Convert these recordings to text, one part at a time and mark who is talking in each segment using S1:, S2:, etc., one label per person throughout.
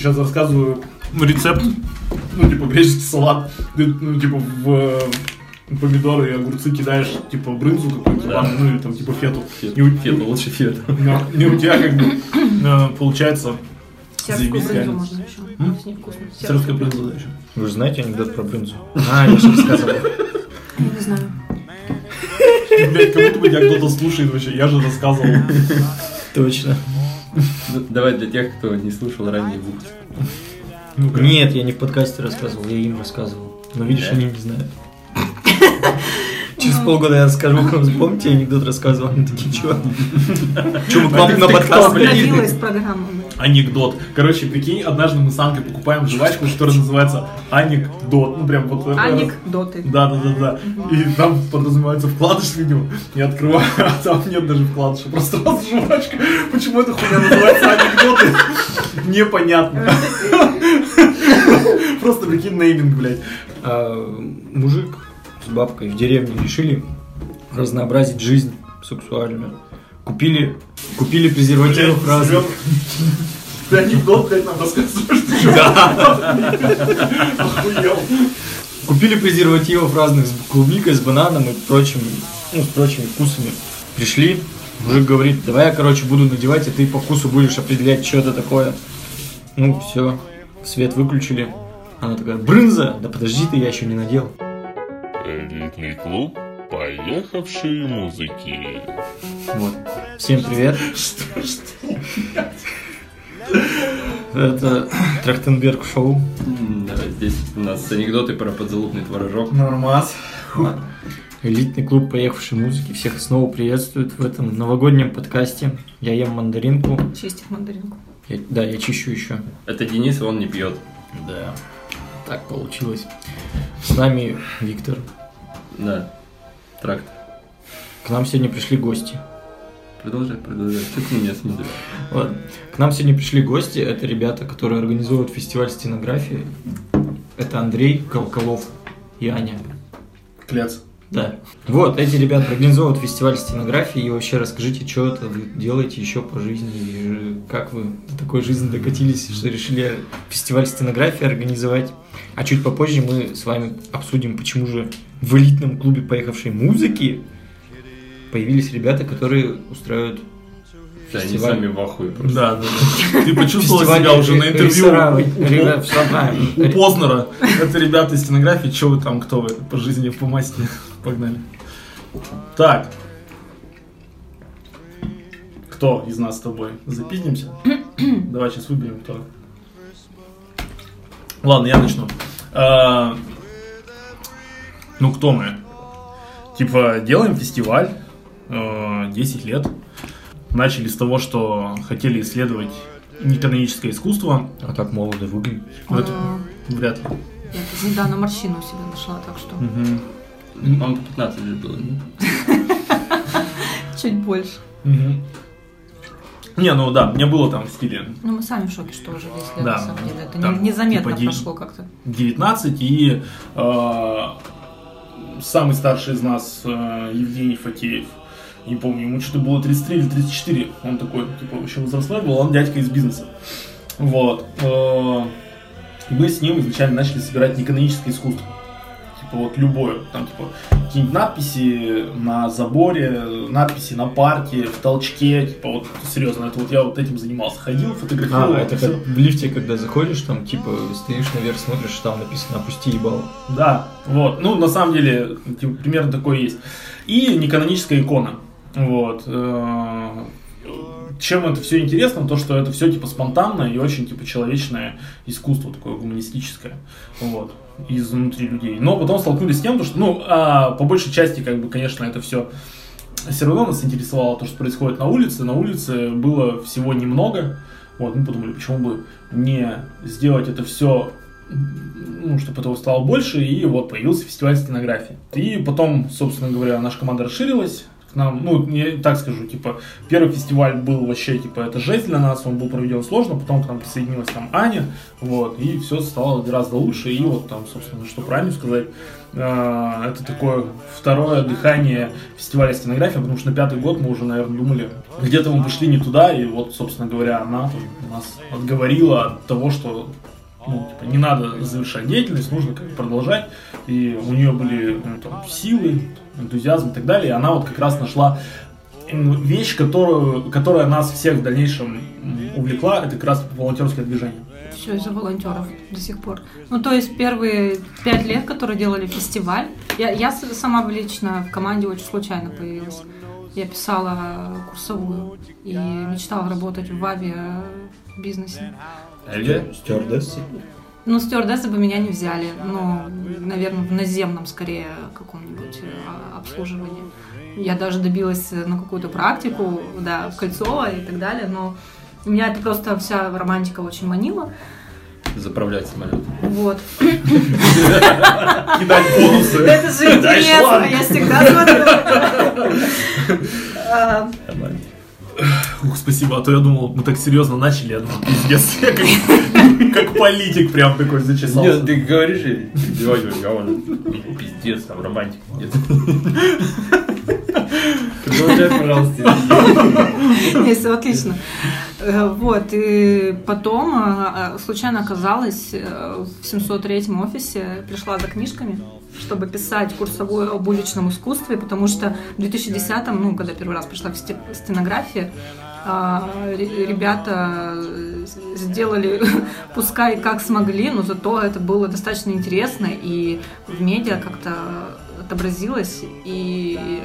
S1: сейчас рассказываю рецепт, ну, типа, греческий салат, ты, ну, типа, в помидоры и огурцы кидаешь, типа, брынзу какую-то,
S2: Да.
S1: ладно, ну, или там, типа, фету.
S2: Фет,
S1: И у-
S2: фета, лучше фета.
S1: И у тебя, как бы, э, получается
S3: Сербскую
S1: Заебись,
S3: брынзу
S1: реально.
S3: можно еще.
S1: М?
S3: С ней вкусно.
S1: сырская брынза, да, еще.
S4: Вы же знаете анекдот про брынзу? А, я же рассказывал.
S3: Не знаю.
S1: Блять, как будто бы тебя кто-то слушает вообще, я же рассказывал.
S4: Точно.
S2: Давай для тех, кто не слушал ранее выпуск.
S4: Нет, я не в подкасте рассказывал, я им рассказывал. Но видишь,
S2: Да?
S4: они не знают. Через полгода я расскажу, помните, я анекдот рассказывал? Они такие, чё? Чё, мы к вам на подкаст
S3: программа.
S1: Анекдот. Короче, прикинь, однажды мы с Анкой покупаем жвачку, которая называется Анекдот. Ну, прям вот... э,
S3: Анекдоты.
S1: Да, да, да, да. И там подразумевается вкладыш, видимо. Я открываю, а там нет даже вкладыша. Просто раз жвачка. Почему эта хуйня называется анекдоты? Непонятно. Просто прикинь нейминг, блядь.
S4: А, Мужик бабкой в деревне решили разнообразить жизнь сексуальную. Купили, купили презервативов разных.
S1: Ты анекдот, блядь, нам рассказываешь, ты что? Охуел.
S4: Купили презервативов разных с клубникой, с бананом и прочим, ну, с прочими вкусами. Пришли, мужик говорит, давай я, короче, буду надевать, и ты по вкусу будешь определять, что это такое. Ну, все, свет выключили. Она такая, брынза, да подожди ты, я еще не надел.
S5: Элитный клуб поехавшие музыки.
S4: Вот. Всем привет. Это Трахтенберг шоу.
S2: Да, здесь у нас анекдоты про подзалупный творожок.
S1: Нормас.
S4: Элитный клуб поехавшей музыки. Всех снова приветствует в этом новогоднем подкасте. Я ем мандаринку.
S3: Чистить мандаринку.
S4: Я- да, я чищу еще.
S2: Это Денис, он не пьет.
S4: Да. Так получилось. С нами Виктор.
S2: Да. Тракт.
S4: К нам сегодня пришли гости.
S2: Продолжай, продолжай. Что ты меня смотришь?
S4: Ладно. К нам сегодня пришли гости. Это ребята, которые организовывают фестиваль стенографии. Это Андрей Колколов и Аня.
S1: Клец.
S4: Да. Вот, эти ребята организовывают фестиваль стенографии. И вообще расскажите, что это вы делаете еще по жизни. И как вы до такой жизни докатились, что решили фестиваль стенографии организовать. А чуть попозже мы с вами обсудим, почему же в элитном клубе поехавшей музыки появились ребята, которые устраивают
S2: Да, они сами в ахуе просто.
S1: Да, да, да. Ты почувствовал себя уже на интервью у- Познера. Это ребята из стенографии. Че вы там, кто вы по жизни, по масти? Погнали. Так. Кто из нас с тобой? Запиздимся? Давай сейчас выберем кто. Ладно, я начну. Ну, кто мы? Типа, делаем фестиваль. э, 10 лет. Начали с того, что хотели исследовать неканоническое искусство.
S4: А так молодо выглядит.
S1: Вот.
S3: А,
S1: Вряд ли.
S3: Я тут недавно морщину у себя нашла, так что
S1: Мгм.
S2: Вам по 15 лет было, нет?
S3: чуть больше.
S1: Не, ну да, мне было там в стиле
S3: Ну, мы сами в шоке, что уже 10 лет,
S1: Да.
S3: на самом деле. Это
S1: Там,
S3: не- незаметно
S1: типа,
S3: прошло как-то.
S1: 19, и э, самый старший из нас, э, Евгений Фатеев, не помню, ему что-то было 33 или 34, он такой, типа, еще возрастной был, он дядька из бизнеса. Вот. э, мы с ним изначально начали собирать неканоническое искусство. Типа вот любое, там типа какие-нибудь надписи на заборе, надписи на парке, в толчке, типа вот серьезно, это вот я вот этим занимался, ходил, фотографировал.
S4: А, это как в лифте, когда заходишь, там, типа, стоишь наверх, смотришь, там написано «Опусти ебало».
S1: Да, вот. Ну, на самом деле, типа, примерно такое есть. И неканоническая икона. Вот. Чем это все интересно, то что это все типа спонтанное и очень типа человечное искусство, такое гуманистическое. Вот. Изнутри людей. Но потом столкнулись с тем, то, что, ну, а, по большей части, как бы, конечно, это все все равно нас интересовало то, что происходит на улице. На улице было всего немного. Вот, мы подумали, почему бы не сделать это все, ну, чтобы этого стало больше, и вот появился фестиваль стенографии. И потом, собственно говоря, наша команда расширилась, к нам, ну, не так скажу, типа, первый фестиваль был вообще, типа, это жесть для нас, он был проведен сложно, потом к нам присоединилась там Аня, вот, и все стало гораздо лучше, и вот там, собственно, что Аню сказать, э, это такое второе дыхание фестиваля стенография, потому что на пятый год мы уже, наверное, думали, где-то мы пошли не туда, и вот, собственно говоря, она нас отговорила от того, что ну, типа, не надо завершать деятельность, нужно как продолжать. И у нее были ну, там, силы, энтузиазм и так далее. И она вот как раз нашла вещь, которую, которая нас всех в дальнейшем увлекла, это как раз волонтерское движение.
S3: Все из-за волонтеров до сих пор. Ну, то есть первые пять лет, которые делали фестиваль, я, я сама лично в команде очень случайно появилась. Я писала курсовую и мечтала работать в авиабизнесе.
S4: Стюардессы?
S3: Ну, стюардессы бы меня не взяли. Ну, наверное, в наземном, скорее, каком-нибудь э, обслуживании. Я даже добилась э, на какую-то практику, да, в Кольцово и так далее, но меня это просто вся романтика очень манила.
S2: Заправлять самолет.
S3: Вот.
S1: Кидать бонусы.
S3: Это же интересно, я всегда смотрю.
S1: Ух, спасибо, а то я думал, мы так серьезно начали, я думал, пиздец, я как, как политик прям такой зачесался.
S2: Нет, ты говоришь, ой, ой, пиздец, там романтика нет. Продолжай, пожалуйста.
S3: Все отлично. Э, Вот, и потом э, случайно оказалась э, в 703 офисе, пришла за книжками, чтобы писать курсовую об уличном искусстве, потому что в 2010-м, ну, когда первый раз пришла в сте- стенография, а, ре- ребята э, сделали, пускай как смогли, но зато это было достаточно интересно, и в медиа как-то отобразилось, и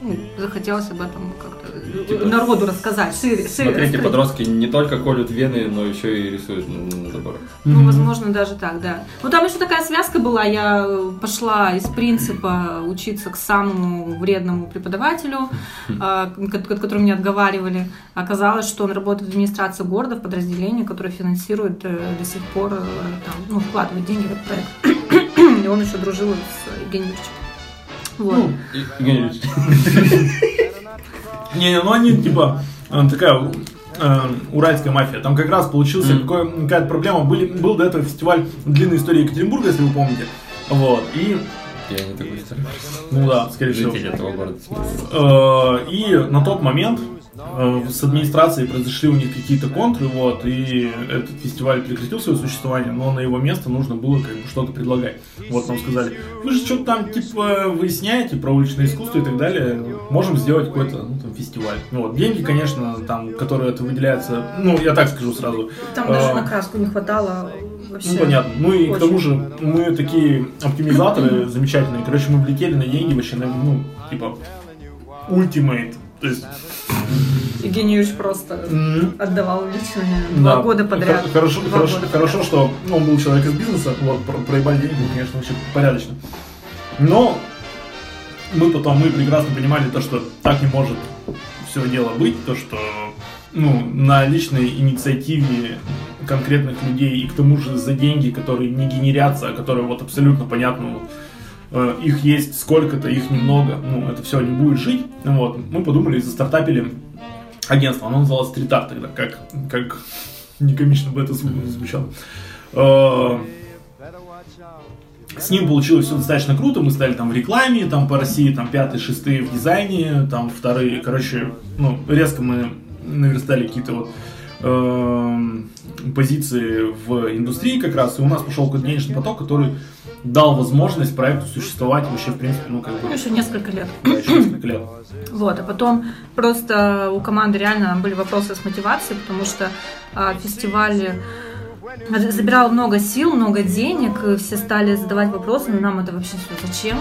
S3: ну, захотелось об этом как-то народу рассказать, шире, шире
S2: Смотрите,
S3: раскрыть.
S2: подростки не только колют вены, но еще и рисуют на на заборах.
S3: Ну, возможно, даже так, да. Ну, там еще такая связка была. Я э, пошла из принципа учиться к самому вредному преподавателю, ко- ко- которого меня отговаривали. Оказалось, что он работает в администрации города, в подразделении, которое финансирует э, до сих пор, э, там, ну, вкладывает деньги в этот проект. И он еще дружил с Евгением Юрьевичем. Вот.
S1: Ну,
S2: Евгений Ильич,
S1: Не, ну они типа э, такая э, уральская мафия. Там как раз получился какой- какая-то проблема. Были, был до этого фестиваль длинной истории Екатеринбурга, если вы помните. Вот. И,
S2: я не такой старый.
S1: ну да, скорее всего.
S2: Этого города.
S1: Э, И на тот момент с администрацией произошли у них какие-то контры, вот, и этот фестиваль прекратил свое существование, но на его место нужно было как бы что-то предлагать. Вот нам сказали, вы же что-то там типа выясняете про уличное искусство и так далее, можем сделать какой-то ну, там, фестиваль. Ну, вот, деньги, конечно, там, которые это выделяются, ну, я так скажу сразу,
S3: Там даже
S1: А.
S3: на краску не хватало вообще.
S1: ну, понятно. Ну и к
S3: Очень.
S1: тому же мы такие оптимизаторы замечательные. Короче, мы влетели на деньги вообще на, ну, типа, ультимейт. То есть,
S3: Евгений Юрьевич просто отдавал лично
S1: да.
S3: два года подряд.
S1: Хор- Хорошо,
S3: Два
S1: хорошо,
S3: года
S1: хорошо, что ну, он был человек из бизнеса, вот, про- проебать деньги, конечно, вообще порядочно. Но мы потом, мы прекрасно понимали то, что так не может все дело быть, то, что ну, на личной инициативе конкретных людей и к тому же за деньги, которые не генерятся, а которые вот абсолютно понятно, вот, их есть сколько-то, их немного, ну, это все не будет жить. Вот. Мы подумали и застартапили агентство, оно называлось Стритар тогда, как, как не бы это зву- звучало. Э, С ним получилось все достаточно круто, мы стали там в рекламе, там по России, там пятые, шестые в дизайне, там вторые, короче, ну, резко мы наверстали какие-то вот эм, позиции в индустрии как раз, и у нас пошел денежный поток, который дал возможность проекту существовать вообще, в принципе, ну, как бы,
S3: Ну, еще несколько лет.
S1: да, еще несколько лет.
S3: Вот, а потом просто у команды реально были вопросы с мотивацией, потому что а, фестиваль э, забирал много сил, много денег, все стали задавать вопросы, но нам это вообще все зачем?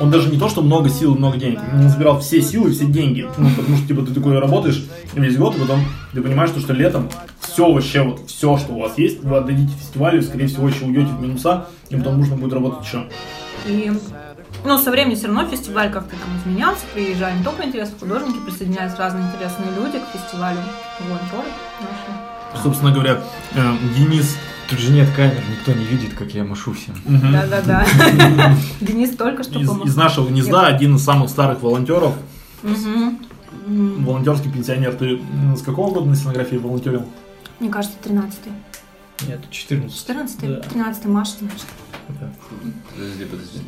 S1: Он даже не то, что много сил, много денег, он забирал все силы, все деньги. Ну, потому что, типа, ты такой работаешь весь год, и потом ты понимаешь, что, что летом все вообще, вот все, что у вас есть, вы отдадите фестивалю, и, скорее всего, еще уйдете в минуса, и потом нужно будет работать еще.
S3: И, ну, со временем все равно фестиваль как-то там изменялся, приезжали не только интересные художники, присоединялись разные интересные люди к фестивалю, волонтеры наши.
S1: Собственно говоря, э, Денис...
S4: Тут же нет камер, никто не видит, как я машу всем.
S3: Да-да-да. Денис только что помог.
S1: из нашего гнезда один из самых старых волонтеров. Волонтерский пенсионер. Ты с какого года на стенографии волонтерил?
S3: Мне кажется, 13
S4: Нет, 14.
S3: 14
S4: Да.
S3: 13 марта, значит.
S2: Подожди, подожди.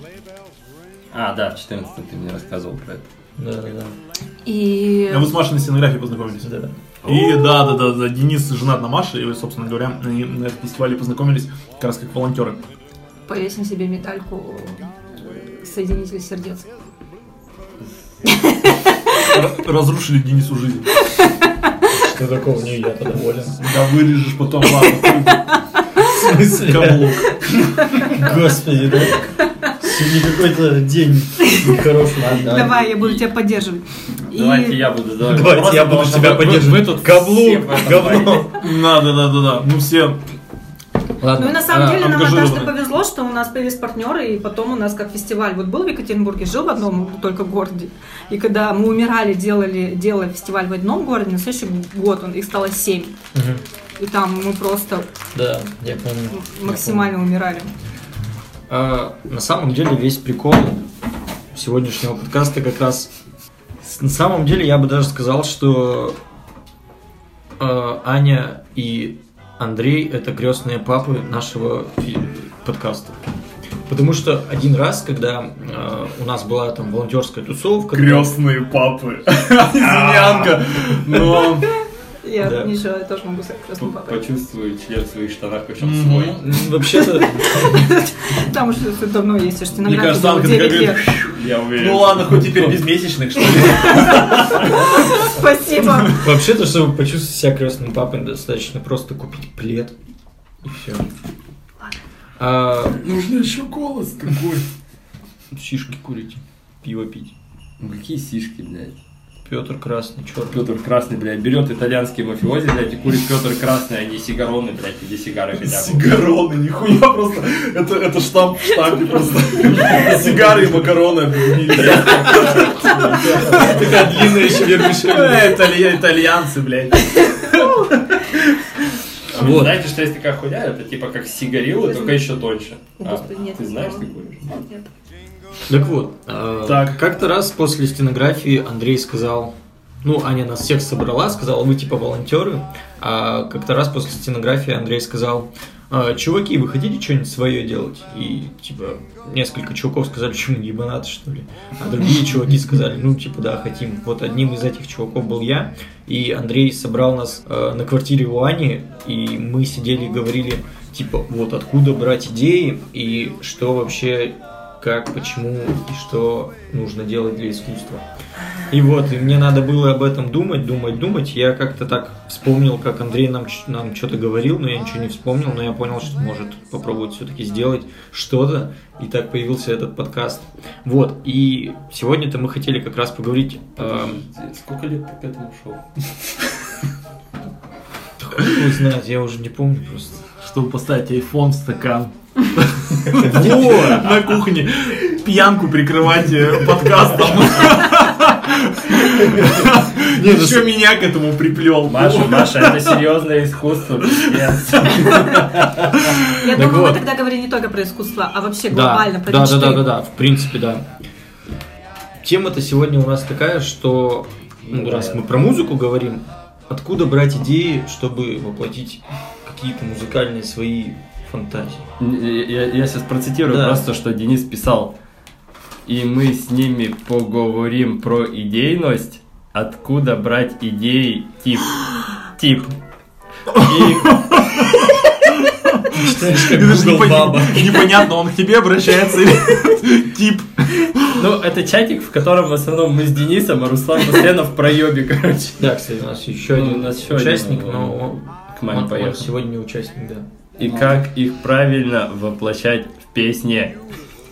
S2: А, да, в 14 ты мне рассказывал про это.
S4: Да, да, да.
S3: И
S1: А вы с Машей на стенографии познакомились?
S4: Да.
S1: И да, да, да, да, Денис женат на Маше, и вы, собственно говоря, они на этом фестивале познакомились как раз как волонтеры.
S3: повесим себе медальку э, соединитель сердец.
S1: Разрушили Денису жизнь.
S4: Что такого? Не, я-то доволен.
S1: Да вырежешь потом, ладно.
S4: Смысле?
S1: Каблук.
S4: Господи, да? Сегодня какой-то день нехороший.
S3: Давай, я буду тебя поддерживать.
S2: Давайте я буду
S4: Давайте я буду тебя поддерживать.
S2: Вы тут
S4: Каблук, говно.
S1: Да, да, да, да. Ну все.
S4: Ладно.
S3: Ну и на самом
S1: А,
S3: деле нам однажды повезло, что у нас появились партнеры, и потом у нас как фестиваль. Вот был в Екатеринбурге, жил в одном только городе. И когда мы умирали, делали, делая фестиваль в одном городе, на следующий год он, их стало семь.
S4: Мгм.
S3: И там мы просто
S4: Да, я помню. Я
S3: максимально умирали.
S4: А, на самом деле весь прикол сегодняшнего подкаста как раз... На самом деле я бы даже сказал, что э, Аня и Андрей это крестные папы нашего фи- подкаста. Потому что один раз, когда э, у нас была там волонтерская тусовка,
S1: Крестные папы. Извини, Анка. Но...
S3: Я
S4: Да.
S3: ничего, я тоже могу сказать крестным папой.
S2: Почувствую член в своих штанах, причем
S1: Мгм.
S2: свой.
S4: вообще-то
S3: Там уже давно есть, ж
S1: Мне кажется, Анка
S3: 9
S1: такая.
S2: Я уверен.
S1: Ну ладно, хоть теперь без месячных, что ли.
S3: Спасибо.
S4: Вообще-то, чтобы почувствовать себя крестным папой, достаточно просто купить плед и все. А,
S1: Нужно еще голос какой.
S4: сишки курить, пиво пить.
S2: Ну какие сишки, блядь.
S4: Петр Красный, черт.
S2: Петр Красный, блядь, берет итальянские мафиози, блядь, и курит Петр Красный, а не сигароны, блядь, где сигары хотя бы.
S1: Сигароны, нихуя просто. Это, это штамп в штампе просто. Сигары и макароны.
S4: Такая длинная еще
S1: Э, италья- Итальянцы, блядь.
S2: А вы
S4: Вот.
S2: знаете, что есть такая хуйня? Это типа как сигарилы, только еще тоньше. А,
S3: Господи, нет,
S2: ты знаешь, куришь?
S3: Нет.
S4: Так вот, а,
S1: Так.
S4: как-то раз после стенографии Андрей сказал, ну, Аня нас всех собрала, сказала, вы типа волонтеры, а как-то раз после стенографии Андрей сказал, «А, чуваки, вы хотите что-нибудь свое делать? И, типа, несколько чуваков сказали, что мы ебанаты, что ли? А другие чуваки сказали, ну, типа, да, хотим. Вот одним из этих чуваков был я, и Андрей собрал нас э, на квартире у Ани, и мы сидели и говорили, типа, вот откуда брать идеи, и что вообще как, почему и что нужно делать для искусства. И вот, и мне надо было об этом думать, думать, думать. Я как-то так вспомнил, как Андрей нам, нам что-то говорил, но я ничего не вспомнил, но я понял, что может попробовать все-таки сделать что-то. И так появился этот подкаст. Вот, и сегодня-то мы хотели как раз поговорить... эм,
S2: Сколько лет ты к этому шел?
S4: хуй знает, я уже не помню просто.
S1: Чтобы поставить iPhone в стакан. На кухне. Пьянку прикрывать э, подкастом. Еще меня к этому приплел.
S2: Маша, Маша, это серьезное искусство.
S3: Я думаю, мы тогда говорим не только про искусство, а вообще глобально про
S4: да, да, да, да, да, в принципе, да. Тема-то сегодня у нас такая, что ну,
S2: Ну,
S4: раз мы про музыку говорим, откуда брать идеи, чтобы воплотить какие-то музыкальные свои фантазии?
S2: Я, я сейчас процитирую
S4: Да.
S2: просто, что Денис писал. И мы с ними поговорим про идейность, откуда брать идеи тип. Тип. И
S4: Читаешь, как Google баба.
S1: Непонятно, он к тебе обращается или тип.
S2: Ну, это чатик, в котором в основном мы с Денисом, а Руслан постоянно в проебе, короче.
S4: Да, кстати, у нас еще
S2: Ну,
S4: один
S2: у нас еще один,
S4: участник, но он,
S2: К маме поехал.
S4: сегодня не участник, да.
S2: И как их правильно воплощать в песне.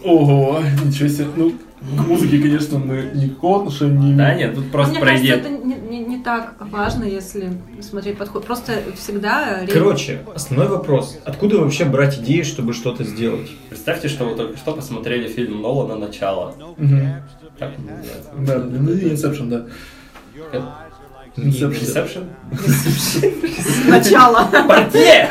S1: Ого, ничего себе. Ну, к музыке, конечно, мы никакого отношения не
S2: Да
S1: имеем.
S2: нет, тут просто
S3: Мне
S2: пройди.
S3: кажется, это не, не- не так важно, если смотреть подход. Просто всегда...
S4: Короче, основной вопрос. Откуда вообще брать идеи, чтобы что-то сделать?
S2: Представьте, что вы только что посмотрели фильм Нолана «Начало». Как он называется?
S1: Да, ну, Inception, да.
S2: Inception?
S3: Начало.
S2: Портье!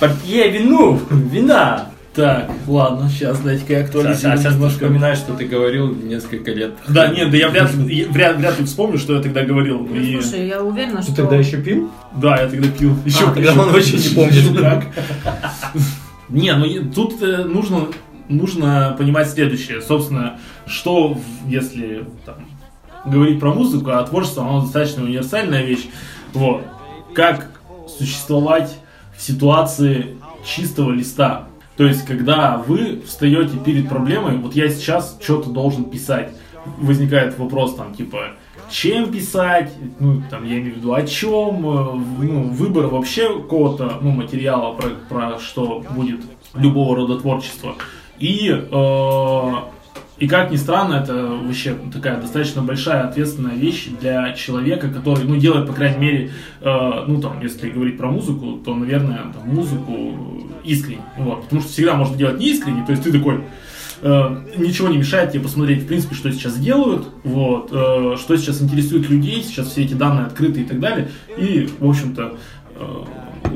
S2: Портье вину! Вина!
S1: Так, ладно, сейчас дайте-ка я
S2: А
S1: актуализирую
S2: сейчас ты
S1: немножко.
S2: вспоминаешь, что ты говорил несколько лет.
S1: Да, нет, да я вряд вряд, вряд ли вспомню, что я тогда говорил.
S3: Ну,
S1: И-
S3: слушай, я уверена,
S4: Ты
S3: что...
S4: тогда еще пил?
S1: Да, я тогда пил. Еще,
S4: А, тогда
S1: еще-
S4: он вообще не помнит.
S1: как. Не, ну тут э, нужно, нужно понимать следующее. Собственно, что если там, говорить про музыку, а творчество, оно достаточно универсальная вещь. Вот. Как существовать в ситуации чистого листа. То есть, когда вы встаете перед проблемой, вот я сейчас что-то должен писать, возникает вопрос там, типа, чем писать, ну, там, я имею в виду, о чем, э, ну, выбор вообще какого-то, ну, материала, про, про что будет любого рода творчество. И, э, и как ни странно, это вообще такая достаточно большая ответственная вещь для человека, который, ну, делает, по крайней мере, э, ну, там, если говорить про музыку, то, наверное, там, музыку искренне, вот, потому что всегда можно делать не искренне, то есть ты такой, э, ничего не мешает тебе посмотреть, в принципе, что сейчас делают, вот, э, что сейчас интересует людей, сейчас все эти данные открыты и так далее, и, в общем-то, э,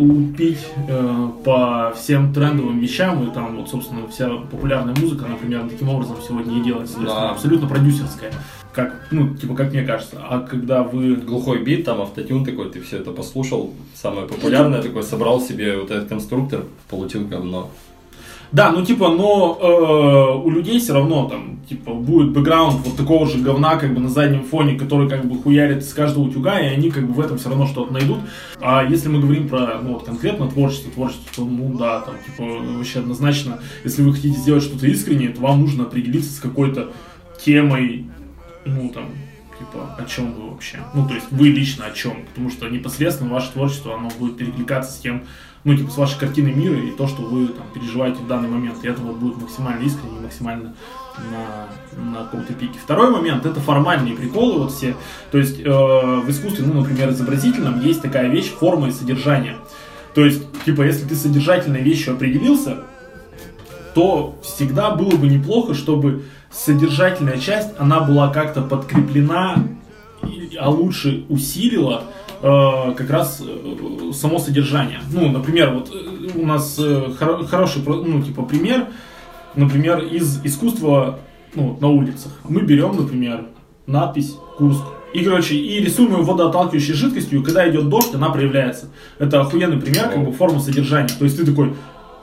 S1: лупить э, по всем трендовым вещам, и там, вот, собственно, вся популярная музыка, например, таким образом сегодня и делается, то есть,
S2: Да.
S1: абсолютно продюсерская, как, ну, типа, как мне кажется, а когда вы
S2: Глухой бит, там автотюн такой, ты все это послушал, самое популярное такое, собрал себе вот этот конструктор, получил говно.
S1: Да, ну типа, но э, у людей все равно там, типа, будет бэкграунд вот такого же говна, как бы на заднем фоне, который как бы хуярит с каждого утюга, и они как бы в этом все равно что-то найдут. А если мы говорим про, ну вот конкретно творчество, творчество, то, ну да, там, типа, вообще однозначно, если вы хотите сделать что-то искреннее, то вам нужно определиться с какой-то темой, ну там, типа, о чем вы вообще. Ну, то есть вы лично о чем, потому что непосредственно ваше творчество, оно будет перекликаться с тем, ну, типа, с вашей картиной мира и то, что вы там переживаете в данный момент. И это вот будет максимально искренне, максимально на, на каком-то пике. Второй момент это формальные приколы вот все. То есть э, в искусстве, ну, например, изобразительном есть такая вещь форма и содержание. То есть, типа, если ты содержательной вещью определился, то всегда было бы неплохо, чтобы содержательная часть, она была как-то подкреплена, а лучше усилила э, как раз э, само содержание. Ну, например, вот э, у нас хоро- хороший, ну, типа, пример, например, из искусства ну, на улицах. Мы берем, например, надпись Курск. И, короче, и рисуем ее водоотталкивающей жидкостью, и когда идет дождь, она проявляется. Это охуенный пример, как бы, формы содержания. То есть ты такой,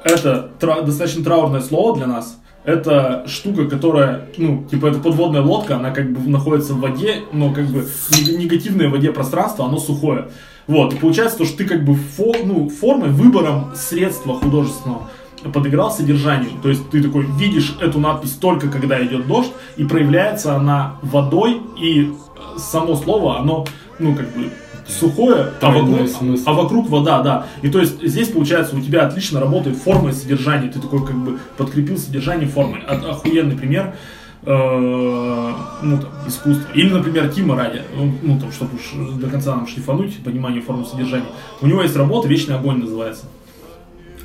S1: это тра- достаточно траурное слово для нас. Это штука, которая, ну, типа, это подводная лодка, она как бы находится в воде, но как бы нег- негативное в воде пространство, оно сухое. Вот, и получается то, что ты как бы фо- ну, формой, выбором средства художественного подыграл содержанию. То есть ты такой видишь эту надпись только когда идет дождь, и проявляется она водой, и э, само слово, оно, ну, как бы сухое, а вокруг,
S2: смысл.
S1: а вокруг вода, да. И то есть здесь получается у тебя отлично работает форма и содержание. Ты такой как бы подкрепил содержание формой. От- охуенный пример. э, ну, там, искусство. Или, например, Тима ради, ну, там, чтобы уж до конца нам шлифануть понимание формы содержания. У него есть работа «Вечный огонь» называется.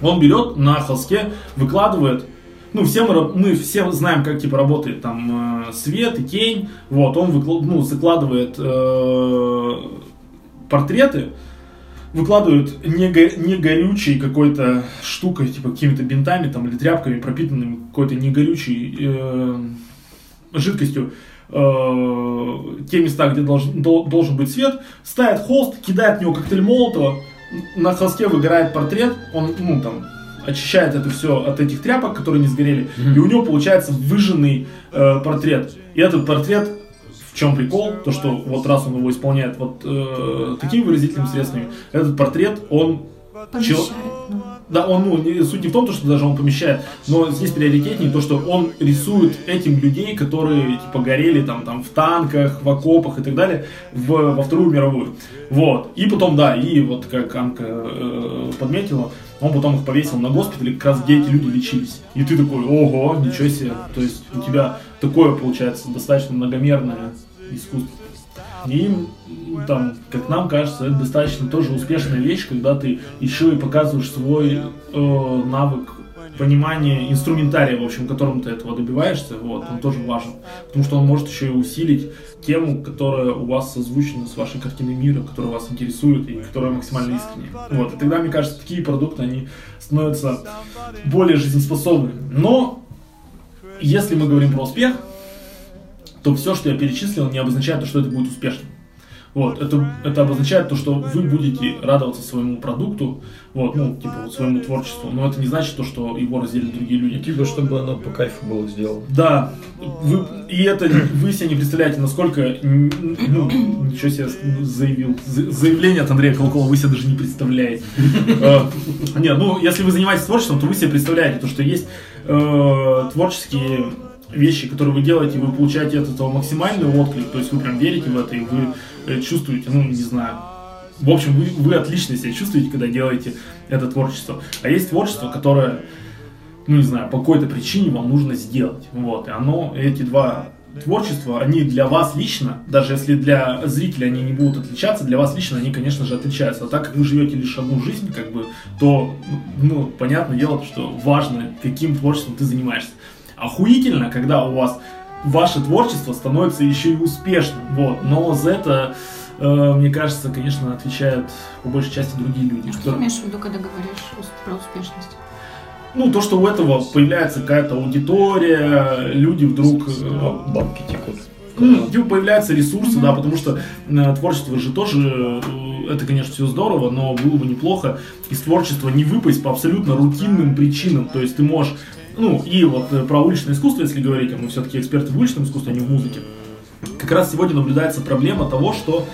S1: Он берет на холсте, выкладывает ну, все мы, мы все знаем, как типа работает там э, свет и тень. Вот, он выкла- ну, закладывает э, портреты, выкладывают не, го- не горючей какой-то штукой, типа какими-то бинтами там, или тряпками, пропитанными какой-то негорючей э, жидкостью э, те места, где должен, дол- должен быть свет, ставит холст, кидает в него коктейль Молотова, на холсте выгорает портрет, он, ну, там, очищает это все от этих тряпок, которые не сгорели, и у него получается выжженный э, портрет. И этот портрет, в чем прикол, то что вот раз он его исполняет вот э, такими выразительными средствами, этот портрет, он
S3: Помещает, ну.
S1: да, он, ну, суть не в том, то, что даже он помещает, но здесь приоритетнее то, что он рисует этим людей, которые, типа, горели там, там в танках, в окопах и так далее, в, во Вторую мировую. Вот. И потом, да, и вот как Анка э, подметила, он потом их повесил на госпитале, как раз где эти люди лечились. И ты такой, ого, ничего себе. То есть у тебя такое, получается, достаточно многомерное искусство. И там, как нам кажется, это достаточно тоже успешная вещь, когда ты еще и показываешь свой э, навык понимание инструментария, в общем, которым ты этого добиваешься, вот, он тоже важен. Потому что он может еще и усилить тему, которая у вас созвучна с вашей картиной мира, которая вас интересует и которая максимально искренняя. Вот, и тогда, мне кажется, такие продукты, они становятся более жизнеспособны. Но, если мы говорим про успех, то все, что я перечислил, не обозначает, то, что это будет успешным. Вот, это, это обозначает то, что вы будете радоваться своему продукту, вот, ну, типа, вот своему творчеству, но это не значит то, что его разделят другие люди.
S4: Типа, чтобы оно по кайфу было сделано.
S1: Да, вы, и это вы себе не представляете, насколько, ну, ничего себе заявил, За- заявление от Андрея Колкова вы себе даже не представляете. Э, Не, ну, если вы занимаетесь творчеством, то вы себе представляете, то, что есть э, творческие вещи, которые вы делаете, вы получаете от этого максимальный отклик, то есть вы прям верите в это, и вы чувствуете, ну, не знаю, в общем, вы, вы отлично себя чувствуете, когда делаете это творчество. А есть творчество, которое, ну не знаю, по какой-то причине вам нужно сделать. Вот. И оно, эти два творчества, они для вас лично, даже если для зрителя они не будут отличаться, для вас лично они, конечно же, отличаются. А так как вы живете лишь одну жизнь, как бы, то, ну, понятное дело, что важно, каким творчеством ты занимаешься. Охуительно, когда у вас ваше творчество становится еще и успешным. Вот. Но за это, э, мне кажется, конечно, отвечают по большей части другие люди.
S3: Что ты имеешь в виду, когда говоришь про успешность?
S1: Ну, то, что у этого появляется какая-то аудитория, люди вдруг... э,
S4: Баб- Бабки текут.
S1: ну, типа появляются ресурсы, да, потому что э, творчество же тоже, э, это, конечно, все здорово, но было бы неплохо из творчества не выпасть по абсолютно рутинным причинам. То есть ты можешь, ну, и вот э, про уличное искусство, если говорить, а мы все-таки эксперты в уличном искусстве, а не в музыке. Как раз сегодня наблюдается проблема того, что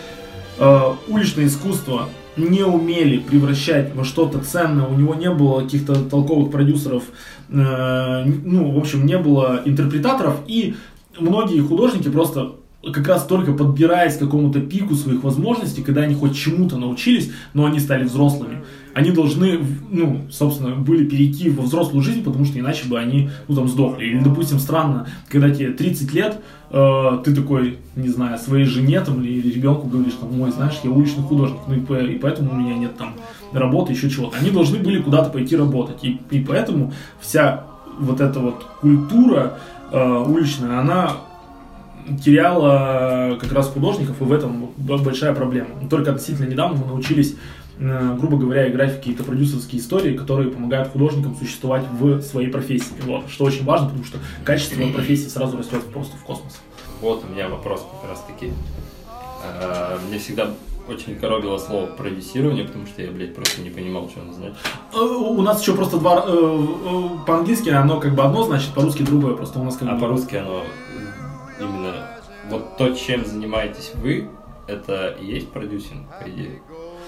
S1: э, уличное искусство не умели превращать во что-то ценное, у него не было каких-то толковых продюсеров, э, ну, в общем, не было интерпретаторов, и многие художники просто как раз только подбираясь к какому-то пику своих возможностей, когда они хоть чему-то научились, но они стали взрослыми, они должны, ну, собственно, были перейти во взрослую жизнь, потому что иначе бы они, ну, там, сдохли. Или, допустим, странно, когда тебе 30 лет, э, ты такой, не знаю, своей жене там или ребенку говоришь, там, ой, знаешь, я уличный художник, ну, и, и поэтому у меня нет там работы, еще чего-то. Они должны были куда-то пойти работать. И, и поэтому вся вот эта вот культура э, уличная, она теряла как раз художников, и в этом большая проблема. Только относительно недавно мы научились, э, грубо говоря, играть в какие-то продюсерские истории, которые помогают художникам существовать в своей профессии. Вот, что очень важно, потому что качество профессии сразу растет просто в космос.
S2: Вот у меня вопрос как раз таки. А, Мне всегда очень коробило слово продюсирование, потому что я, блядь, просто не понимал, что оно значит.
S1: Э, У нас еще просто два... э, э, По-английски оно как бы одно значит, по-русски другое. Просто у нас как
S2: А
S1: бы...
S2: по-русски оно именно вот то, чем занимаетесь вы, это и есть продюсинг, по идее.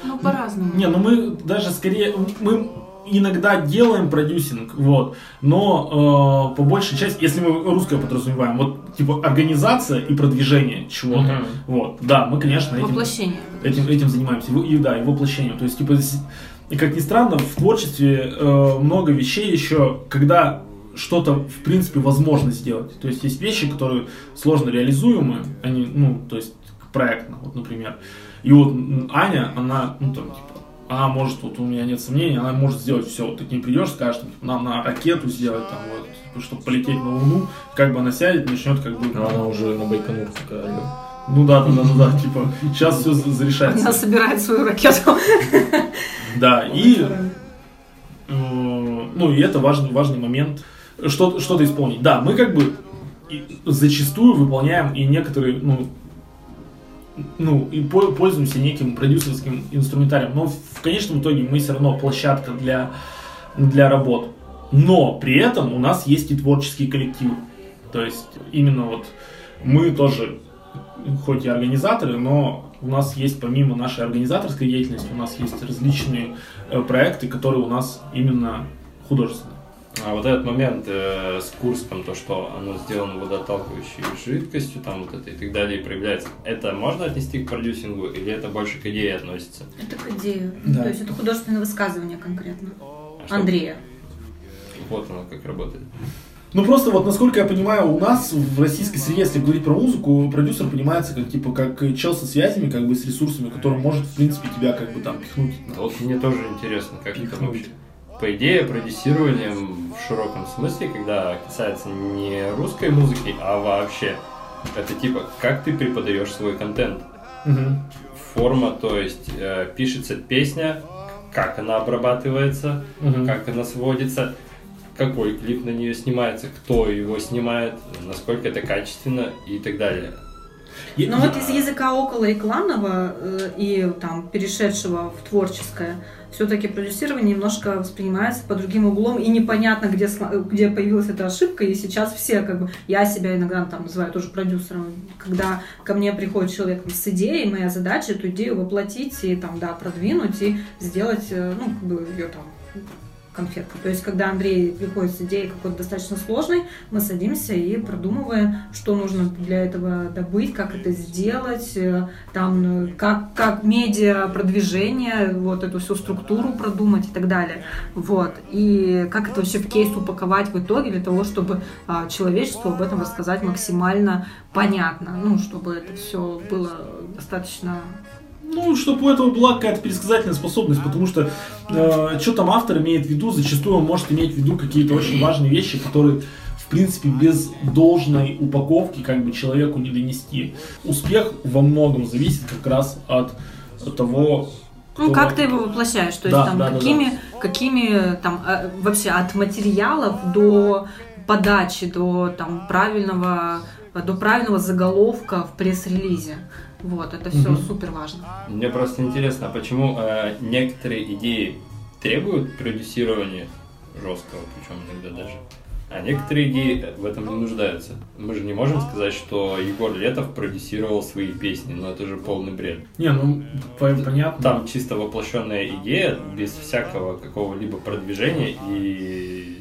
S3: Ну, по-разному.
S1: Не, ну мы даже скорее, мы иногда делаем продюсинг, вот, но э, по большей части, если мы русское подразумеваем, вот типа организация и продвижение чего-то,
S2: Мгм.
S1: вот, да, мы, конечно, этим,
S3: Воплощение.
S1: этим, этим занимаемся, и, да, и воплощением, то есть, типа, и как ни странно, в творчестве э, много вещей еще, когда что-то, в принципе, возможно сделать. То есть есть вещи, которые сложно реализуемы, они, ну, то есть проектно, вот, например. И вот Аня, она, ну, там, типа, она может, вот у меня нет сомнений, она может сделать все. Вот ты к ней придешь, скажешь, там, типа, нам на ракету сделать, там, вот, типа, чтобы полететь на Луну, как бы она сядет, начнет, как бы,
S4: Но она уже на Байконур такая,
S1: ну да, да, да, да, да, типа, сейчас все зарешается.
S3: Она собирает свою ракету.
S1: Да, и э, ну и это важный, важный момент, что, что-то исполнить. Да, мы как бы зачастую выполняем и некоторые, ну, ну, и по- пользуемся неким продюсерским инструментарием, но в конечном итоге мы все равно площадка для, для работ. Но при этом у нас есть и творческие коллективы. То есть именно вот мы тоже, хоть и организаторы, но у нас есть помимо нашей организаторской деятельности, у нас есть различные э, проекты, которые у нас именно художественные.
S2: А вот этот момент э, с Курском, то, что оно сделано водоотталкивающей жидкостью, там вот это и так далее, проявляется, это можно отнести к продюсингу или это больше к идее относится?
S3: Это к идее.
S1: Да.
S3: То есть это художественное высказывание конкретно.
S2: А что-
S3: Андрея.
S2: Вот оно как работает.
S1: Ну просто вот, насколько я понимаю, у нас в российской среде, если говорить про музыку, продюсер понимается как типа как чел со связями, как бы с ресурсами, который может, в принципе, тебя как бы там пихнуть.
S2: Вот мне тоже интересно, как это
S4: Пихнуть.
S2: вообще. По идее, продюсированием в широком смысле, когда касается не русской музыки, а вообще, это типа, как ты преподаешь свой контент.
S1: Мгм.
S2: Форма, то есть э, пишется песня, как она обрабатывается,
S1: Мгм.
S2: как она сводится, какой клип на нее снимается, кто его снимает, насколько это качественно и так далее.
S1: И-
S3: Но Ну, вот из языка около рекламного э, и там перешедшего в творческое, все-таки продюсирование немножко воспринимается по другим углом, и непонятно, где, где появилась эта ошибка, и сейчас все, как бы, я себя иногда там называю тоже продюсером, когда ко мне приходит человек с идеей, моя задача эту идею воплотить и там, да, продвинуть и сделать, э, ну, как бы ее там конфетку. То есть, когда Андрей приходит с идеей какой-то достаточно сложной, мы садимся и продумываем, что нужно для этого добыть, как это сделать, э, там, э, как, как медиа продвижение, вот эту всю структуру продумать и так далее. Вот. И как это вообще в кейс упаковать в итоге для того, чтобы а, человечеству об этом рассказать максимально понятно, ну, чтобы это все было достаточно
S1: Ну, чтобы у этого была какая-то пересказательная способность, потому что э, что там автор имеет в виду, зачастую он может иметь в виду какие-то очень важные вещи, которые, в принципе, без должной упаковки как бы человеку не донести. Успех во многом зависит как раз от того,
S3: Ну,
S1: кто-
S3: как ты его воплощаешь? То есть
S1: Да,
S3: там
S1: да, да,
S3: какими, какими там э, вообще от материалов до подачи, до там правильного до правильного заголовка в пресс-релизе. Вот, это все
S1: Мгм.
S3: супер важно.
S2: Мне просто интересно, а почему э, некоторые идеи требуют продюсирования жесткого, причем иногда даже, а некоторые идеи в этом не нуждаются. Мы же не можем сказать, что Егор Летов продюсировал свои песни, но это же полный бред.
S1: Не, ну, по- понятно.
S2: Там чисто воплощенная идея, без всякого какого-либо продвижения, и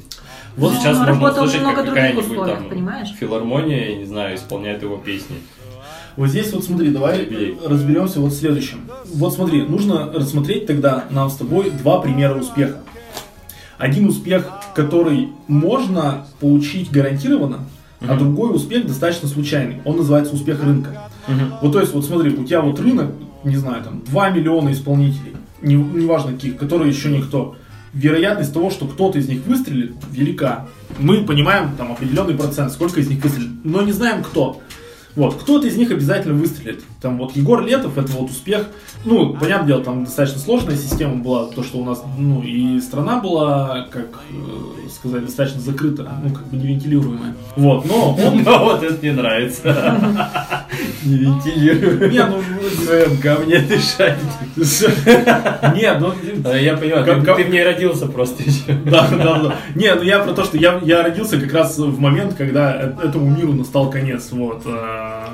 S1: Вот
S2: сейчас можно услышать, как какая-нибудь там
S3: понимаешь?
S2: филармония, я не знаю, исполняет его песни.
S1: Вот здесь вот смотри, давай
S2: Юбилей.
S1: разберемся вот в следующем. Вот смотри, нужно рассмотреть тогда нам с тобой два примера успеха. Один успех, который можно получить гарантированно, а другой успех достаточно случайный. Он называется успех рынка. Вот то есть, вот смотри, у тебя вот рынок, не знаю, там 2 миллиона исполнителей, не- неважно каких, которые еще никто. Вероятность того, что кто-то из них выстрелит, велика. Мы понимаем там определенный процент, сколько из них выстрелит, но не знаем кто. Вот, кто-то из них обязательно выстрелит. Там вот Егор Летов, это вот успех. Ну, понятное дело, там достаточно сложная система была, то, что у нас, ну, и страна была, как э, сказать, достаточно закрыта, ну, как бы не вентилируемая. Вот, но он...
S2: Вот это мне нравится. Не вентилирую.
S1: Не, ну,
S2: В своем говне дышать.
S1: Нет, ну,
S2: А, Я понимаю, ты- в ней родился просто еще.
S1: Да, да, да. Не, ну я про то, что я, родился как раз в момент, когда э- этому миру настал конец. Вот.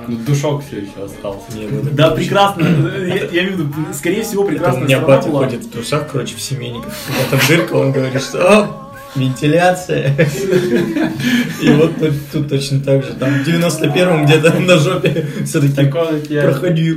S2: Ну, Душок все еще остался.
S1: Да, прекрасно. Я, я имею в виду, скорее всего,
S4: Это у меня батя
S1: была.
S4: ходит в трусах, короче, в семейниках. Когда там дырка, он говорит, что «О, вентиляция. И вот тут, тут точно так же. Там в 91-м где-то на жопе все-таки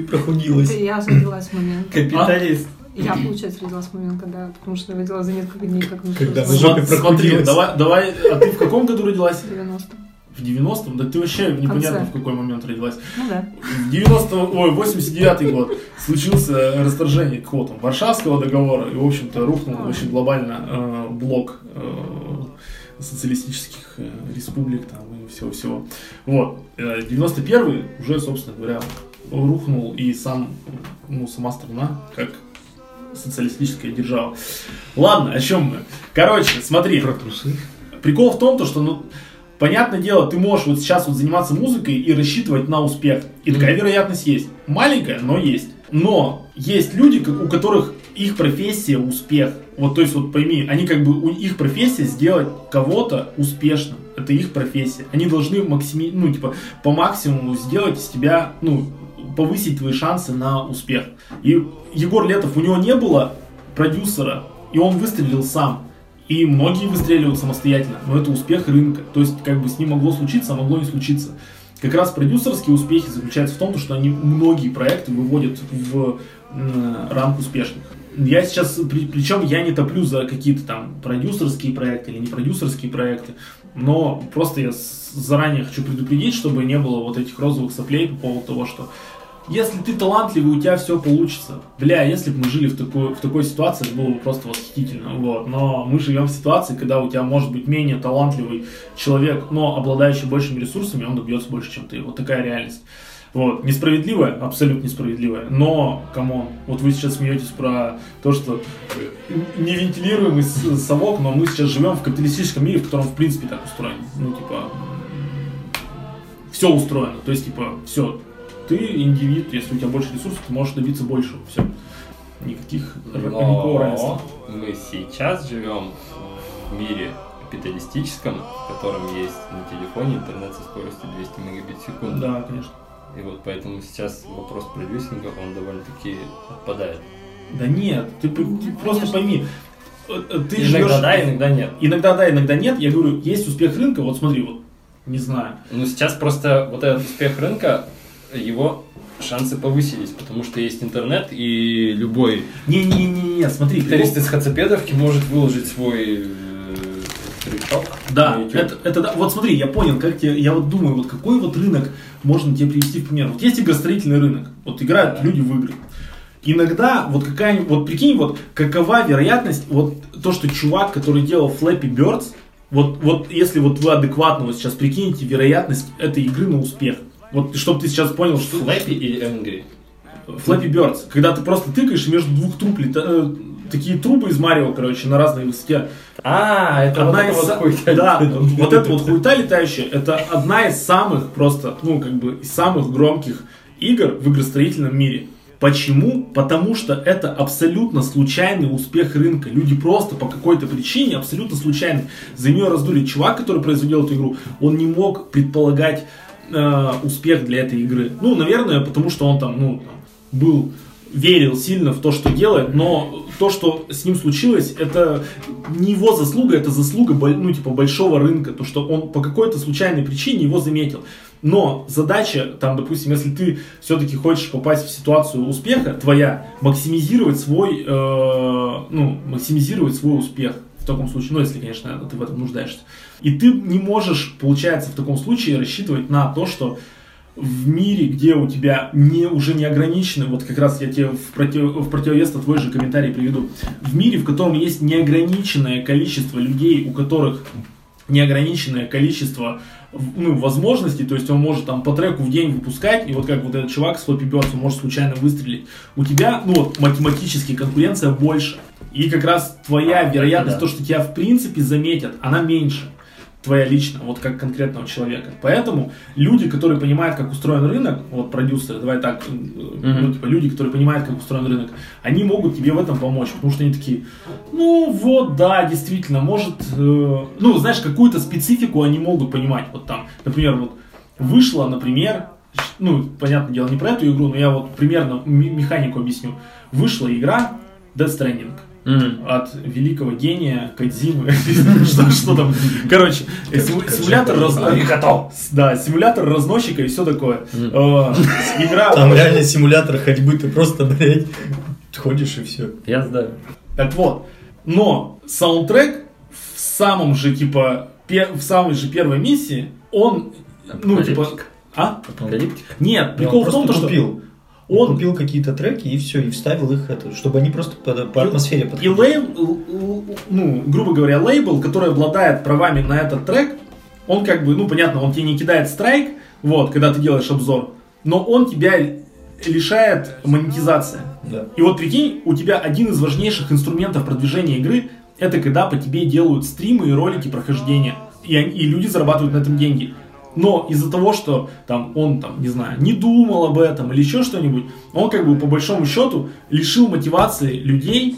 S4: проходилось.
S3: Это я родилась в момент.
S2: капиталист.
S3: Я, получается, родилась в момент, когда, потому что я родилась за несколько дней, как началось
S4: Когда
S3: война.
S4: жопе
S1: Смотри, смотри, давай, давай, а ты в каком году родилась?
S3: 90
S1: В 90-м? Да ты вообще непонятно в какой момент родилась.
S3: Ну да.
S1: В 90 ой, 89 год случился расторжение какого там Варшавского договора, и, в общем-то, рухнул очень глобально э, блок э, социалистических э, республик там и всего-всего. Вот. Э, 91 уже, собственно говоря, рухнул и сам, ну, сама страна, как социалистическая держава. Ладно, о чем мы? Короче, смотри.
S4: Про трусы.
S1: Прикол в том, то, что, ну, понятное дело, ты можешь вот сейчас вот заниматься музыкой и рассчитывать на успех. И такая вероятность есть. Маленькая, но есть. Но есть люди, у которых их профессия успех. Вот, то есть, вот пойми, они как бы, у их профессия сделать кого-то успешным. Это их профессия. Они должны максими, ну, типа, по максимуму сделать из тебя, ну, повысить твои шансы на успех. И Егор Летов, у него не было продюсера, и он выстрелил сам. И многие выстреливают самостоятельно, но это успех рынка. То есть, как бы с ним могло случиться, а могло не случиться. Как раз продюсерские успехи заключаются в том, что они многие проекты выводят в ранг успешных. Я сейчас, при- причем я не топлю за какие-то там продюсерские проекты или не продюсерские проекты, но просто я заранее хочу предупредить, чтобы не было вот этих розовых соплей по поводу того, что если ты талантливый, у тебя все получится. Бля, если бы мы жили в такой, в такой ситуации, это было бы просто восхитительно. Вот. Но мы живем в ситуации, когда у тебя может быть менее талантливый человек, но обладающий большими ресурсами, он добьется больше, чем ты. Вот такая реальность. Вот. Несправедливая, абсолютно несправедливая. Но, come on, вот вы сейчас смеетесь про то, что невентилируемый с- совок, но мы сейчас живем в капиталистическом мире, в котором в принципе так устроен. Ну, типа, все устроено. То есть, типа, все, ты индивид, если у тебя больше ресурсов, ты можешь добиться большего. Все. Никаких, никакого равенства.
S2: Но мы сейчас живем в мире капиталистическом, в котором есть на телефоне интернет со скоростью 200 мегабит в секунду.
S1: Да, конечно.
S2: И вот поэтому сейчас вопрос продюсинга, он довольно-таки отпадает.
S1: Да нет, ты, п- ты просто пойми, э, э, ты
S2: иногда
S1: живешь-
S2: да, иногда нет.
S1: Иногда да, иногда нет. Я говорю, есть успех рынка, вот смотри, вот, не знаю.
S2: Ну, сейчас просто вот этот успех рынка, его шансы повысились, потому что есть интернет, и любой
S1: Не-не-не, смотри,
S2: гитарист
S1: прикол-
S2: из Хацапедовки может выложить свой э,
S1: Да, это, это да. Вот смотри, я понял, как тебе, я вот думаю, вот какой вот рынок можно тебе привести в пример. Вот есть игростроительный рынок, вот играют люди в игры. Иногда, вот какая вот прикинь, вот какова вероятность, вот то, что чувак, который делал Flappy Birds, вот, вот если вот вы адекватно вот сейчас прикинете вероятность этой игры на успех. Вот чтобы ты сейчас понял, что
S2: Флэппи или Энгри?
S1: Flappy Birds, когда ты просто тыкаешь и между двух труб лета- э, такие трубы из Марио, короче, на разной высоте.
S2: А, это
S1: одна
S2: вот
S1: из
S2: вот
S1: да, вот эта вот хуйта летающая, это одна из самых просто, ну, как бы, из самых громких игр в игростроительном мире. Почему? Потому что это абсолютно случайный успех рынка. Люди просто по какой-то причине, абсолютно случайный, за нее раздули. Чувак, который производил эту игру, он не мог предполагать э, успех для этой игры. Ну, наверное, потому что он там, ну, там, был верил сильно в то, что делает, но то, что с ним случилось, это не его заслуга, это заслуга, ну, типа, большого рынка, то, что он по какой-то случайной причине его заметил. Но задача, там, допустим, если ты все-таки хочешь попасть в ситуацию успеха, твоя, максимизировать свой, э, ну, максимизировать свой успех таком случае, ну, если, конечно, ты в этом нуждаешься. И ты не можешь, получается, в таком случае рассчитывать на то, что в мире, где у тебя не, уже не ограничены, вот как раз я тебе в, против, в противовес на твой же комментарий приведу, в мире, в котором есть неограниченное количество людей, у которых неограниченное количество ну, возможностей, то есть он может там по треку в день выпускать, и вот как вот этот чувак с Flappy Birds, он может случайно выстрелить. У тебя, ну вот, математически конкуренция больше. И как раз твоя
S2: А,
S1: вероятность,
S2: да.
S1: то, что тебя в принципе заметят, она меньше твоя лично, вот как конкретного человека. Поэтому люди, которые понимают, как устроен рынок, вот продюсеры, давай так, э, ну, типа, люди, которые понимают, как устроен рынок, они могут тебе в этом помочь, потому что они такие, ну вот, да, действительно, может, э, ну, знаешь, какую-то специфику они могут понимать, вот там, например, вот вышла, например, ну, понятное дело, не про эту игру, но я вот примерно механику объясню. Вышла игра Death Stranding от великого гения Кадзимы. что, что там? Короче, симу- симулятор раз- Да, симулятор разносчика и все такое. Э, Игра.
S4: Там реально симулятор ходьбы, ты просто, блядь, ходишь и все.
S2: Я знаю.
S1: Так вот, но саундтрек в самом же типа в самой же первой миссии он ну типа а
S2: Апокалиптика.
S1: нет прикол в том то, что
S4: купил.
S1: Он
S4: купил какие-то треки и все, и вставил их, это, чтобы они просто по, по атмосфере
S1: И
S4: подходили.
S1: лейбл, ну, грубо говоря, лейбл, который обладает правами на этот трек, он как бы, ну, понятно, он тебе не кидает страйк, вот, когда ты делаешь обзор, но он тебя лишает монетизации.
S4: Да.
S1: И вот прикинь, у тебя один из важнейших инструментов продвижения игры, это когда по тебе делают стримы и ролики прохождения. И, они- и люди зарабатывают на этом деньги. Но из-за того, что там он там, не знаю, не думал об этом или еще что-нибудь, он как бы по большому счету лишил мотивации людей,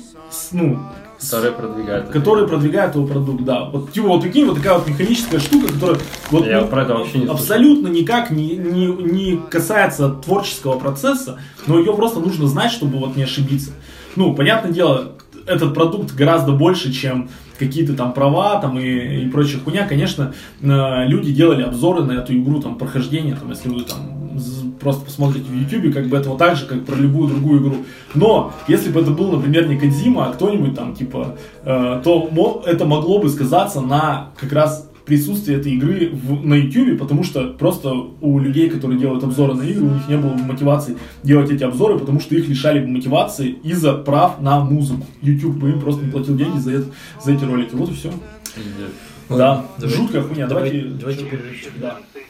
S1: ну,
S2: Которые продвигают. это.
S1: которые продвигают его продукт, да. Вот, типа, вот прикинь, вот такая вот механическая штука, которая вот,
S2: Я
S1: ну,
S2: про это вообще не
S1: абсолютно никак не, не, не касается творческого процесса, но ее просто нужно знать, чтобы вот не ошибиться. Ну, понятное дело, этот продукт гораздо больше, чем какие-то там права там и, и прочая хуйня. Конечно, э, люди делали обзоры на эту игру, там, прохождение, там, если вы там просто посмотрите в YouTube, как бы этого так же, как про любую другую игру. Но, если бы это был, например, не Кодзима, а кто-нибудь там, типа, э, то это могло бы сказаться на как раз присутствие этой игры в- на YouTube, потому что просто у людей, которые делают обзоры на игры, у них не было мотивации делать эти обзоры, потому что их лишали мотивации из-за прав на музыку. YouTube бы им просто не платил деньги за, это- за эти ролики. Вот и все. Да,
S4: Ладно, давай-
S1: жуткая хуйня.
S4: давай-
S1: Давайте,
S4: давайте перерывчик.
S1: Да.
S6: Твой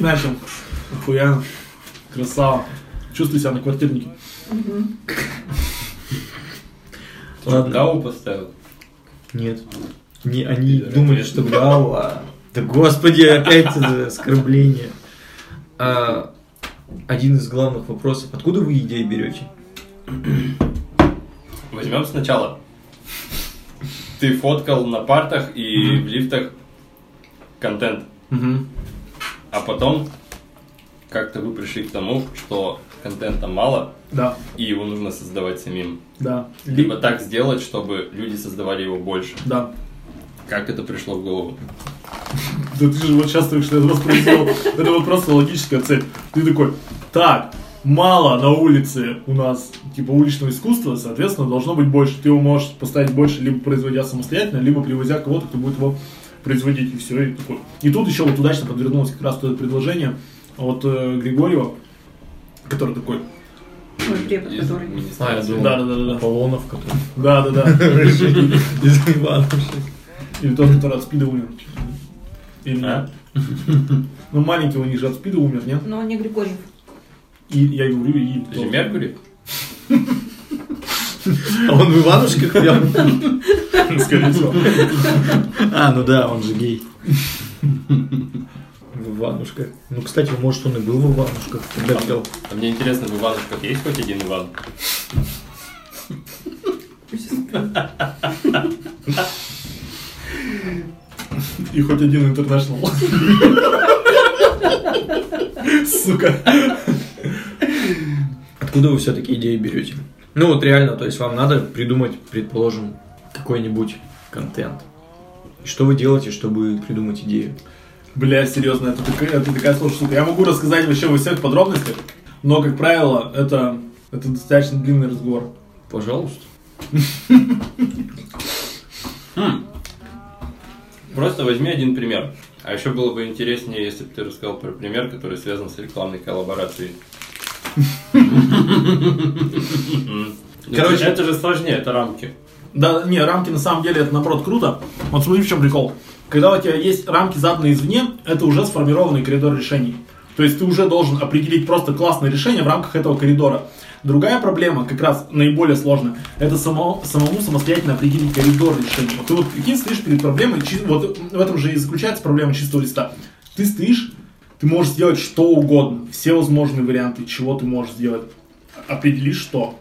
S1: сольник начал? Охуенно. Красава. Чувствую себя на квартирнике.
S4: Ладно.
S2: Гау поставил.
S4: Нет. Не, они думали, что Гау, а... Да господи, опять это оскорбление. А, один из главных вопросов. Откуда вы идеи берете?
S2: Возьмем сначала. Ты фоткал на партах и в лифтах контент. А потом как-то вы пришли к тому, что контента мало,
S1: Да,
S2: и его нужно создавать самим.
S1: да.
S2: Либо так сделать, чтобы люди создавали его больше.
S1: Да.
S2: Как это пришло в голову?
S1: Да ты же вот сейчас только что это воспроизвел. Это вот просто логическая цель. Ты такой, так, мало на улице у нас, типа, уличного искусства, соответственно, должно быть больше. Ты его можешь поставить больше, либо производя самостоятельно, либо привозя кого-то, кто будет его производить, и все. И, такой. и тут еще вот удачно подвернулось как раз вот это предложение от э, Григорьева, который такой,
S3: Ой, препод,
S2: Из
S3: который.
S2: министерства.
S4: А, я думал,
S1: да, да, да, да,
S4: Аполлонов, который
S1: да, да, да,
S4: из
S1: или тот, который от спида умер. Или
S2: А?
S1: нет? Ну, маленький у них же от спида умер, нет?
S3: Но не Григорьев.
S1: И я говорю, и...
S2: Же Меркурий?
S4: А он в Иванушках прям?
S1: Скорее всего.
S4: А, ну да, он же гей. В Иванушках. Ну, кстати, может, он и был в Иванушках, когда пел.
S2: А мне интересно, в Иванушках есть хоть один Иван?
S1: И хоть один интернешнл. Сука.
S4: Откуда вы все-таки идеи берете? Ну вот реально, то есть вам надо придумать, предположим, какой-нибудь контент. И что вы делаете, чтобы придумать идею?
S1: Бля, серьезно, это такая, это такая сложная штука. Я могу рассказать вообще во всех подробностях, но, как правило, это, это достаточно длинный разговор.
S4: Пожалуйста.
S2: Просто возьми один пример. А еще было бы интереснее, если бы ты рассказал про пример, который связан с рекламной коллаборацией. Короче, это же сложнее, это рамки.
S1: Да, не, рамки на самом деле это наоборот круто. Вот смотри, в чем прикол. Когда у тебя есть рамки заданные извне, это уже сформированный коридор решений. То есть ты уже должен определить просто классное решение в рамках этого коридора. Другая проблема, как раз наиболее сложная, это само, самому самостоятельно определить коридор решений. Вот ты вот прикинь, стоишь перед проблемой, вот в этом же и заключается проблема чистого листа. Ты стоишь, ты можешь сделать что угодно, все возможные варианты, чего ты можешь сделать. Определи что.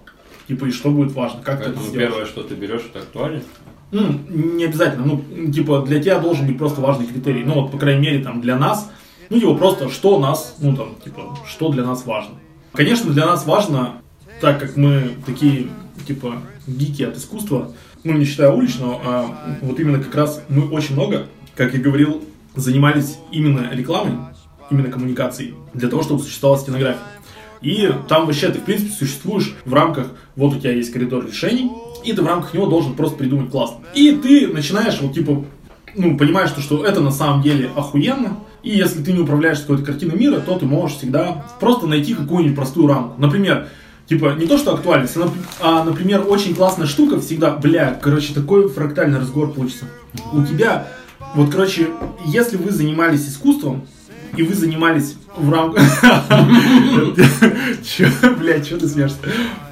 S1: Типа, и что будет важно, как ты это
S2: Поэтому
S1: сделаешь.
S2: первое, что ты берешь, это актуально.
S1: Ну, не обязательно. Ну, типа, для тебя должен быть просто важный критерий. Ну, вот, по крайней мере, там, для нас, ну, типа, просто, что у нас, ну, там, типа, что для нас важно. Конечно, для нас важно, так как мы такие, типа, гики от искусства, ну, не считая уличного, а вот именно как раз мы очень много, как я говорил, занимались именно рекламой, именно коммуникацией, для того, чтобы существовала стенография. И там вообще ты, в принципе, существуешь в рамках, вот у тебя есть коридор решений, и ты в рамках него должен просто придумать классно. И ты начинаешь, вот, типа, ну, понимаешь, что, что это на самом деле охуенно, и если ты не управляешь какой-то картиной мира, то ты можешь всегда просто найти какую-нибудь простую рамку. Например, Типа, не то, что актуальность, а, а, например, очень классная штука всегда, бля, короче, такой фрактальный разговор получится. У тебя, вот, короче, если вы занимались искусством, и вы занимались в рамках... Блядь, что ты смеешься?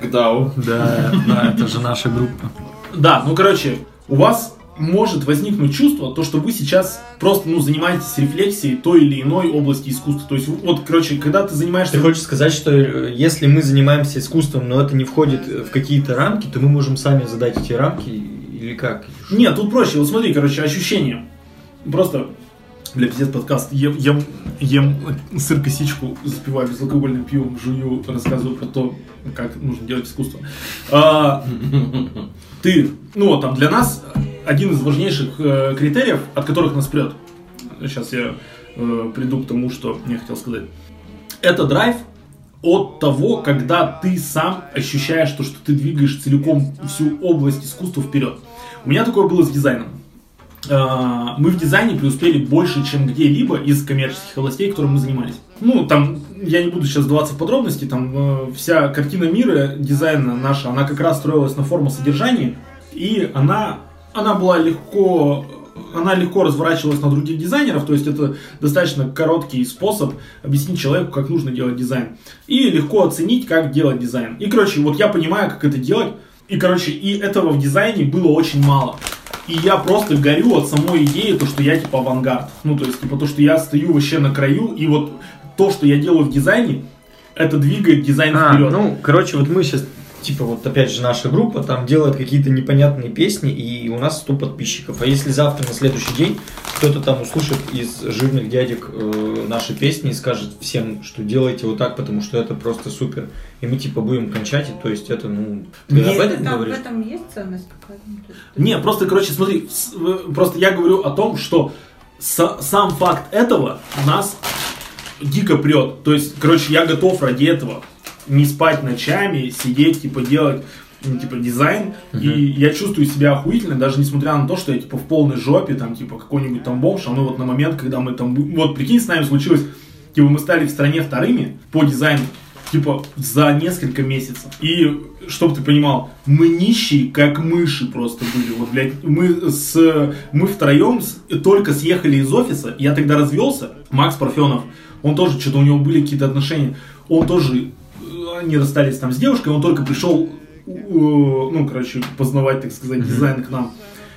S2: ГДАУ.
S4: Да, да, это же наша группа.
S1: Да, ну, короче, у вас может возникнуть чувство, то, что вы сейчас просто, ну, занимаетесь рефлексией той или иной области искусства. То есть, вот, короче, когда ты занимаешься...
S4: Ты хочешь сказать, что э, если мы занимаемся искусством, но это не входит в какие-то рамки, то мы можем сами задать эти рамки или как?
S1: Нет, тут проще. Вот смотри, короче, ощущение. Просто для пиздец подкаст. Ем, ем, ем сыр косичку, запиваю безалкогольным пивом, жую, рассказываю про то, как нужно делать искусство. А, ты, ну там для нас один из важнейших э, критериев, от которых нас прет. Сейчас я э, приду к тому, что я хотел сказать. Это драйв от того, когда ты сам ощущаешь то, что ты двигаешь целиком всю область искусства вперед. У меня такое было с дизайном. А, Мы в дизайне преуспели больше, чем где-либо из коммерческих областей, которыми мы занимались. Ну, там, я не буду сейчас вдаваться в подробности, там э, вся картина мира дизайна наша, она как раз строилась на форму содержания, и она, она была легко, она легко разворачивалась на других дизайнеров, то есть это достаточно короткий способ объяснить человеку, как нужно делать дизайн. И легко оценить, как делать дизайн. И, короче, вот я понимаю, как это делать, и, короче, и этого в дизайне было очень мало. И я просто горю от самой идеи, то, что я типа авангард. Ну, то есть, типа, то, что я стою вообще на краю, и вот то, что я делаю в дизайне, это двигает дизайн
S4: А,
S1: вперед.
S4: ну, короче, вот мы сейчас, типа, вот опять же наша группа там делает какие-то непонятные песни, и у нас 100 подписчиков. А если завтра на следующий день кто-то там услышит из жирных дядек э, наши песни и скажет всем, что делайте вот так, потому что это просто супер. И мы типа будем кончать, и то есть это, ну, ты
S1: Не,
S4: об этом
S3: Там в
S4: говоришь?
S3: этом есть ценность какая-то?
S1: Не, просто, короче, смотри, с- э, просто я говорю о том, что са- сам факт этого нас дико прет. То есть, короче, я готов ради этого не спать ночами, сидеть, типа, делать ну, типа дизайн, и я чувствую себя охуительно, даже несмотря на то, что я типа в полной жопе, там типа какой-нибудь там бомж, а мы вот на момент, когда мы там, вот прикинь, с нами случилось, типа мы стали в стране вторыми по дизайну, типа за несколько месяцев. И, чтобы ты понимал, мы нищие, как мыши просто были. Вот, блядь, мы с мы втроем с- только съехали из офиса. Я тогда развелся. Макс Парфенов, он тоже что-то у него были какие-то отношения. Он тоже они расстались там с девушкой, он только пришел, э, ну, короче, познавать, так сказать, дизайн к нам.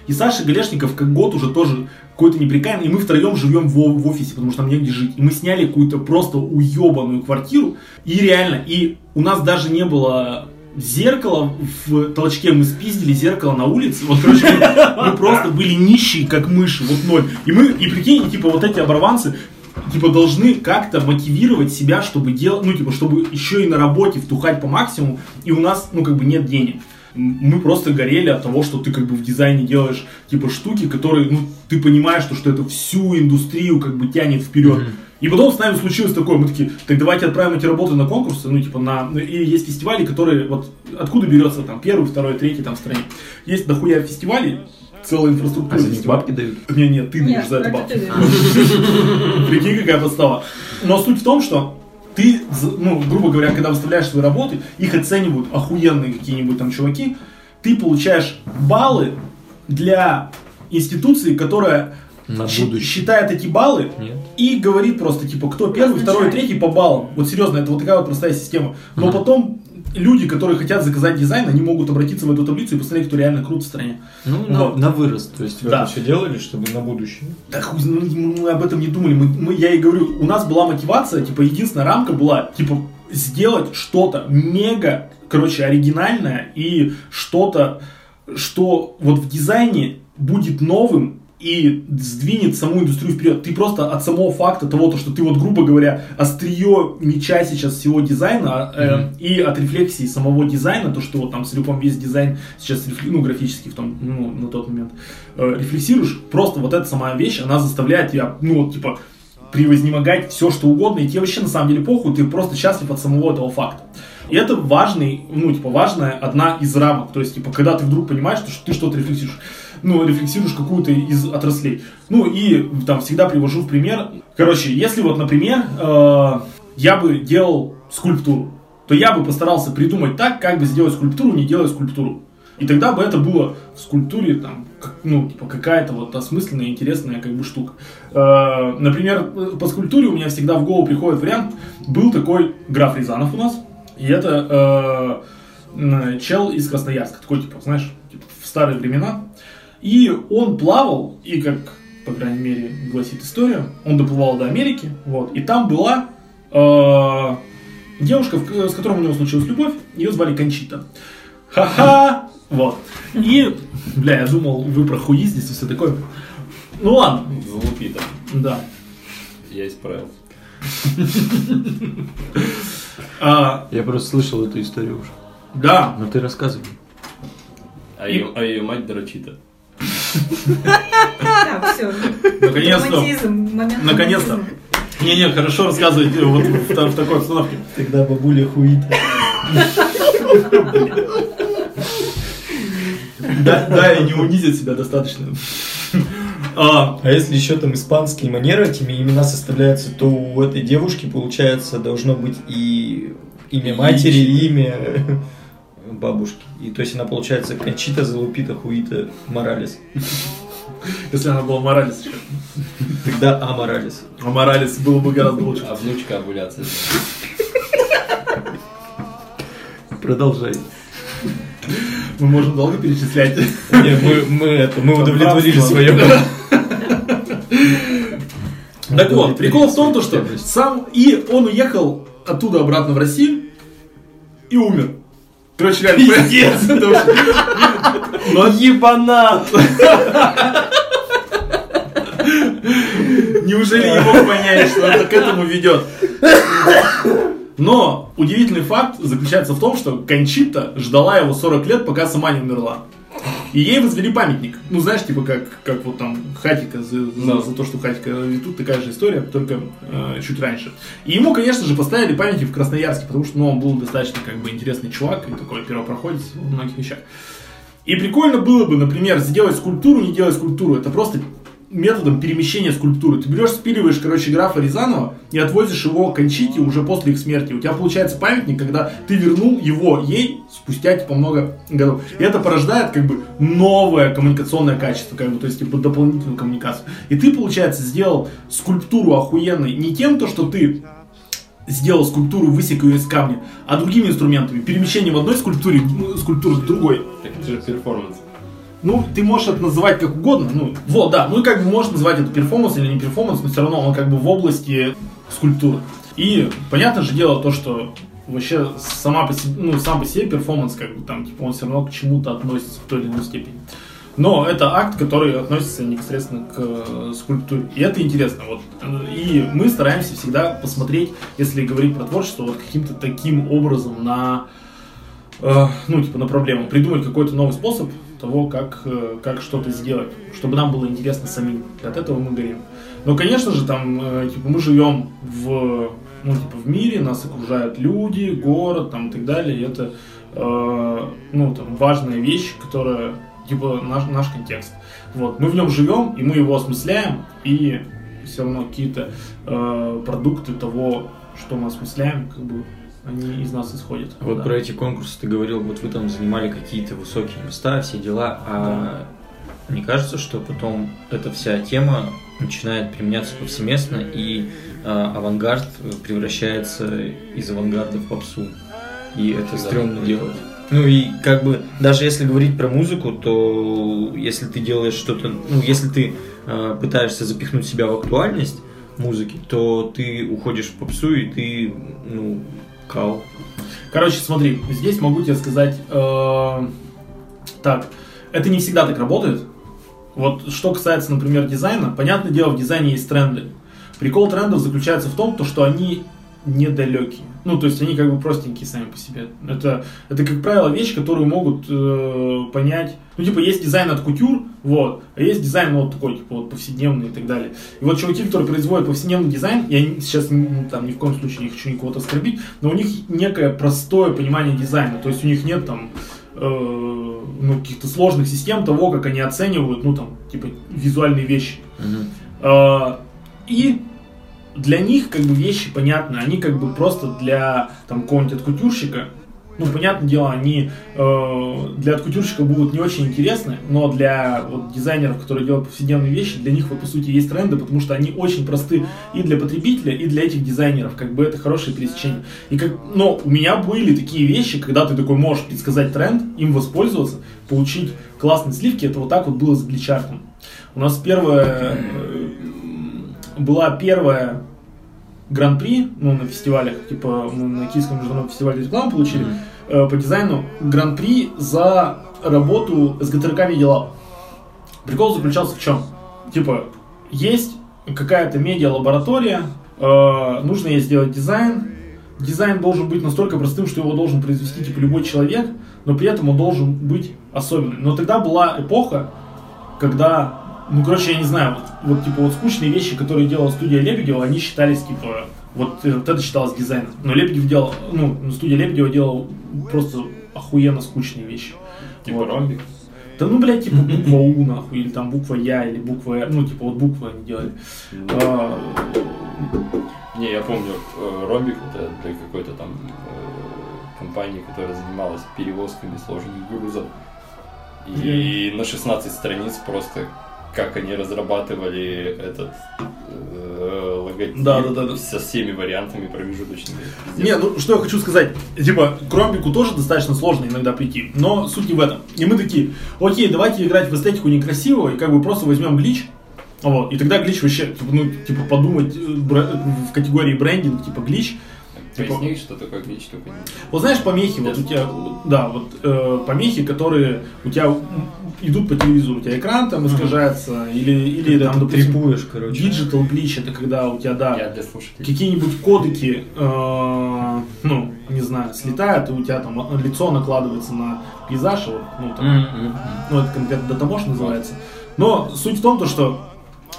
S1: И Саша Галешников как год уже тоже какой-то неприкаянный, и мы втроем живем в, в офисе, потому что нам негде жить. И мы сняли какую-то просто уебанную квартиру, и реально, и у нас даже не было зеркала в толчке, мы спиздили зеркало на улице, вот, короче, мы, мы просто были нищие, как мыши, вот ноль. И мы, и прикинь, типа, вот эти оборванцы, типа должны как-то мотивировать себя, чтобы делать, ну типа, чтобы еще и на работе втухать по максимуму, и у нас, ну как бы нет денег. Мы просто горели от того, что ты как бы в дизайне делаешь типа штуки, которые, ну, ты понимаешь, что, что это всю индустрию как бы тянет вперед. И потом с нами случилось такое, мы такие, так давайте отправим эти работы на конкурсы, ну, типа, на... ну, И есть фестивали, которые, вот, откуда берется, там, первый, второй, третий, там, в стране. Есть дохуя фестивалей, целая инфраструктура
S4: А
S1: фестивалей.
S4: бабки дают?
S1: Не, нет, ты даешь за это бабки. Прикинь, какая подстава. Но суть в том, что ты, ну, грубо говоря, когда выставляешь свои работы, их оценивают охуенные какие-нибудь там чуваки, ты получаешь баллы для институции, которая
S4: На будущее.
S1: считает эти баллы
S4: Нет.
S1: и говорит просто, типа, кто первый, второй,
S3: Назначает.
S1: третий по баллам. Вот серьезно, это вот такая вот простая система. Но потом люди, которые хотят заказать дизайн, они могут обратиться в эту таблицу и посмотреть, кто реально крут в стране.
S4: Ну, на,
S1: Вот.
S4: на вырост. То есть вы
S1: Да.
S4: это все делали, чтобы на будущее.
S1: Да зна- мы, мы об этом не думали. Мы, мы- я и говорю, у нас была мотивация, типа, единственная рамка была, типа, сделать что-то мега, короче, оригинальное и что-то, что вот в дизайне будет новым и сдвинет саму индустрию вперед. Ты просто от самого факта того, то, что ты вот, грубо говоря, острие меча сейчас всего дизайна э, и от рефлексии самого дизайна, то, что вот там целиком весь дизайн сейчас, ну, графический в том, ну, на тот момент, э, рефлексируешь, просто вот эта сама вещь, она заставляет тебя, ну, вот, типа, превознемогать все, что угодно, и тебе вообще на самом деле похуй, ты просто счастлив от самого этого факта. И это важный, ну, типа, важная одна из рамок. То есть, типа, когда ты вдруг понимаешь, что ты что-то рефлексируешь, ну, рефлексируешь какую-то из отраслей. Ну, и там всегда привожу в пример. Короче, если вот, например, э, я бы делал скульптуру, то я бы постарался придумать так, как бы сделать скульптуру, не делая скульптуру. И тогда бы это было в скульптуре, там, как- ну, типа, какая-то вот осмысленная, интересная, как бы, штука. Э, например, по скульптуре у меня всегда в голову приходит вариант, был такой граф Рязанов у нас, и это э, чел из Красноярска, такой, типа, знаешь, типа, в старые времена. И он плавал, и как, по крайней мере, гласит история, он доплывал до Америки, вот, и там была э, девушка, с которой у него случилась любовь, ее звали Кончита. Ха-ха! Вот. И, бля, я думал, вы про хуи здесь и все такое. Ну ладно,
S2: Залупито.
S1: да.
S2: Я исправил.
S1: А,
S4: Я просто слышал эту историю уже.
S1: да,
S4: Но ты рассказывай.
S2: А ее, а ее мать дрочита.
S3: Так, все.
S1: наконец-то. Наконец-то. Не-не, хорошо рассказывать э, вот в, в такой обстановке.
S4: Тогда бабуля хуита.
S1: Да, да, и не унизит себя достаточно. А,
S4: А если еще там испанские манеры, этими имена составляются, то у этой девушки, получается, должно быть и имя матери, и имя бабушки. И то есть она получается Кончита Залупита Хуита Моралес.
S1: если она была Моралес еще.
S4: Тогда А Моралес.
S1: А Моралес было бы гораздо лучше.
S2: А внучка овуляция.
S4: Продолжай.
S1: Мы можем долго перечислять.
S4: Не, мы, мы, это, мы удовлетворили свое.
S1: Так вот, прикол в том, то, что сам и он уехал оттуда обратно в Россию и умер. Короче, реально, пиздец.
S4: Ебанат!
S1: Неужели не мог понять, что это к этому ведет? Но удивительный факт заключается в том, что Кончита ждала его 40 лет, пока сама не умерла. И ей возвели памятник. Ну, знаешь, типа как, как вот там Хатика за, за- за то, что Хатика. И тут такая же история, только э, чуть раньше. И ему, конечно же, поставили памятник в Красноярске, потому что ну, он был достаточно как бы интересный чувак и такой первопроходец в многих вещах. И прикольно было бы, например, сделать скульптуру, не делать скульптуру. Это просто методом перемещения скульптуры. Ты берешь, спиливаешь, короче, графа Рязанова и отвозишь его к Кончите уже после их смерти. У тебя получается памятник, когда ты вернул его ей спустя, типа, много годов. И это порождает, как бы, новое коммуникационное качество, как бы, то есть, типа, дополнительную коммуникацию. И ты, получается, сделал скульптуру охуенной не тем, то, что ты сделал скульптуру, высек ее из камня, а другими инструментами. Перемещение в одной скульптуре, ну, скульптуры в другой.
S2: Так это же перформанс.
S1: Ну, ты можешь это называть как угодно. Ну, вот, да. Ну, и как бы можешь называть это перформанс или не перформанс, но все равно он как бы в области скульптуры. И понятно же дело то, что вообще сама по себе, ну, сам по себе перформанс, как бы там, типа, он все равно к чему-то относится в той или иной степени. Но это акт, который относится непосредственно к э, скульптуре. И это интересно. Вот. И мы стараемся всегда посмотреть, если говорить про творчество, вот каким-то таким образом на э, ну, типа, на проблему. Придумать какой-то новый способ того, как, э, как что-то сделать, чтобы нам было интересно самим. От этого мы горим. Но, конечно же, там, э, типа, мы живем в, ну, типа, в мире, нас окружают люди, город, там, и так далее. И это, э, ну, там, важная вещь, которая, типа, наш, наш контекст. Вот. Мы в нем живем, и мы его осмысляем, и все равно какие-то э, продукты того, что мы осмысляем, как бы, они из нас исходят.
S4: Вот
S1: Да.
S4: про эти конкурсы ты говорил, вот вы там занимали какие-то высокие места, все дела, а мне кажется, что потом эта вся тема начинает применяться повсеместно, и э, авангард превращается из авангарда в попсу. И это
S2: Да.
S4: стрёмно делать. Ну и как бы, даже если говорить про музыку, то если ты делаешь что-то, ну если ты э, пытаешься запихнуть себя в актуальность музыки, то ты уходишь в попсу, и ты, ну, кал.
S1: Короче, смотри, здесь могу тебе сказать, э, так, это не всегда так работает. Вот что касается, например, дизайна, понятное дело, в дизайне есть тренды. Прикол трендов заключается в том, то, что они недалекие. Ну, то есть они как бы простенькие сами по себе. Это, это как правило, вещь, которую могут э, понять. Ну, типа, есть дизайн от кутюр, вот, а есть дизайн ну, вот такой, типа, вот повседневный и так далее. И вот чуваки, которые производят повседневный дизайн, я сейчас ну, там ни в коем случае не хочу никого-то оскорбить, но у них некое простое понимание дизайна. То есть у них нет там э, ну, каких-то сложных систем того, как они оценивают, ну, там, типа, визуальные вещи. А, И для них как бы вещи понятны, они как бы просто для там какого-нибудь откутюрщика, ну, понятное дело, они э, для откутюрщика будут не очень интересны, но для вот, дизайнеров, которые делают повседневные вещи, для них вот по сути есть тренды, потому что они очень просты и для потребителя, и для этих дизайнеров, как бы это хорошее пересечение. И как, но у меня были такие вещи, когда ты такой можешь предсказать тренд, им воспользоваться, получить классные сливки, это вот так вот было с глитч-артом. У нас первая э, была первая гран-при, ну, на фестивалях, типа, мы на Киевском международном фестивале рекламу получили, э, по дизайну гран-при за работу с ГТРК Медиалаб. Прикол заключался в чем? Типа, есть какая-то медиа-лаборатория, э, нужно ей сделать дизайн, дизайн должен быть настолько простым, что его должен произвести типа любой человек, но при этом он должен быть особенным. Но тогда была эпоха, когда, ну, короче, я не знаю, вот, вот, типа вот скучные вещи, которые делала студия Лебедева, они считались, типа, вот, э, это считалось дизайном. Но Лебедев делал, ну, студия Лебедева делала просто охуенно скучные вещи.
S2: Типа
S1: Вот.
S2: ромбик.
S1: Да ну, блядь, типа буква У, нахуй, или там буква Я, или буква Р, ну, типа вот буквы они делали. А,
S2: Не, я помню, э, ромбик это для какой-то там э, компании, которая занималась перевозками сложных грузов. И на 16 страниц просто как они разрабатывали этот э, логотип
S1: Да, да, да, да.
S2: со всеми вариантами промежуточными.
S1: Не, ну что я хочу сказать, типа, к ромбику тоже достаточно сложно иногда прийти, но суть не в этом. И мы такие, окей, давайте играть в эстетику некрасивого, и как бы просто возьмем глич, вот, и тогда глич вообще, типа, ну, типа, подумать э, в категории брендинг, типа, глич,
S2: Поясни, что такое глич, только не-
S1: вот знаешь, помехи, вот у тебя, да, вот э, помехи, которые у тебя идут по телевизору, у тебя экран там искажается, или, или
S4: Когда
S1: там,
S4: ты
S1: допустим,
S4: трипуешь, короче.
S1: digital glitch, это когда у тебя, да, какие-нибудь кодеки, э, ну, не знаю, слетают, и у тебя там лицо накладывается на пейзаж, вот, ну, там,
S4: М-м-м.
S1: ну, это конкретно датамош называется. Но суть в том, то, что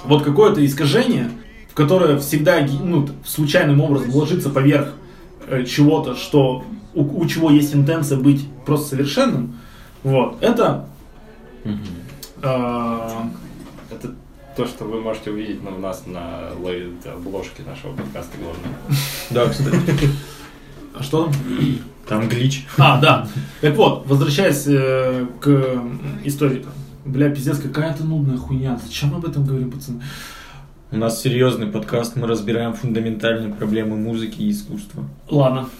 S1: вот какое-то искажение, в которое всегда ну, случайным образом ложится поверх чего-то, что у, у чего есть интенция быть просто совершенным, вот, это э,
S2: Это то, что вы можете увидеть на, у нас на обложке нашего подкаста главное.
S4: Да, кстати.
S1: а что там?
S4: Там глич.
S1: А, да. Так вот, возвращаясь э, к истории. Бля, пиздец, какая-то нудная хуйня. Зачем мы об этом говорим, пацаны?
S4: У нас серьезный подкаст, мы разбираем фундаментальные проблемы музыки и искусства.
S1: Ладно.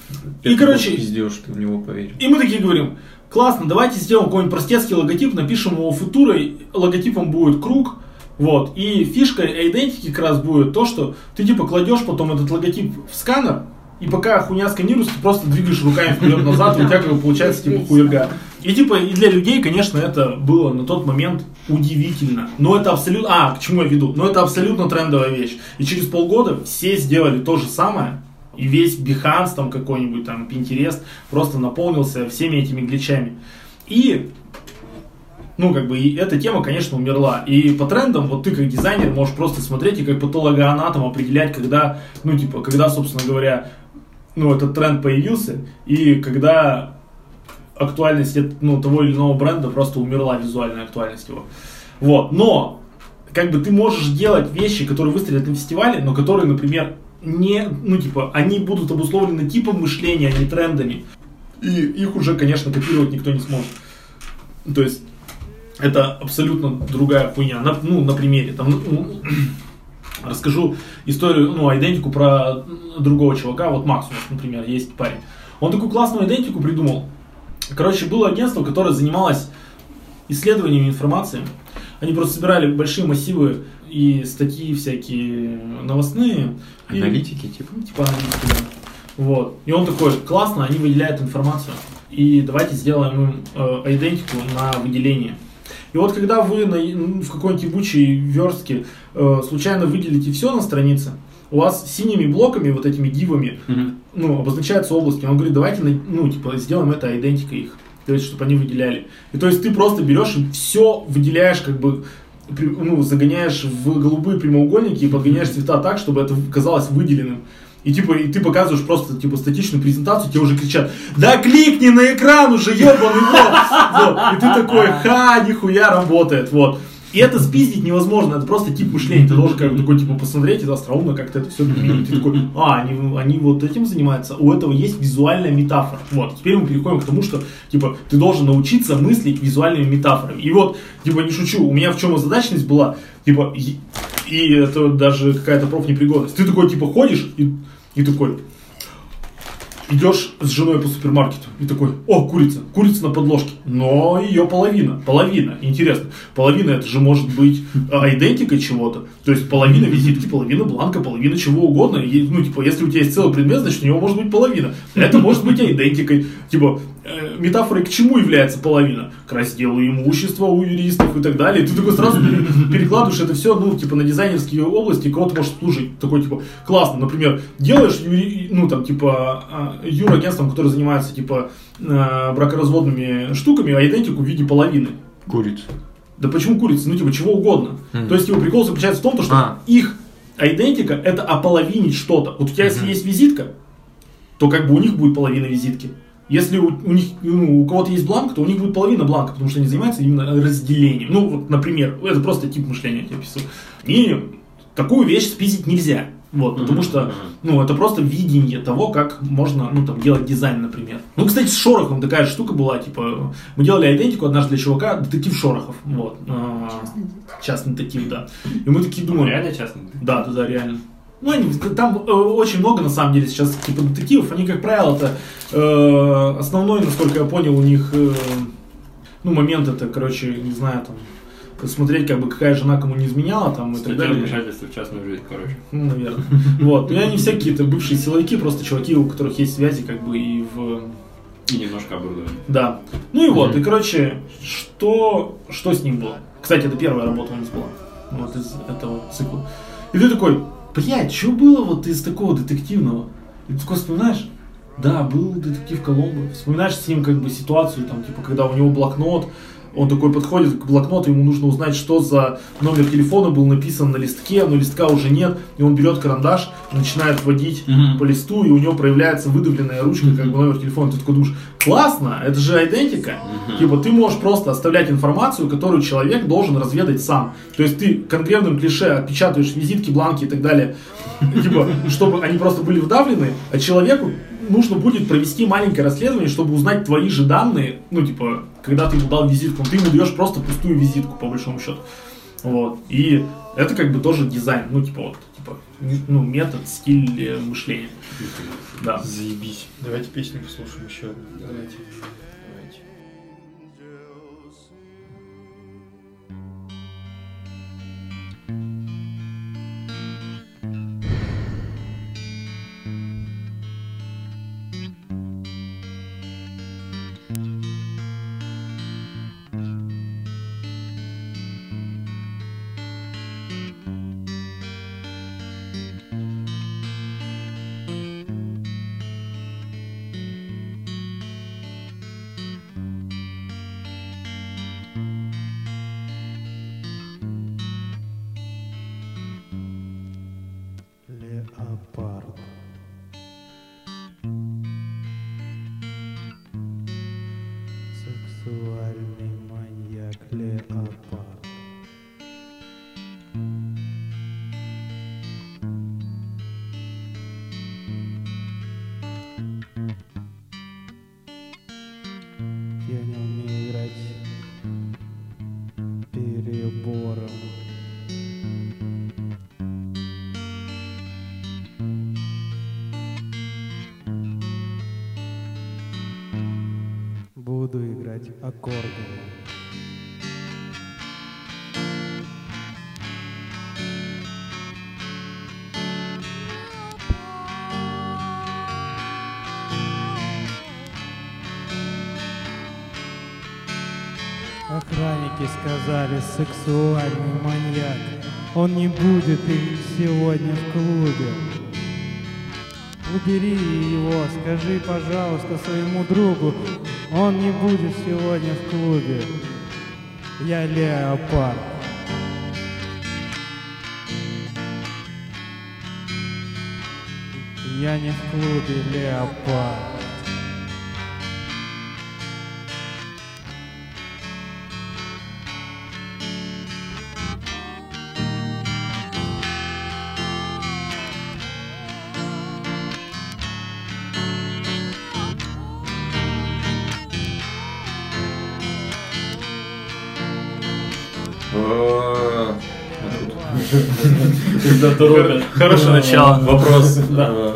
S1: И,
S4: Это
S1: короче,
S4: пиздешь, ты в него поверишь.
S1: И мы такие говорим, классно, давайте сделаем какой-нибудь простецкий логотип, напишем его футурой, логотипом будет круг, вот, и фишка идентики как раз будет то, что ты типа кладешь потом этот логотип в сканер, и пока хуйня сканируется, ты просто двигаешь руками вперед-назад, и у тебя как бы получается типа хуерга. И типа, и для людей, конечно, это было на тот момент удивительно. Но это абсолютно... А, к чему я веду? Но это абсолютно трендовая вещь. И через полгода все сделали то же самое, и весь Behance там какой-нибудь, там, Pinterest просто наполнился всеми этими гличами. И ну, как бы, и эта тема, конечно, умерла. И по трендам, вот ты как дизайнер можешь просто смотреть и как патологоанатом определять, когда, ну, типа, когда, собственно говоря, ну, этот тренд появился, и когда актуальность ну, того или иного бренда просто умерла, визуальная актуальность его. Вот, но, как бы, ты можешь делать вещи, которые выстрелят на фестивале, но которые, например, не, ну, типа, они будут обусловлены типом мышления, а не трендами. И их уже, конечно, копировать никто не сможет. То есть, это абсолютно другая хуйня. На, ну, на примере. Там, ну, расскажу историю, ну, идентику про другого чувака. Вот Макс у нас, например, есть парень. Он такую классную идентику придумал. Короче, было агентство, которое занималось исследованием информации. Они просто собирали большие массивы и статьи всякие новостные.
S4: Аналитики, типа.
S1: И, типа аналитики, да. Вот. И он такой, классно, они выделяют информацию. И давайте сделаем им э, идентику на выделение. И вот когда вы на, ну, в какой-нибудь ебучей верстке э, случайно выделите все на странице, у вас синими блоками, вот этими дивами,
S2: Мгм.
S1: Ну, обозначаются области. Он говорит, давайте, ну, типа, сделаем это идентикой их. То есть, чтобы они выделяли. И то есть, ты просто берешь и все выделяешь, как бы, ну, загоняешь в голубые прямоугольники и подгоняешь цвета так, чтобы это казалось выделенным. И типа, и ты показываешь просто типа статичную презентацию, тебе уже кричат, да кликни на экран уже, ебаный в рот!» Вот. И ты такой, ха, нихуя работает, вот. И это спиздить невозможно, это просто тип мышления. Ты должен как бы такой, типа, посмотреть и остроумно как-то это все применить. Ты такой, а, они, они вот этим занимаются, у этого есть визуальная метафора. Вот, теперь мы переходим к тому, что, типа, ты должен научиться мыслить визуальными метафорами. И вот, типа, не шучу, у меня в чем озадаченность была, типа, и, и это даже какая-то профнепригодность. Ты такой, типа, ходишь и, и такой, идешь с женой по супермаркету и такой, о, курица, курица на подложке, но ее половина, половина, интересно, половина это же может быть а, идентикой чего-то, то есть половина визитки, половина бланка, половина чего угодно, ну, типа, если у тебя есть целый предмет, значит, у него может быть половина, это может быть идентикой, типа, метафорой к чему является половина? К разделу имущества у юристов и так далее. И ты такой сразу пере- перекладываешь это все, ну, типа, на дизайнерские области, кого-то может служить. Такой, типа, классно, например, делаешь, юри- ну, там, типа, а, юрагентством, которое занимается, типа, а, бракоразводными штуками, а идентику в виде половины.
S4: Курица.
S1: Да почему курица? Ну, типа, чего угодно.
S4: Мгм.
S1: То есть, его прикол заключается в том, то, что
S4: А.
S1: их идентика это ополовинить что-то. Вот у тебя, если есть визитка, то как бы у них будет половина визитки. Если у, у них, ну, у кого-то есть бланк, то у них будет половина бланка, потому что они занимаются именно разделением. Ну, вот, например, это просто тип мышления я тебе описываю. И такую вещь спиздить нельзя. Вот, потому что, ну, это просто видение того, как можно, ну, там, делать дизайн, например. Ну, кстати, с Шорохом такая же штука была, типа, мы делали идентику однажды для чувака, детектив Шорохов, вот. а, Частный детектив, да. И мы такие думаем,
S2: реально частный.
S1: да, да, да, реально. Ну, они, там э, очень много, на самом деле, сейчас типа детективов. Они, как правило, это э, основной, насколько я понял, у них, э, ну, момент это, короче, не знаю, там, смотреть, как бы, какая жена кому не изменяла, там, и так далее.
S2: вмешательства в частную жизнь, короче.
S1: Ну, наверное. Вот. И они все какие-то бывшие силовики, просто чуваки, у которых есть связи, как бы, и в
S2: И немножко оборудование.
S1: да. Ну и вот, и короче, что, что с ним было? Кстати, это первая работа у нас была. Вот из этого цикла. И ты такой, блядь, что было вот из такого детективного? И ты такой вспоминаешь? Да, был детектив Коломбо. Вспоминаешь с ним как бы ситуацию, там, типа, когда у него блокнот, он такой подходит к блокноту, ему нужно узнать, что за номер телефона был написан на листке, но листка уже нет, и он берет карандаш начинает водить
S2: Мгм.
S1: по листу, и у него проявляется выдавленная ручка, как бы номер телефона. Ты такой думаешь, классно, это же идентика. Типа ты можешь просто оставлять информацию, которую человек должен разведать сам. То есть ты конкретным клише отпечатываешь визитки, бланки и так далее, типа, чтобы они просто были вдавлены, а человеку нужно будет провести маленькое расследование, чтобы узнать твои же данные, ну, типа, когда ты ему дал визитку, ты ему даешь просто пустую визитку, по большому счету. Вот. И это как бы тоже дизайн, ну, типа, вот, типа, ну, метод, стиль э, мышления. Да.
S4: Заебись. Давайте песню послушаем еще. Давайте.
S7: Сексуальный маньяк. Он не будет им сегодня в клубе. Убери его, скажи, пожалуйста, своему другу, он не будет сегодня в клубе. Я леопард. Я не в клубе леопард.
S1: Хорошее начало.
S4: Вопрос.
S1: Да.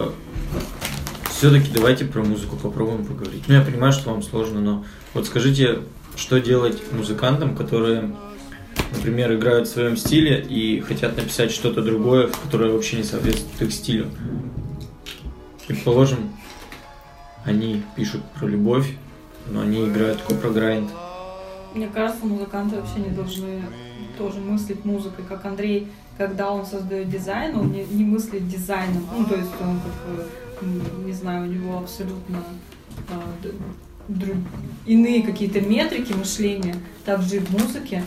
S4: Все-таки давайте про музыку попробуем поговорить. Ну, я понимаю, что вам сложно, но вот скажите, что делать музыкантам, которые, например, играют в своем стиле и хотят написать что-то другое, которое вообще не соответствует их стилю. Предположим, они пишут про любовь, но они играют такой про грайнд.
S3: Мне кажется, музыканты вообще не должны тоже мыслить музыкой, как Андрей, когда он создает дизайн, он не, не мыслит дизайном. Ну, то есть он как, э, не знаю, у него абсолютно а, д- дру- иные какие-то метрики мышления, также и в музыке.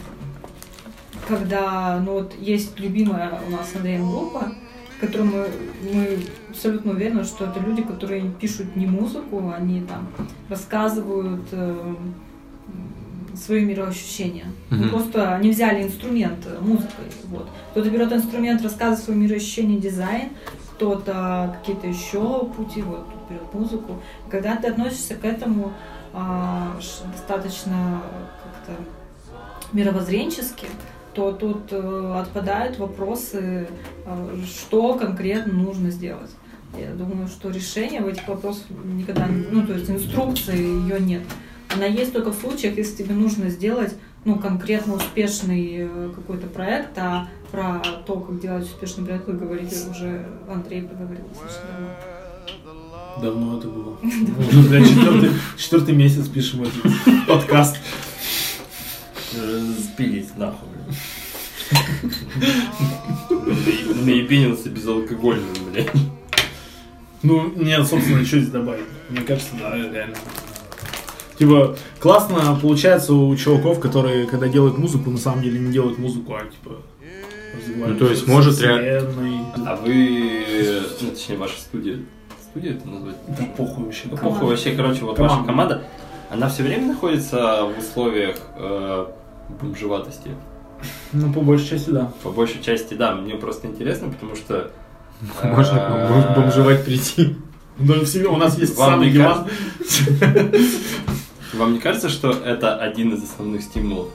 S3: Когда, ну вот, есть любимая у нас Андреем группа, в которой мы, мы абсолютно уверены, что это люди, которые пишут не музыку, они там рассказывают э, м, свои мироощущения. Ну, просто они взяли инструмент э, музыкой. Вот. Кто-то берет инструмент, рассказывает свои мироощущения, дизайн, кто-то какие-то еще пути, вот берет музыку. Когда ты относишься к этому а, достаточно как-то мировоззренчески, то тут э, отпадают вопросы, э, что конкретно нужно сделать. Я думаю, что решения в этих вопросах никогда. Ну, то есть инструкции ее нет. Она есть только в случаях, если тебе нужно сделать ну, конкретно успешный э, какой-то проект, а про то, как делать успешный проект, вы говорите уже, Андрей поговорил достаточно давно.
S1: Давно это было. Бля, четвертый, четвертый месяц пишем этот подкаст.
S2: Спились нахуй. блин. Наебенился безалкогольным, блядь.
S1: Ну, нет, собственно, что здесь добавить? Мне кажется, да, реально. Типа, классно получается у чуваков, которые, когда делают музыку, на самом деле не делают музыку, а типа развивают
S4: Ну, то есть может
S1: вселенной.
S2: А вы, ну, точнее, ваша студия, студия это назвать?
S1: Да похуй вообще.
S2: Ну, похуй, вообще, короче, вот
S1: Команда.
S2: ваша команда, она все время находится в условиях э, бомжеватости.
S1: Ну, по большей части, да.
S2: По большей части, да, мне просто интересно, потому что... э,
S4: Можно бом- бомжевать прийти.
S1: Но в семье у нас есть самый диван.
S2: Вам не кажется, что это один из основных стимулов?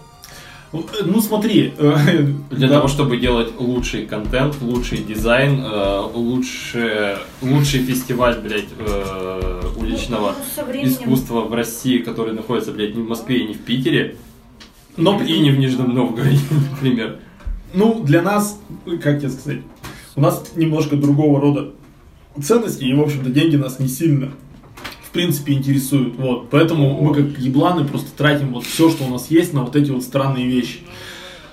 S1: Ну, смотри. э,
S2: Для
S1: да.
S2: того, чтобы делать лучший контент, лучший дизайн, э, лучше, лучший фестиваль, блядь, э, уличного
S3: Ну, временем-
S2: искусства в России, который находится, блядь, не в Москве и не в Питере,
S1: Но
S2: и не в Нижнем Новгороде, например.
S1: Ну, для нас, как тебе сказать, у нас немножко другого рода ценности, и, в общем-то, деньги нас не сильно, принципе, интересуют. Вот. Поэтому мы, как ебланы, просто тратим вот все, что у нас есть, на вот эти вот странные вещи.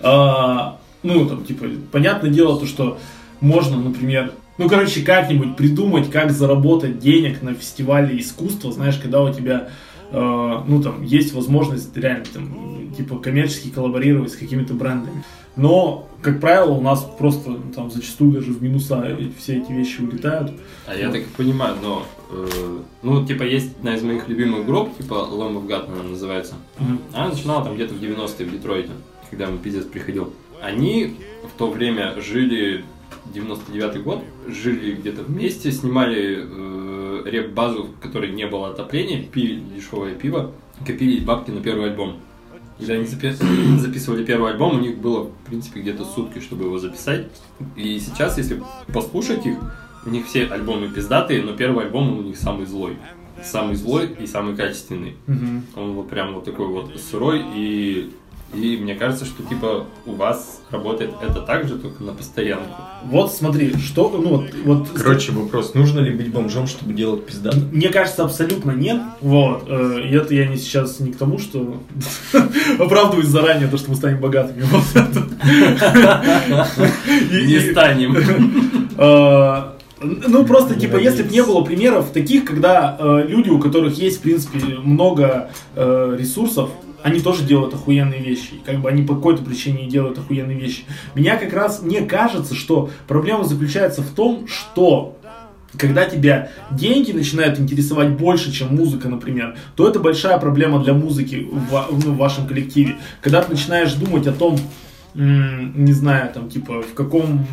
S1: А, ну, там, типа, понятное дело, то, что можно, например, ну, короче, как-нибудь придумать, как заработать денег на фестивале искусства, знаешь, когда у тебя, ну, там, есть возможность реально, там, типа, коммерчески коллаборировать с какими-то брендами. Но, как правило, у нас просто ну, там зачастую даже в минуса все эти вещи улетают.
S2: А я так и понимаю, но, э, ну, типа, есть одна из моих любимых групп, типа Lamb of God она называется. Она начинала там где-то в 90-е в Детройте, когда мой пиздец приходил. Они в то время жили, 99-й год, жили где-то вместе, снимали э, реп-базу, в которой не было отопления, пили дешевое пиво. копились бабки на первый альбом. Когда они запи- записывали первый альбом, у них было, в принципе, где-то сутки, чтобы его записать. И сейчас, если послушать их, у них все альбомы пиздатые, но первый альбом у них самый злой. Самый злой и самый качественный.
S1: Мгм.
S2: Он вот прям вот такой вот сырой и и мне кажется, что типа у вас работает это так же, только на постоянку.
S1: Вот смотри, что, ну вот, вот
S4: Короче, вопрос, нужно ли быть бомжом, чтобы делать пиздато?
S1: Мне кажется, абсолютно нет. Вот. э, И это я не сейчас не к тому, что оправдываюсь заранее то, что мы станем богатыми.
S2: Не станем.
S1: Э, Ну, просто, типа, если бы не было примеров таких, когда э, люди, у которых есть, в принципе, много э, ресурсов, они тоже делают охуенные вещи. Как бы они по какой-то причине делают охуенные вещи. Меня как раз, мне кажется, что проблема заключается в том, что когда тебя деньги начинают интересовать больше, чем музыка, например, то это большая проблема для музыки в, ну, в вашем коллективе. Когда ты начинаешь думать о том, не знаю, там, типа, в каком,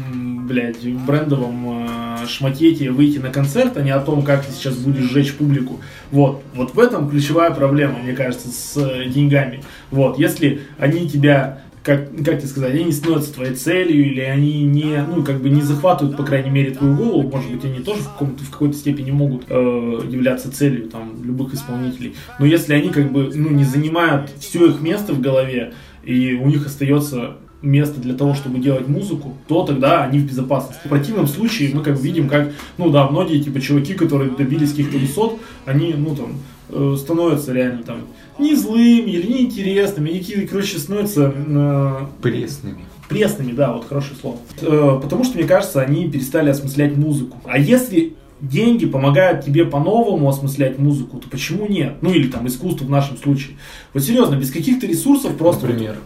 S1: блядь, брендовом э, шматете выйти на концерт, а не о том, как ты сейчас будешь сжечь публику. Вот. Вот в этом ключевая проблема, мне кажется, с э, деньгами. Вот. Если они тебя как, как тебе сказать, они не становятся твоей целью, или они не, ну, как бы не захватывают, по крайней мере, твою голову, может быть, они тоже в, каком-то, в какой-то степени могут э, являться целью, там, любых исполнителей. Но если они, как бы, ну, не занимают все их место в голове, и у них остается место для того, чтобы делать музыку, то тогда они в безопасности. В противном случае мы как бы видим, как, ну да, многие типа чуваки, которые добились каких-то высот, они, ну там, э, становятся реально там не злыми или неинтересными, они какие-то, короче, становятся э,
S4: Пресными.
S1: пресными, да, вот хорошее слово. Э, потому что, мне кажется, они перестали осмыслять музыку. А если деньги помогают тебе по-новому осмыслять музыку, то почему нет? Ну или там искусство в нашем случае. Вот серьезно, без каких-то ресурсов просто...
S4: Например.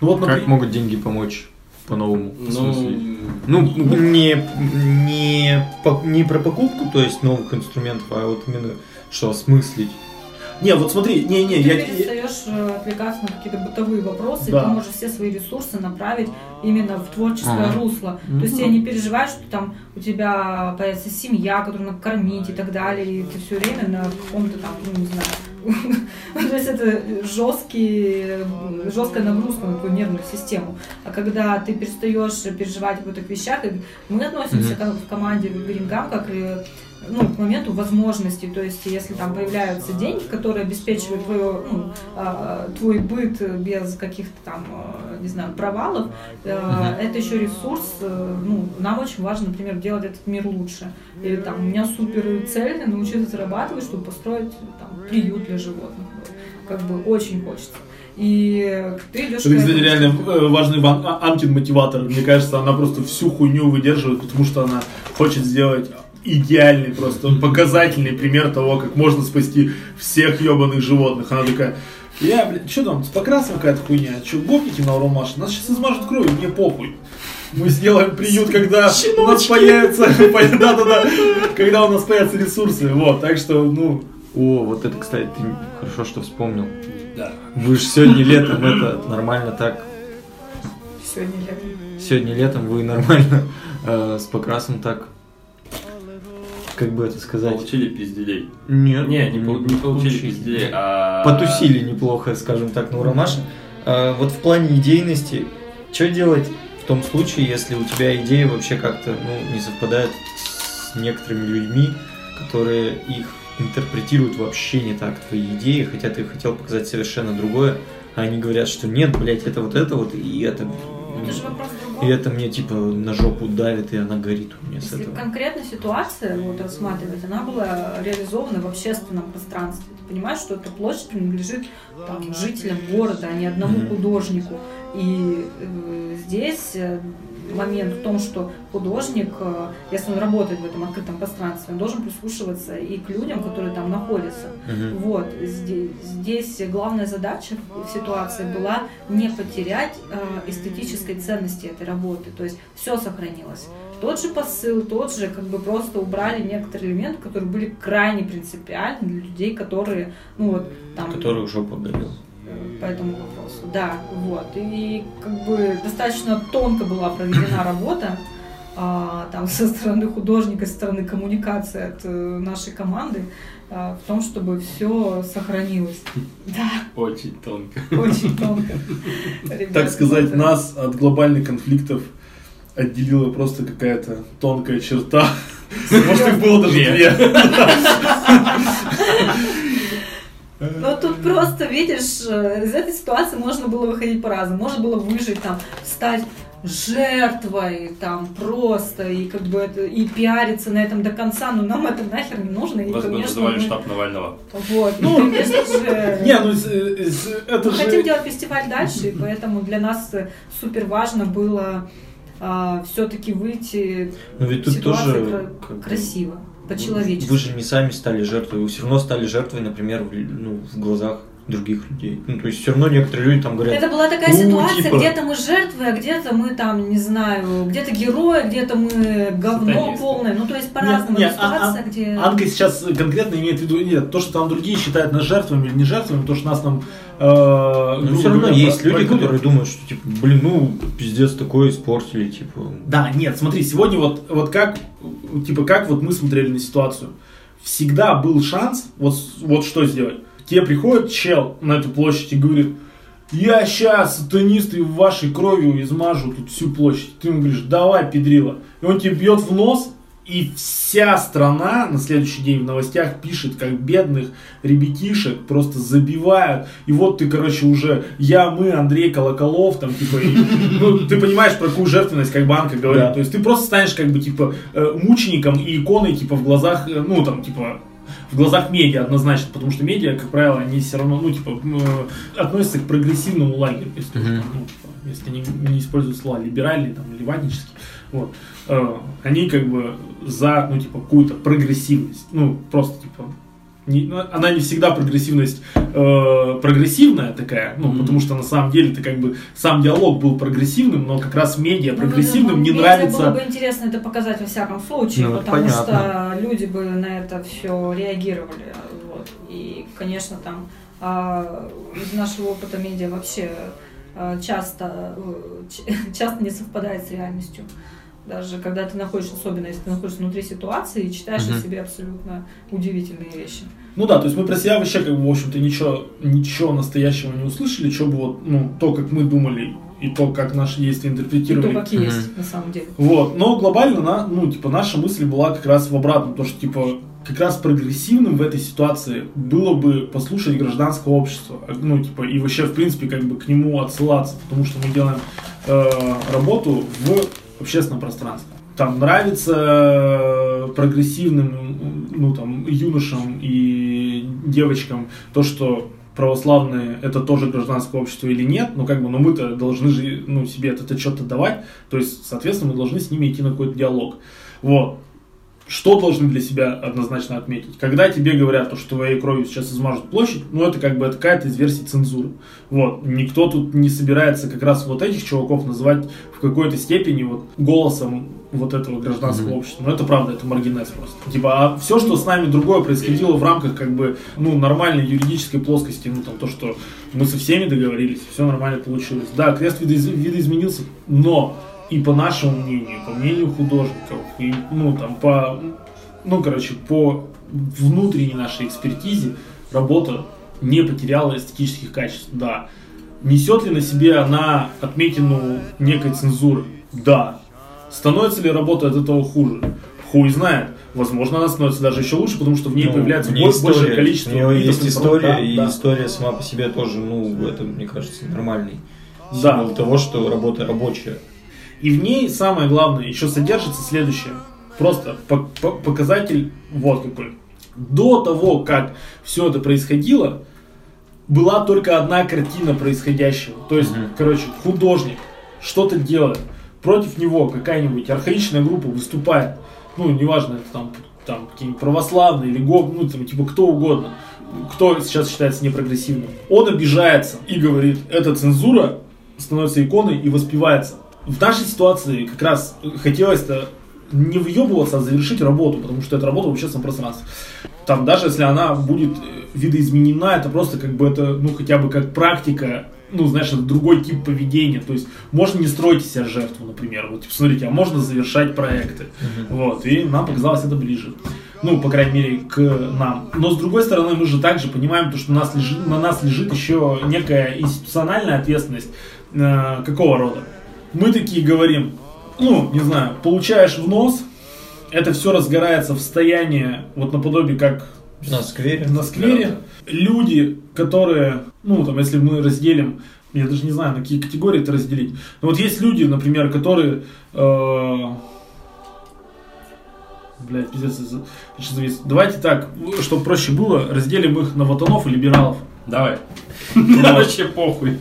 S1: Ну вот,
S4: Как
S1: например,
S4: могут деньги помочь по-новому?
S2: Ну,
S4: осмыслить? Ну, не, не, по- не про покупку, то есть новых инструментов, а вот именно что осмыслить.
S1: Не, вот смотри, не-не,
S3: Ты
S1: я... я-
S3: перестаешь э, отвлекаться на какие-то бытовые вопросы,
S1: Да.
S3: и ты можешь все свои ресурсы направить именно в творческое
S4: Ага.
S3: русло. То есть я не переживаю, что там у тебя появится семья, которую надо кормить и так далее, и ты все время на каком-то там, ну не знаю. То есть это жесткий, жесткая нагрузка на твою нервную систему. А когда ты перестаешь переживать об этих вещах, мы относимся
S4: Мгм.
S3: к- в команде Грингам как и ну, к моменту возможностей, то есть если там появляются деньги, которые обеспечивают твое, ну, а, твой быт без каких-то там, а, не знаю, провалов, э, это еще ресурс, э, ну, нам очень важно, например, делать этот мир лучше. Или там у меня супер цель научиться зарабатывать, чтобы построить там, приют для животных. Вот. Как бы очень хочется. И ты идешь
S1: Это, кстати, реально э, важный Ван- А- Амкин мотиватор. Мне кажется, она просто всю хуйню выдерживает, потому что она хочет сделать идеальный, просто показательный пример того, как можно спасти всех ебаных животных. Она такая, я, блядь, что там, с покрасом какая-то хуйня, что, гопники на урон машут? Нас сейчас измажут кровью, мне похуй. Мы сделаем приют, когда у нас появится, да-да-да, когда у нас появятся ресурсы, вот, так что, ну,
S4: О, вот это, кстати, ты хорошо, что вспомнил.
S2: Да.
S4: Вы же сегодня летом это нормально так.
S3: Сегодня летом.
S4: Сегодня летом вы нормально э, с покрасом так. Как бы это сказать?
S2: Получили пизделей.
S4: Нет.
S2: Не, не, пол- не получили пизделей, а...
S4: Потусили неплохо, скажем так, на Урамаше. А, вот в плане идейности, что делать в том случае, если у тебя идея вообще как-то ну, не совпадает с некоторыми людьми, которые их интерпретируют вообще не так, твои идеи, хотя ты хотел показать совершенно другое, а они говорят, что нет, блядь, это вот это вот, и это...
S3: Это же вопрос
S4: И это мне типа на жопу давит, и она горит у меня с
S3: Если
S4: этого.
S3: конкретная ситуация вот, рассматривать, она была реализована в общественном пространстве. Ты понимаешь, что эта площадь принадлежит там, жителям города, а не одному
S4: Мгм.
S3: художнику. И э, здесь э, момент в том, что художник, э, если он работает в этом открытом пространстве, он должен прислушиваться и к людям, которые там находятся.
S4: Мгм.
S3: Вот, здесь, здесь главная задача в ситуации была не потерять э, эстетической ценности этой работы, то есть все сохранилось. Тот же посыл, тот же, как бы просто убрали некоторые элементы, которые были крайне принципиальны для людей, которые, ну вот, там,
S4: Который жопу горел.
S3: По этому вопросу. Да, вот. И как бы достаточно тонко была проведена работа, а, там со стороны художника, со стороны коммуникации от э, нашей команды а, в том, чтобы все сохранилось. Да,
S2: Очень тонко.
S3: очень тонко. Ребят,
S1: Так сказать,
S3: это-
S1: нас от глобальных конфликтов отделила просто какая-то тонкая черта. Может, их было даже
S2: Две.
S1: Две.
S3: Ну тут просто, видишь, э, из этой ситуации можно было выходить по-разному. Можно было выжить, там, стать жертвой, там, просто, и как бы это, и пиариться на этом до конца, но нам это нахер не нужно, и,
S2: Вас бы
S3: конечно,
S2: называли
S3: мы-
S2: штаб Навального.
S3: Вот, ну, конечно же...
S1: Не, ну э, это
S3: Мы хотим
S1: же...
S3: делать фестиваль дальше, и поэтому для нас э, супер важно было все-таки выйти
S4: Но ведь
S3: в
S4: тут тоже
S3: кра- красиво,
S4: Вы
S3: по-человечески.
S4: же не сами стали жертвой, вы все равно стали жертвой, например, в, ну, в глазах других людей. Ну, то есть все равно некоторые люди там говорят,
S3: Это была такая
S4: Ну,
S3: ситуация,
S4: типа-
S3: где-то мы жертвы, а где-то мы там, не знаю, где-то герои, где-то мы говно
S2: Сатанисты.
S3: полное. Ну, то есть по-разному.
S1: Не,
S3: Это
S1: а-
S3: ситуация,
S1: а-
S3: где...
S1: Анка сейчас конкретно имеет в виду, нет, то, что там другие считают нас жертвами или не жертвами, то, что нас там... э,
S4: ну
S1: грубо
S4: все равно
S1: говоря,
S4: есть люди, которые думают, что типа, блин, ну пиздец такое испортили, типа.
S1: Да, нет, смотри, сегодня вот, вот как, типа, как вот мы смотрели на ситуацию. Всегда был шанс, вот, вот что сделать. Тебе приходит чел на эту площадь и говорит, я сейчас сатанисты вашей кровью измажу тут всю площадь. Ты ему говоришь, давай, педрила. И он тебе бьет в нос, и вся страна на следующий день в новостях пишет, как бедных ребятишек просто забивают. И вот ты, короче, уже я, мы, Андрей Колоколов, там, типа, и, ну, ты понимаешь, про какую жертвенность, как банка говорит.
S4: Да.
S1: То есть ты просто станешь, как бы, типа, э, мучеником и иконой, типа, в глазах, э, ну, там, типа, в глазах медиа однозначно, потому что медиа, как правило, они все равно, ну, типа, относятся к прогрессивному лагерю, если,
S4: Мгм.
S1: там, ну, если не, не используют слова либеральный, там, леватнический, вот, Э, они как бы за, ну, типа, какую-то прогрессивность, ну, просто, типа, не- ну, она не всегда прогрессивность э, прогрессивная такая, ну, потому что на самом деле это как бы сам диалог был прогрессивным, но как раз медиа
S3: Ну,
S1: прогрессивным не
S3: медиа
S1: нравится.
S3: Было бы интересно это показать во всяком случае,
S4: Ну,
S3: потому
S4: понятно.
S3: что люди бы на это все реагировали. Вот. И, конечно, там а, из нашего опыта медиа вообще часто, э, часто не совпадает с реальностью. Даже когда ты находишься, особенно если ты находишься внутри ситуации и читаешь о
S4: Мгм.
S3: себе абсолютно удивительные вещи.
S1: Ну да, то есть мы про себя вообще, как бы, в общем-то, ничего, ничего настоящего не услышали, что бы вот, ну, то, как мы думали, и то, как наши действия
S3: И то,
S1: интерпретировали.
S3: как есть на самом деле.
S1: Вот, но глобально, на, ну, типа, наша мысль была как раз в обратном, то, что, типа, как раз прогрессивным в этой ситуации было бы послушать гражданское общество, ну, типа, и вообще, в принципе, как бы к нему отсылаться, потому что мы делаем э, работу в общественном пространстве. Там нравится э, прогрессивным, ну, там, юношам и девочкам то, что православные это тоже гражданское общество или нет, но как бы, но мы-то должны же, ну, себе этот отчет отдавать, то есть, соответственно, мы должны с ними идти на какой-то диалог. Вот. Что должны для себя однозначно отметить? Когда тебе говорят, то, что твоей кровью сейчас измажут площадь, ну это как бы какая-то из версий цензуры. Вот. Никто тут не собирается как раз вот этих чуваков называть в какой-то степени вот голосом вот этого гражданского общества. Но это правда, это маргинез просто. Типа, а все, что с нами другое происходило в рамках как бы, ну, нормальной юридической плоскости, ну, там, то, что мы со всеми договорились, все нормально получилось. Да, крест видоиз- видоизменился, но и по нашему мнению, по мнению художников, и, ну, там, по, ну, короче, по внутренней нашей экспертизе работа не потеряла эстетических качеств, да. Несет ли на себе она отметину некой цензуры? Да. Становится ли работа от этого хуже? Хуй знает. Возможно, она становится даже еще лучше, потому что в ней
S4: Ну,
S1: появляется
S4: ней
S1: бо-
S4: история,
S1: большее количество
S4: У нее есть история,
S1: Да,
S4: и
S1: да.
S4: история сама по себе тоже, ну, это, мне кажется, нормальный
S1: Да.
S4: символ того, что работа рабочая.
S1: И в ней самое главное еще содержится следующее. Просто по- по- показатель вот какой. До того, как все это происходило, была только одна картина происходящего. То есть,
S4: Мгм.
S1: короче, художник что-то делает. Против него какая-нибудь архаичная группа выступает. Ну, неважно, это там, там какие-нибудь православные или го, ну, там, типа кто угодно. Кто сейчас считается непрогрессивным. Он обижается и говорит, это цензура, становится иконой и воспевается. В нашей ситуации как раз хотелось-то не въебываться, а завершить работу, потому что это работа в общественном пространстве. Там даже если она будет э, видоизменена, это просто как бы это, ну хотя бы как практика ну, знаешь, это другой тип поведения. То есть можно не строить из себя жертву, например. Вот, типа, смотрите, а можно завершать проекты. Вот, и нам показалось это ближе. Ну, по крайней мере, к нам. Но с другой стороны, мы же также понимаем, то, что на нас лежит, на нас лежит еще некая институциональная ответственность. Э, какого рода? Мы такие говорим, ну, не знаю, получаешь в нос, это все разгорается в состояние, вот наподобие как
S4: На сквере.
S1: на сквере. Люди, которые, ну, там, если мы разделим, я даже не знаю, на какие категории это разделить. Но вот есть люди, например, которые... Э, блядь, пиздец, что завис. Давайте так, чтобы проще было, разделим их на ватанов и либералов.
S2: Давай. Вообще похуй.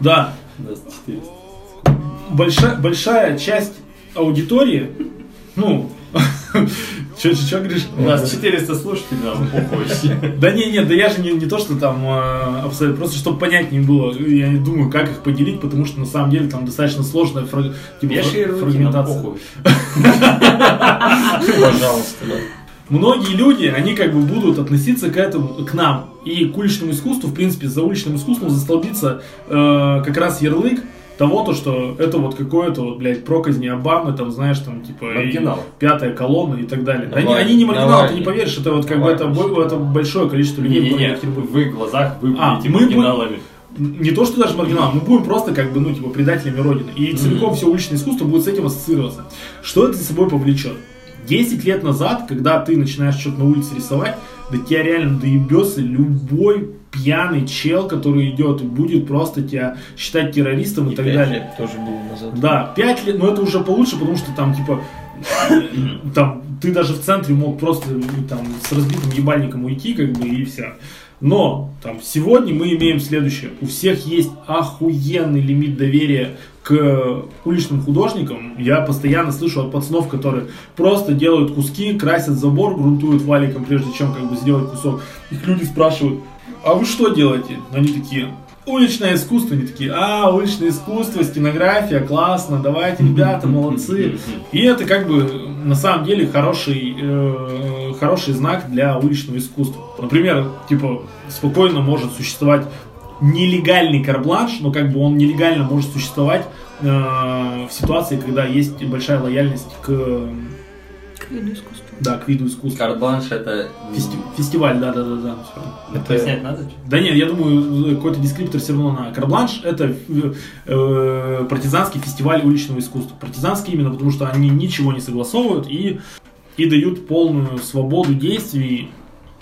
S1: Да,
S2: 24.
S1: Большая, большая часть аудитории, ну, что говоришь?
S2: У нас 400 слушателей, нам похуй.
S1: Да не, не, да я же не, не то, что там э, абсолютно, просто чтобы понятнее было, я не думаю, как их поделить, потому что на самом деле там достаточно сложная фраг- типа, фрагментация.
S4: Пожалуйста, да.
S1: Многие люди, они как бы будут относиться к этому, к нам и к уличному искусству, в принципе, за уличным искусством застолбится э, как раз ярлык того, то, что это вот какое-то вот, блядь, проказни Обамы, там, знаешь, там, типа, и
S2: Маргинал.
S1: пятая колонна и так далее. Они,
S4: Навальный.
S1: они не маргиналы, ты
S4: Навальный.
S1: не поверишь, это вот как бы, это,
S4: Навальный.
S1: бо- это большое количество людей, которые
S2: Не-не-не,
S1: в Екатеринбурге.
S2: в их глазах вы
S1: А,
S2: будете
S1: мы будем-
S2: маргиналами.
S1: не то, что даже маргинал, мы будем просто как бы, ну, типа, предателями Родины. И целиком все уличное искусство будет с этим ассоциироваться. Что это за собой повлечет? 10 лет назад, когда ты начинаешь что-то на улице рисовать, да тебя реально доебется любой пьяный чел, который идет и будет просто тебя считать террористом и, так
S4: пять
S1: далее.
S4: лет тоже было назад.
S1: Да, 5 лет, но это уже получше, потому что там, типа, там, ты даже в центре мог просто ну, там с разбитым ебальником уйти, как бы, и все. Но, там, сегодня мы имеем следующее. У всех есть охуенный лимит доверия к уличным художникам. Я постоянно слышу от пацанов, которые просто делают куски, красят забор, грунтуют валиком, прежде чем, как бы, сделать кусок. Их люди спрашивают, а вы что делаете? Они такие, уличное искусство, они такие, а, уличное искусство, стенография, классно, давайте, ребята, молодцы. И это как бы на самом деле хороший, э, хороший знак для уличного искусства. Например, типа, спокойно может существовать нелегальный карбланш, но как бы он нелегально может существовать э, в ситуации, когда есть большая лояльность к,
S3: К виду искусства.
S1: да, к виду искусства.
S2: Карт-бланш это...
S1: Фести- фестиваль, да, да, да, да.
S2: Это... Пояснять надо?
S1: Да нет, я думаю, какой-то дескриптор все равно на Карбланш. Это э, партизанский фестиваль уличного искусства. Партизанский именно потому, что они ничего не согласовывают и, и дают полную свободу действий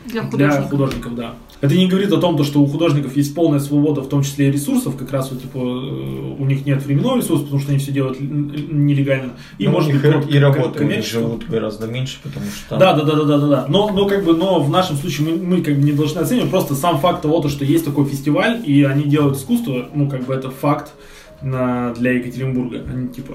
S3: Для
S1: для
S3: художников.
S1: художников, да. Это не говорит о том, то, что у художников есть полная свобода, в том числе и ресурсов, как раз вот, типа, э, у них нет временного ресурса, потому что они все делают нелегально. И,
S4: Ну,
S1: может быть, вот
S4: и работы живут гораздо меньше, потому что.
S1: Да, да, да, да, да, да, да. Но, но как бы, но в нашем случае мы, мы как бы не должны оценивать просто сам факт того, то, что есть такой фестиваль, и они делают искусство, ну, как бы это факт на- для Екатеринбурга. Они типа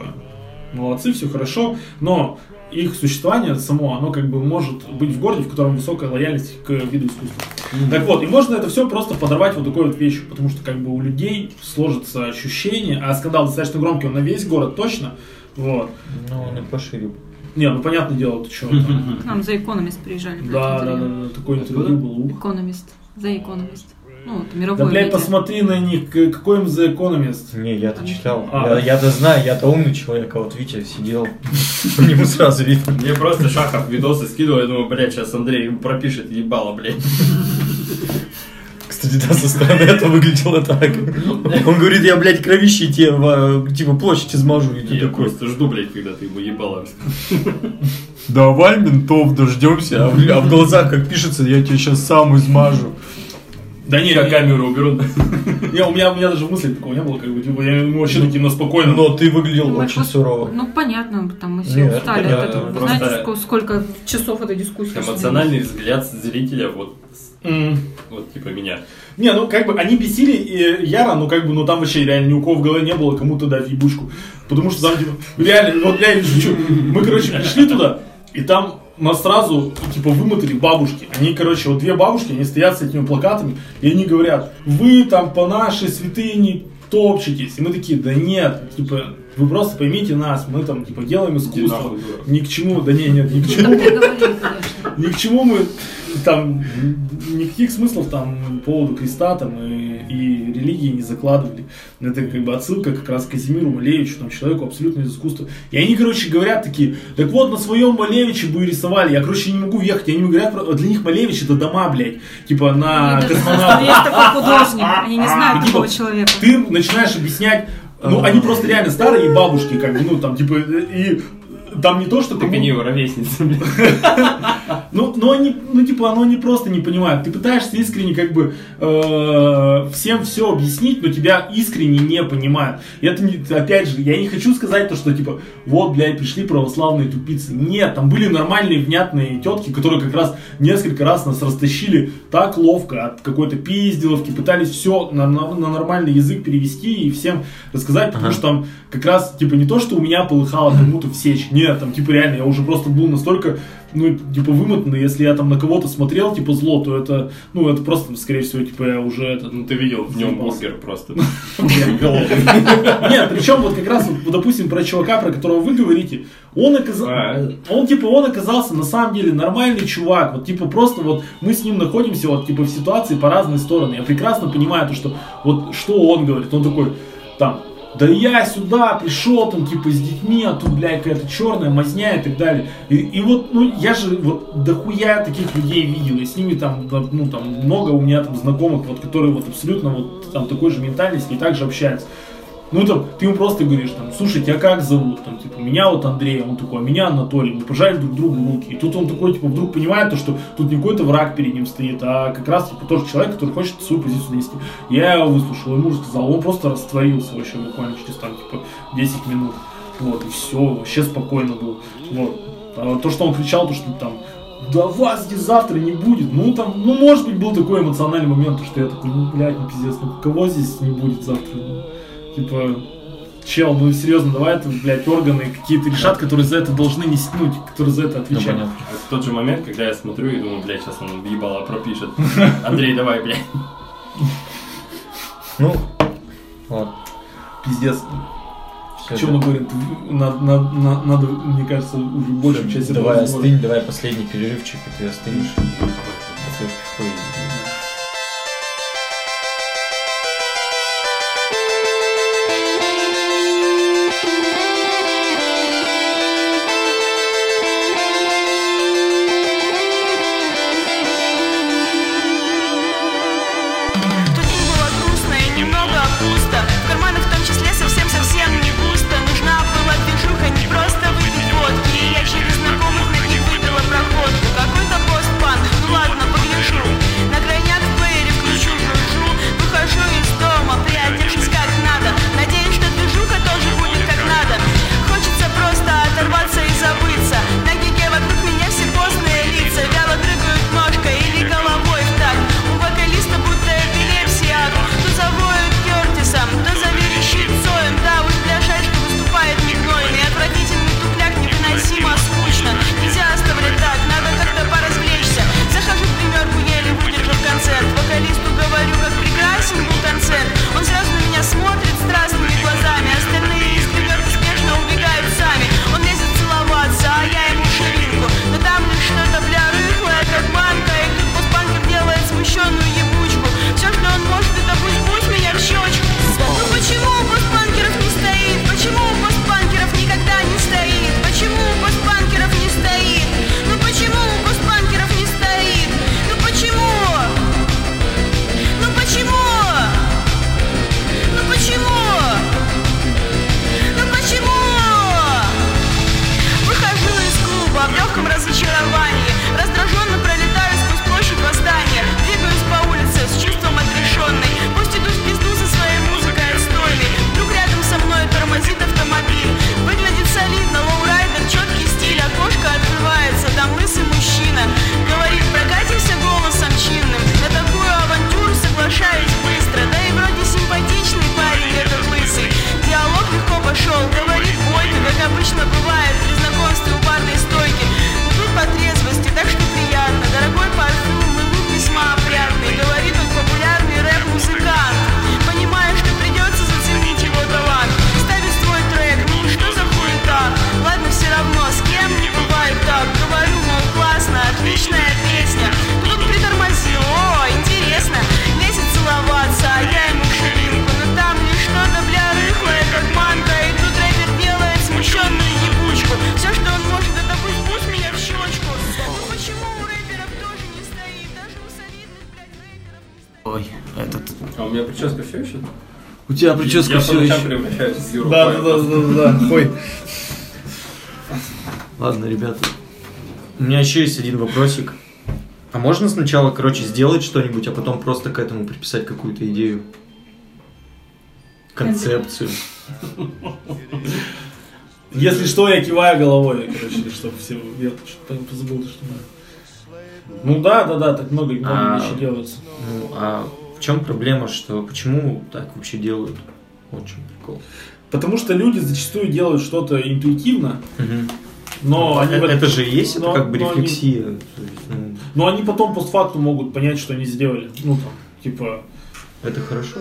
S1: молодцы, все хорошо, но их существование само, оно как бы может быть в городе, в котором высокая лояльность к виду искусства. Так вот, и можно это все просто подорвать вот такой вот вещью, потому что как бы у людей сложится ощущение, а скандал достаточно громкий, он на весь город точно, вот.
S4: Ну, он и пошире.
S1: Не, ну понятное дело, ты что там.
S3: К нам за Economist приезжали.
S1: Да, да, да, да, такое интервью ух.
S3: Economist. За Economist. Ну, это
S1: Да,
S3: мировое
S1: блядь,
S3: медиа.
S1: посмотри на них, какой им за экономист.
S4: Не, я-то читал.
S1: А.
S4: Я, я-то знаю, я-то умный человек, а вот Витя сидел, по нему сразу видно.
S2: Мне просто Шахов видосы скидывал, я думаю, блядь, сейчас Андрей ему пропишет ебало, блядь.
S4: Кстати, да, со стороны это выглядело так. Он говорит, я, блядь, кровище тебе, в, типа, площадь измажу. И ты
S2: Я
S4: такой,
S2: просто жду, блядь, когда ты ему ебало
S4: давай ментов дождемся. А в, а в глазах, как пишется, я тебе сейчас сам измажу.
S1: Да не,
S2: Я камеру уберу.
S1: не, у меня, у меня даже мысли такого не было, как бы, типа, я ему вообще таким, но спокойно.
S4: Но ты выглядел
S3: Мы
S4: очень сурово.
S3: Ну, понятно, там мы все
S4: Нет,
S3: устали
S4: это
S3: от этого. Вы
S2: просто-
S3: знаете, ско- сколько часов этой дискуссии?
S2: Эмоциональный взгляд зрителя, вот,
S1: М.
S2: вот типа меня.
S1: Не, ну как бы они бесили и Яра, ну как бы, ну там вообще реально ни у кого в голове не было кому-то дать ебучку. Потому что там, типа, реально, вот реально шучу. Мы, короче, пришли туда, и там нас сразу, типа, вымотали бабушки. Они, короче, вот две бабушки, они стоят с этими плакатами, и они говорят, вы там по нашей святыне топчетесь. И мы такие, да нет, типа, вы просто поймите нас, мы там, типа, делаем искусство. Ни к чему, да не, нет, ни к чему. Ни к чему мы там никаких смыслов там по поводу креста там и, и религии не закладывали. Это как бы отсылка как раз к Казимиру Малевичу, там, человеку абсолютно из искусства. И они, короче, говорят такие, так вот, на своем Малевиче бы и рисовали. Я, короче, не могу въехать. И они говорят, про- для них Малевич это дома, блядь. Типа на
S3: есть такой художник. Они не знают
S1: И,
S3: такого
S1: типа,
S3: человека.
S1: Ты начинаешь объяснять, ну, они просто реально старые бабушки, как бы, ну, там, типа, и там не то, что...
S2: Так они его ровесницы, блядь.
S1: Ну, но они, ну, типа, оно не просто не понимают. Ты пытаешься искренне, как бы, э, всем все объяснить, но тебя искренне не понимают. И это, не, опять же, я не хочу сказать то, что, типа, вот, блядь, пришли православные тупицы. Нет, там были нормальные, внятные тетки, которые как раз несколько раз нас растащили так ловко от какой-то пизделовки, пытались все на, на- на нормальный язык перевести и всем рассказать, потому что там как раз, типа, не то, что у меня полыхало кому-то в сечь, нет, там, типа, реально, я уже просто был настолько, ну, типа, вымотанный, если я там на кого-то смотрел, типа, зло, то это, ну, это просто, скорее всего, типа, я уже это,
S2: Ну ты видел в нем бургер просто.
S1: нет, причем вот как раз, допустим, про чувака, про которого вы говорите, он оказался, он типа, он оказался на самом деле нормальный чувак, вот типа просто вот мы с ним находимся вот типа в ситуации по разные стороны, я прекрасно понимаю то, что вот что он говорит, он такой, там, да я сюда пришел, там, типа, с детьми, а тут, блядь, какая-то черная мазня и так далее. И, и вот, ну, я же вот дохуя таких людей видел, и с ними там, ну, там, много у меня там знакомых, вот, которые вот абсолютно вот там такой же ментальности и также общаются. Ну, там, ты ему просто говоришь, там, слушай, тебя как зовут? Там, типа, меня вот Андрей, он такой, а меня Анатолий, мы пожали друг другу руки. И тут он такой, типа, вдруг понимает, то, что тут не какой-то враг перед ним стоит, а как раз, типа, тоже человек, который хочет свою позицию донести. Я его выслушал, ему рассказал, он просто растворился вообще буквально через, там, типа, 10 минут. Вот, и все, вообще спокойно был. Вот. А то, что он кричал, то, что там, да вас здесь завтра не будет. Ну, там, ну, может быть, был такой эмоциональный момент, то, что я такой, ну, блядь, ну, пиздец, ну, кого здесь не будет завтра? Ну, Типа, чел, ну, серьезно, давай это, блядь, органы какие-то решат, которые за это должны нести, ну, которые за это
S4: Ну,
S1: отвечают.
S4: понятно.
S2: В тот же момент, когда я смотрю и думаю, блядь, сейчас он въебало пропишет. Андрей, давай, блядь.
S4: Ну, ладно.
S1: Пиздец.
S4: Да.
S1: мы говорим? Надо, надо, надо, надо, мне кажется, уже большую часть этого
S4: Давай остынь, давай последний перерывчик, и ты остынешь. Попьёшь тебя прическа
S2: Я
S4: все еще.
S2: превращаюсь в Юру.
S1: Да, да, да, да, да, Ой.
S4: Ладно, ребята. У меня еще есть один вопросик. А можно сначала, короче, сделать что-нибудь, а потом просто к этому приписать какую-то идею? Концепцию.
S1: Если что, я киваю головой, короче, чтобы все... Я что-то позабыл, что надо. Ну да, да, да, так много, много
S4: А.
S1: вещей делается.
S4: Ну, а чем проблема, что почему так вообще делают? Вот в чем прикол.
S1: Потому что люди зачастую делают что-то интуитивно, но они, в
S4: это,
S1: этом-
S4: же и есть,
S1: но-
S4: это как бы
S1: но они-
S4: рефлексия. То есть, ну,
S1: но они потом постфактум могут понять, что они сделали. Ну там, типа,
S4: это хорошо.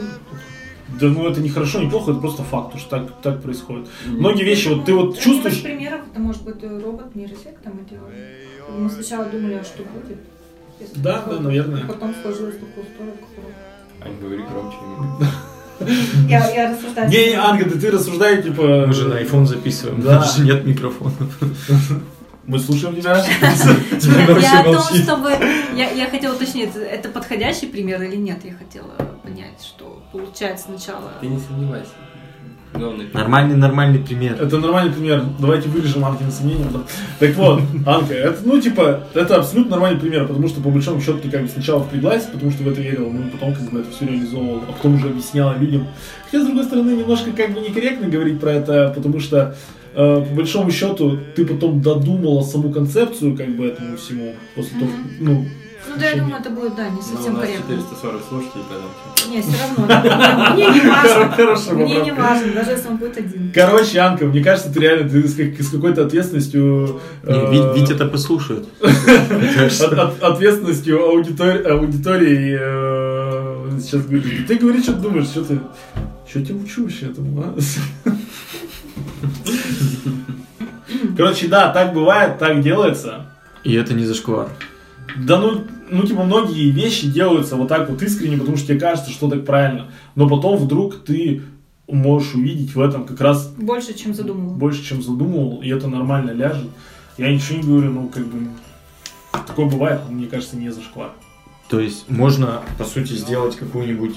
S1: да ну это не хорошо, не плохо, это просто факт, что так, так происходит. Многие вещи, вот ты вот чувствуешь...
S3: Из примеров, это может быть э, робот нейросеть там и делал. Мы сначала думали, а что будет.
S1: Да, да, наверное.
S3: Потом сложилось такую сторону, которую...
S2: Ань, говори громче.
S3: Я, я рассуждаю.
S1: Не, не, Анга, да ты рассуждай, типа...
S4: Мы же на iPhone записываем,
S1: Да.
S4: да. же нет микрофона.
S1: Мы слушаем тебя.
S3: Я о том, чтобы... Я, я хотела уточнить, это подходящий пример или нет? Я хотела понять, что получается сначала...
S2: Ты не сомневайся. Главное,
S4: Нормальный, нормальный пример.
S1: Это нормальный пример. Давайте вырежем Анкины сомнения. да. Так вот, Анка, это, ну, типа, это абсолютно нормальный пример, потому что, по большому счету, ты как бы сначала впряглась, потому что в это верила, ну, и потом, как бы, это все реализовывал, а потом уже объясняла людям. Хотя, с другой стороны, немножко, как бы, некорректно говорить про это, потому что, э, по большому счету, ты потом додумала саму концепцию, как бы, этому всему, после того, ну,
S3: Ну да, я думаю, это будет, да, не
S2: Ну, у
S3: совсем
S2: нас
S3: корректно.
S2: 440 слушателей, поэтому...
S3: Не, все равно. Мне не важно. Мне не важно, даже если он будет один.
S1: Короче, Анка, мне кажется, ты реально ты с, как- с какой-то ответственностью... Э,
S4: Ви- Витя это послушает.
S1: от- от- ответственностью аудитор- аудитории э, сейчас говоришь. Ты говоришь, что ты думаешь, что ты... Что тебя учу вообще этому, а? Короче, да, так бывает, так делается.
S4: И это не зашквар.
S1: Да ну, ну, типа, многие вещи делаются вот так вот искренне, потому что тебе кажется, что так правильно. Но потом вдруг ты можешь увидеть в этом как раз
S3: Больше, чем задумывал.
S1: больше, чем задумывал, и это нормально ляжет. Я ничего не говорю, ну, как бы, такое бывает, но мне кажется, не зашквар.
S4: То есть можно, по сути, сделать какую-нибудь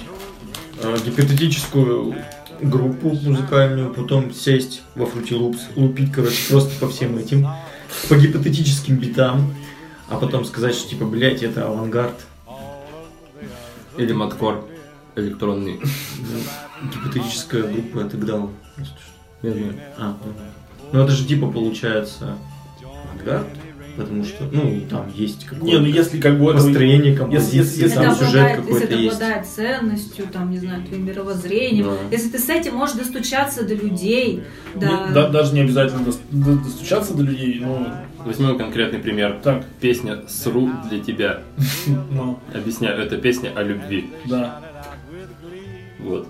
S4: э, гипотетическую группу музыкальную, потом сесть во Fruity Loops, лупить, короче, просто по всем этим, по гипотетическим битам, а потом сказать, что типа, блядь, это авангард.
S2: Или маткор электронный.
S4: Гипотетическая группа это гдал. Я знаю. А, ну. ну это же типа получается авангард, потому что, ну, там есть какое-то
S1: Не, ну если как бы
S4: построение
S1: если-
S4: композиции,
S1: если- если
S4: там сюжет
S3: обладает, если
S4: какой-то
S3: это
S4: есть.
S3: обладает ценностью, там, не знаю, твоим мировоззрением,
S4: Да.
S3: если ты с этим можешь достучаться до людей, да,
S1: не- да- даже не обязательно дос- до- достучаться до людей, но
S2: Возьмем конкретный пример.
S1: так,
S2: Песня «Сру для тебя».
S1: ну,
S2: Объясняю, это песня о любви.
S1: да.
S2: Вот.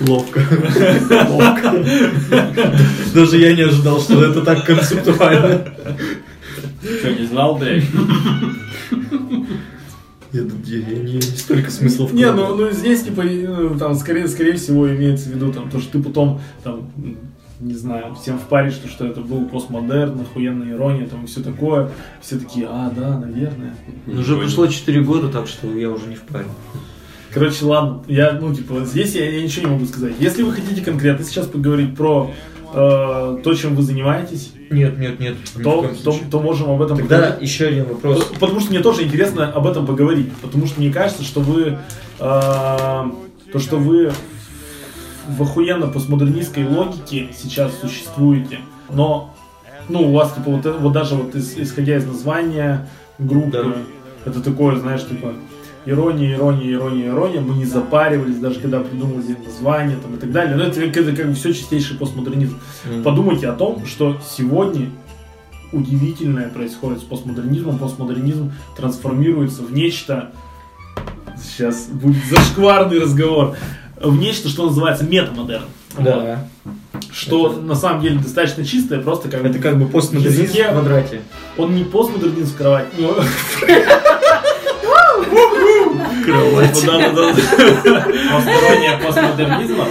S4: Ловко. Ловко. Даже я не ожидал, что это так концептуально.
S2: Что, не знал, блядь?
S4: Я, я- я не, не столько смыслов.
S1: Не, ну, ну здесь, типа, ну, там, скорее, скорее всего, имеется в виду, там, то, что ты потом, там, не знаю, всем впаришь, что, что это был постмодерн, охуенная ирония, там, и все такое. Все такие, а, да, наверное.
S4: Ну, уже прошло 4 года, так что я уже не в паре.
S1: Короче, ладно, я, ну, типа, здесь я, я ничего не могу сказать. Если вы хотите конкретно сейчас поговорить про э, то, чем вы занимаетесь,
S4: Нет, нет, нет.
S1: то, то, то можем об этом
S4: Тогда
S1: поговорить.
S4: еще один вопрос.
S1: П- Потому что мне тоже интересно об этом поговорить. Потому что мне кажется, что вы... э, то, что вы в охуенно постмодернистской логике сейчас существуете. Но, ну, у вас, типа, вот, вот даже вот ис- исходя из названия группы,
S4: Да.
S1: это такое, знаешь, типа, ирония, ирония, ирония, ирония. Мы не запаривались, даже когда придумывали название там, и так далее. Но это, это как бы все чистейший постмодернизм.
S4: М.
S1: Подумайте о том, что сегодня удивительное происходит с постмодернизмом. Постмодернизм трансформируется в нечто... Сейчас будет зашкварный разговор. В нечто, что называется метамодерн. Вот.
S4: Да.
S1: Что на самом деле достаточно чистое, просто как
S4: Это как бы постмодернизм в квадрате.
S1: Он не постмодернизм в кровати, но...
S4: Кровать.
S1: Да-да-да.
S2: Посторонняя постмодернизма.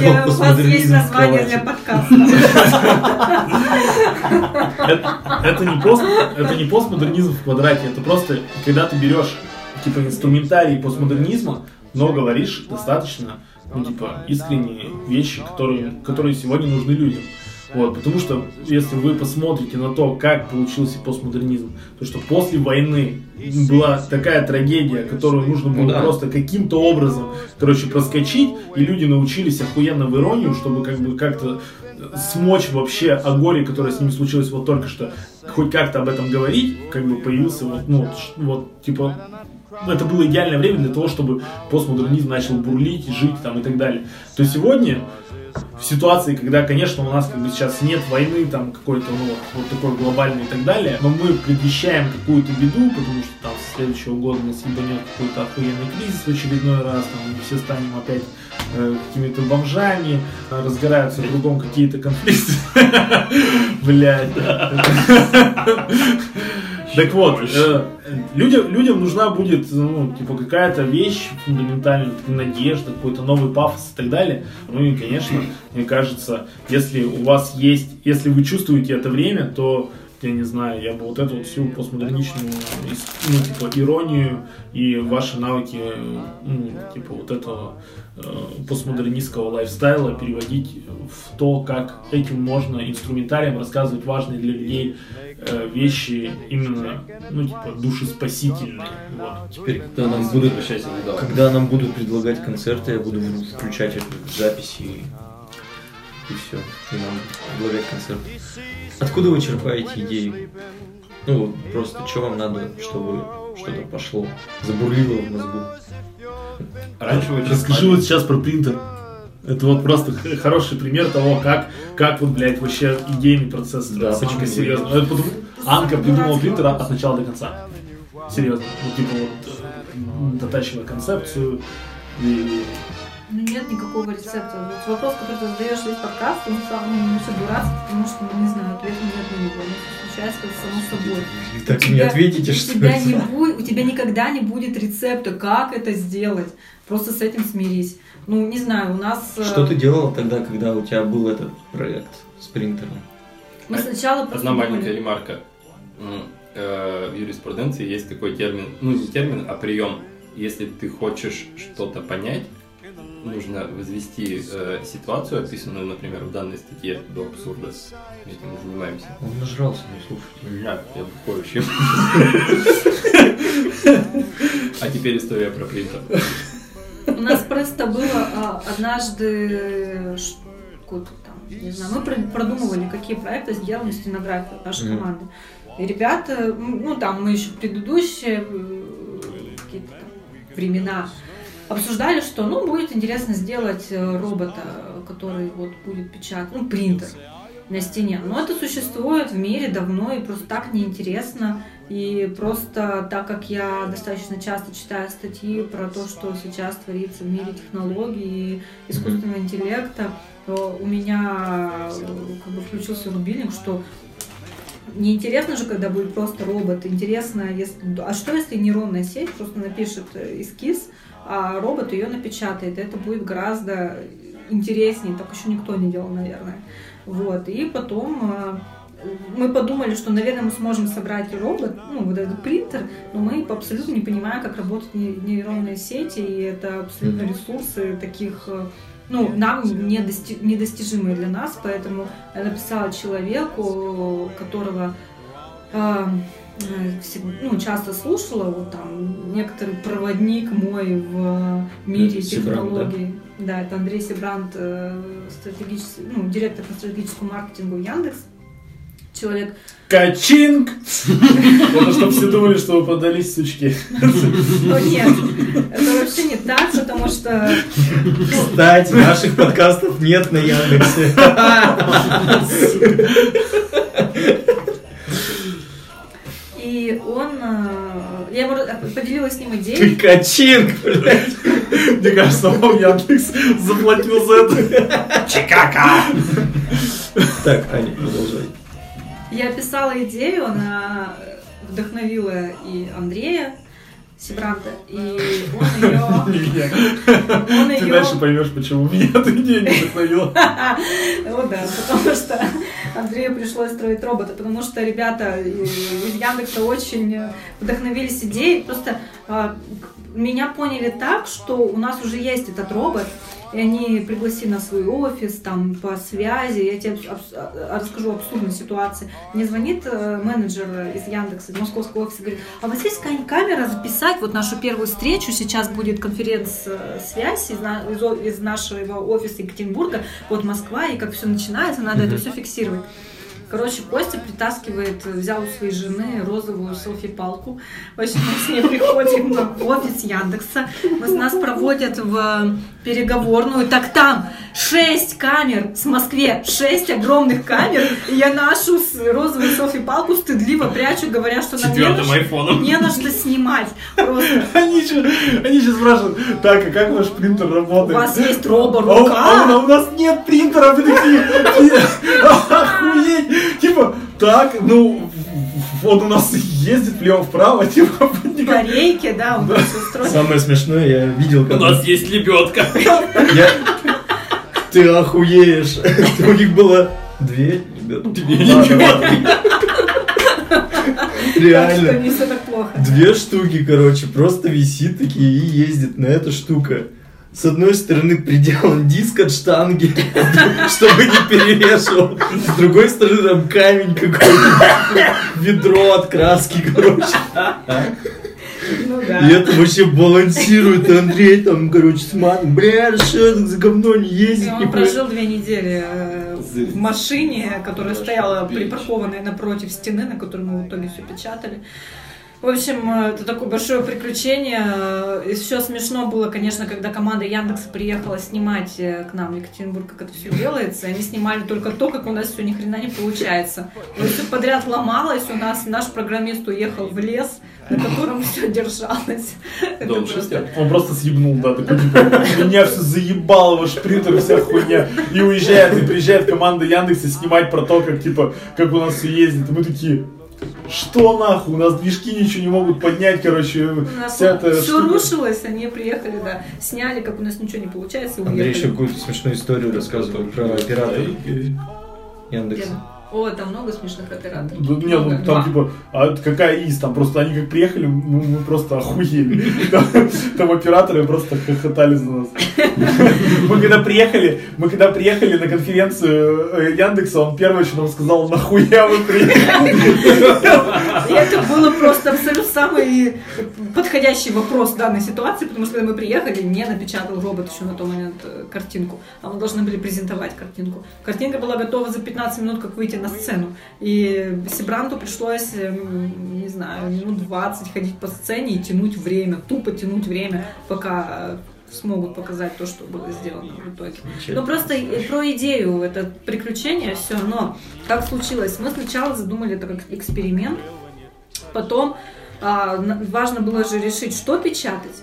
S3: Я- У вас есть название для подкаста.
S1: Это, это не пост, это не постмодернизм в квадрате, это просто когда ты берешь типа инструментарий постмодернизма, но говоришь достаточно, ну типа искренние вещи, которые, которые сегодня нужны людям. Вот, потому что если вы посмотрите на то, как получился постмодернизм, то что после войны была такая трагедия, которую нужно было
S4: Ну да.
S1: просто каким-то образом, короче, проскочить, и люди научились охуенно в иронию, чтобы как бы как-то смочь вообще о горе, которое с ними случилось вот только что, хоть как-то об этом говорить, как бы появился вот, ну, вот, типа, это было идеальное время для того, чтобы постмодернизм начал бурлить, жить там и так далее. То сегодня в ситуации, когда, конечно, у нас как бы сейчас нет войны там какой-то, ну, вот, такой глобальной и так далее, но мы предвещаем какую-то беду, потому что там с следующего года нас ебанет какой-то охуенный кризис в очередной раз, там мы все станем опять э, какими-то бомжами, э, разгораются кругом какие-то конфликты. Блядь. Так вот, э, людям, людям нужна будет, ну, типа, какая-то вещь фундаментальная, надежда, какой-то новый пафос и так далее. Ну и, конечно, мне кажется, если у вас есть, если вы чувствуете это время, то я не знаю, я бы вот эту вот всю постмодерничную, ну, типа, иронию и ваши навыки, ну, типа, вот этого постмодернистского лайфстайла переводить в то, как этим можно инструментарием рассказывать важные для людей э, вещи именно, ну, типа, душеспасительные. Вот.
S4: Теперь, когда нам будут, когда нам будут предлагать концерты, я буду включать записи и, и все. И нам предлагать концерт. Откуда вы черпаете идеи? Ну, просто что вам надо, чтобы что-то пошло, забурлило в мозгу?
S2: Раньше
S1: Расскажи вот сейчас про принтер. Это вот просто хороший пример того, как, как вот, блядь, вообще идейный процесс
S4: Да,
S1: строится. Анка, серьезно. Это потому- Анка придумала принтер от начала до конца. Серьезно. Вот типа вот э, дотачивая концепцию и
S3: Ну, нет никакого рецепта. Вот вопрос, который ты задаешь весь подкаст, он сам ну, все дурацкий, потому что, ну, не знаю, ответа нет на него. Ну, случается как само собой.
S4: Так
S3: У
S4: и не
S3: тебя-
S4: ответите,
S3: у
S4: что
S3: тебя
S4: это?
S3: не будет, у тебя никогда не будет рецепта, как это сделать. Просто с этим смирись. Ну, не знаю, у нас... э,
S4: Что ты делал тогда, когда у тебя был этот проект с принтером?
S3: Мы сначала просто
S2: Одна
S3: думали-
S2: маленькая ремарка. М, э, В юриспруденции есть такой термин, ну не термин, а прием. Если ты хочешь что-то понять, нужно возвести э, ситуацию, описанную, например, в данной статье до абсурда. Этим мы занимаемся.
S4: Он нажрался, ну слушайте.
S2: Я, я бухой вообще. А теперь история про принтер.
S3: У нас просто было а, однажды какой-то там, не знаю, мы пр- продумывали, какие проекты на стенографию нашей команды. И ребята, ну там мы еще предыдущие какие-то там времена обсуждали, что ну будет интересно сделать э, робота, который вот будет печатать, ну принтер на стене. Но это существует в мире давно и просто так неинтересно. И просто так как я достаточно часто читаю статьи про то, что сейчас творится в мире технологий и искусственного интеллекта, то у меня э, как бы включился рубильник, что неинтересно же, когда будет просто робот. Интересно, если... а что если нейронная сеть просто напишет э, эскиз, а робот ее напечатает? Это будет гораздо интереснее, так еще никто не делал, наверное. Вот. И потом э, мы подумали, что, наверное, мы сможем собрать робот, ну, вот этот принтер, но мы абсолютно не понимаем, как работают не- нейронные сети, и это абсолютно ресурсы таких, э, ну, нам недости- недостижимые для нас, поэтому я написала человеку, которого э, ну, часто слушала, вот там некоторый проводник мой в мире
S4: Сибрант, да?
S3: технологий. Да? это Андрей Сибрант, э, стратегический, ну, директор по стратегическому маркетингу Яндекс. Человек
S1: Качинг! Это чтобы все думали, что вы подались, сучки.
S3: Ну нет, это вообще не так, потому что
S4: Кстати, наших подкастов нет на Яндексе.
S3: и он, э, я ему поделилась с ним
S4: Ты
S3: идеей,
S4: качинг, блядь.
S1: Мне кажется, вам Яндекс заплатил за это. Чикака!
S4: Так, Аня, продолжай.
S3: Я описала идею, она вдохновила и Андрея Сибранта, и он ее... Он
S1: Ты
S3: ее...
S1: дальше поймешь, почему меня эта идея не вдохновила.
S3: Ну да, потому что Андрею пришлось строить робота, потому что ребята из Яндекса очень вдохновились идеей. Просто а, меня поняли так, что у нас уже есть этот робот, и они пригласили на свой офис, там, по связи, я тебе а- расскажу абсурдную ситуацию. Мне звонит э, менеджер из Яндекса, из московского офиса, говорит, а у вас есть какая-нибудь камера записать вот нашу первую встречу, сейчас будет конференц-связь из, на- из о- из нашего офиса Екатеринбурга, вот Москва, и как все начинается, надо это все фиксировать. Короче, Костя притаскивает, взял у своей жены розовую селфи-палку. В общем, мы с ней приходим в офис Яндекса. Нас, нас проводят в переговорную. Так там шесть камер с Москве, шесть огромных камер. И я нашу розовую селфи-палку стыдливо прячу, говоря, что нам не на что- не на что снимать. Просто
S1: Они еще, они еще спрашивают, так, а как ваш принтер
S3: у
S1: работает?
S3: вас есть
S1: А у, а у- а
S3: робо-рука.
S1: у нас нет принтера, вы такие, охуеть, типа, так, ну, он у нас ездит влево-вправо, типа,
S3: Батарейки, да, у нас устройство.
S4: Самое смешное, я видел,
S2: У
S4: как...
S2: нас есть лебедка.
S4: Я... Ты охуеешь. У них было две ребята. Две
S3: Так что
S4: Реально.
S3: не все так плохо.
S4: Две штуки, короче, просто висит такие и ездит на эта штука. С одной стороны приделан диск от штанги, чтобы не перевешивал. С другой стороны там камень какой-то, ведро от краски, короче.
S3: Ну да.
S4: И это вообще балансирует, Андрей там, короче, смотрит, бля, что это за говно не ездит?
S3: он
S4: нихуя».
S3: прожил две недели э, в машине, которая стояла припаркованная напротив стены, на которой мы в итоге все печатали. В общем, э, это такое большое приключение. Э, И все смешно было, конечно, когда команда Яндекса приехала снимать э, к нам в Екатеринбург, как это все делается. Они снимали только то, как у нас все ни хрена не получается. все подряд ломалось. У нас наш программист уехал в лес, на котором все держалось. Это
S2: Дом
S3: просто-.
S1: Он просто съебнул, да, такой, типа, меня все заебал, ваш принтер, вся хуйня. И уезжает, и приезжает команда Яндекса снимать про то, как, типа, как у нас все ездит. И мы такие, что нахуй, у нас движки ничего не могут поднять, короче,
S3: У нас
S1: вся эта
S3: все
S1: штука.
S3: рушилось, они приехали, да, сняли, как у нас ничего не получается, и
S4: Андрей еще
S3: уехали.
S4: какую-то смешную историю рассказывал про оператора Яндекса.
S3: О, там много смешных операторов.
S1: Да Нет, ну,
S3: Много.
S1: там
S3: Два.
S1: типа, а какая из, там просто они как приехали, мы, мы просто охуели. Там, там операторы просто хохотали за нас. Мы когда приехали, мы когда приехали на конференцию э, Яндекса, он первое, что нам сказал, нахуя вы приехали?
S3: Это было просто абсолютно самый подходящий вопрос в данной ситуации, потому что когда мы приехали, не напечатал робот еще на тот момент э, картинку, а мы должны были презентовать картинку. Картинка была готова за 15 минут, как выйти на сцену. И Сибранту пришлось, эм, не знаю, минут 20 ходить по сцене и тянуть время, тупо тянуть время, пока э, смогут показать то, что было сделано в итоге. Ну просто про идею, это приключение, все, но как случилось? Мы сначала задумали это как эксперимент, потом а, важно было же решить, что печатать.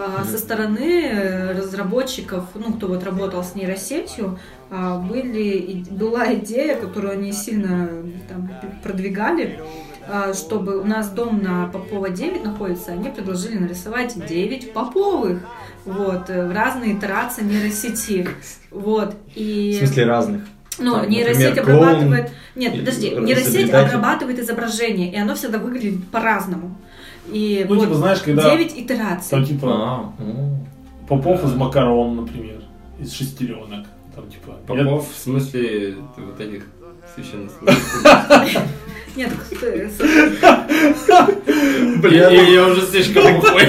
S3: А, Со стороны э, разработчиков, ну, кто вот работал с нейросетью, а, были, была идея, которую они сильно там, продвигали, а, чтобы у нас дом на Попова 9 находится, они предложили нарисовать 9 Поповых, вот, э, в разные итерации нейросети, вот, и...
S4: В смысле разных.
S3: Ну,
S4: Там,
S3: нейросеть
S4: например, клоун
S3: обрабатывает... Нет,
S4: или
S3: подожди, нейросеть обрабатывает изображение, и оно всегда выглядит по-разному. И
S1: Ну,
S3: вот
S1: типа, знаешь, когда
S3: 9 итераций.
S1: там типа
S4: А, ну.
S1: Попов из макарон, например, из шестеренок. Там типа. я-
S2: Попов, в смысле, вот этих священнослужителей.
S3: Нет,
S2: Блин, я я уже слишком ухой.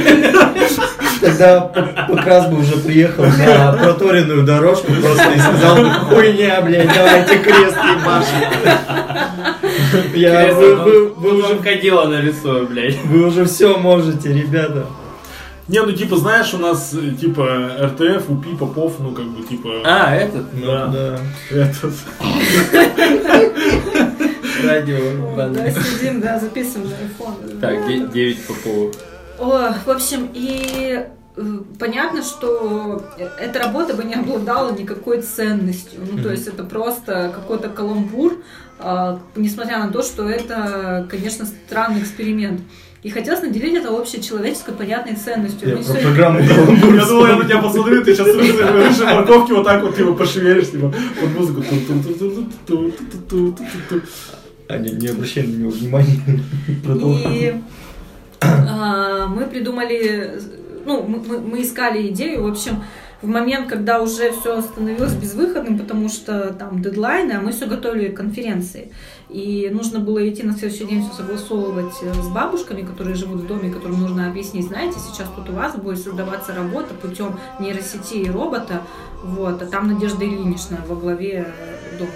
S4: Тогда Покрас бы уже приехал на проторенную дорожку просто и сказал бы, хуйня, блядь, давайте крест ебашим. Я, вы,
S2: уже
S4: уже,
S2: входила нарисую, блядь.
S4: вы уже все можете, ребята.
S1: Не, ну типа, знаешь, у нас э, типа РТФ, УПИ, Попов, ну как бы типа.
S2: А, этот?
S1: Да.
S4: Да.
S1: Этот.
S2: Радио.
S3: да, сидим, да, записываем на iPhone.
S2: Так, 9 Поповых.
S3: О, в общем, и Э, понятно, что эта работа бы не обладала никакой ценностью. Ну, то есть это просто какой-то каламбур, а, несмотря на то, что это, конечно, странный эксперимент. И хотелось наделить это общечеловеческой понятной ценностью.
S4: Я,
S3: ну,
S4: про
S3: сегодня...
S4: программу
S1: я думал, я на тебя посмотрю, ты сейчас выше морковки вот так вот его пошевелишь, типа, под музыку. А,
S4: не, не обращай на него внимания.
S3: И а, мы придумали ну, мы, мы- мы искали идею, в общем, в момент, когда уже все становилось безвыходным, потому что там дедлайны, а мы все готовили к конференции. И нужно было идти на следующий день все согласовывать э, с бабушками, которые живут в доме, которым нужно объяснить, знаете, сейчас тут у вас будет создаваться работа путем нейросети и робота, вот, а там Надежда Ильинична во главе э, дома.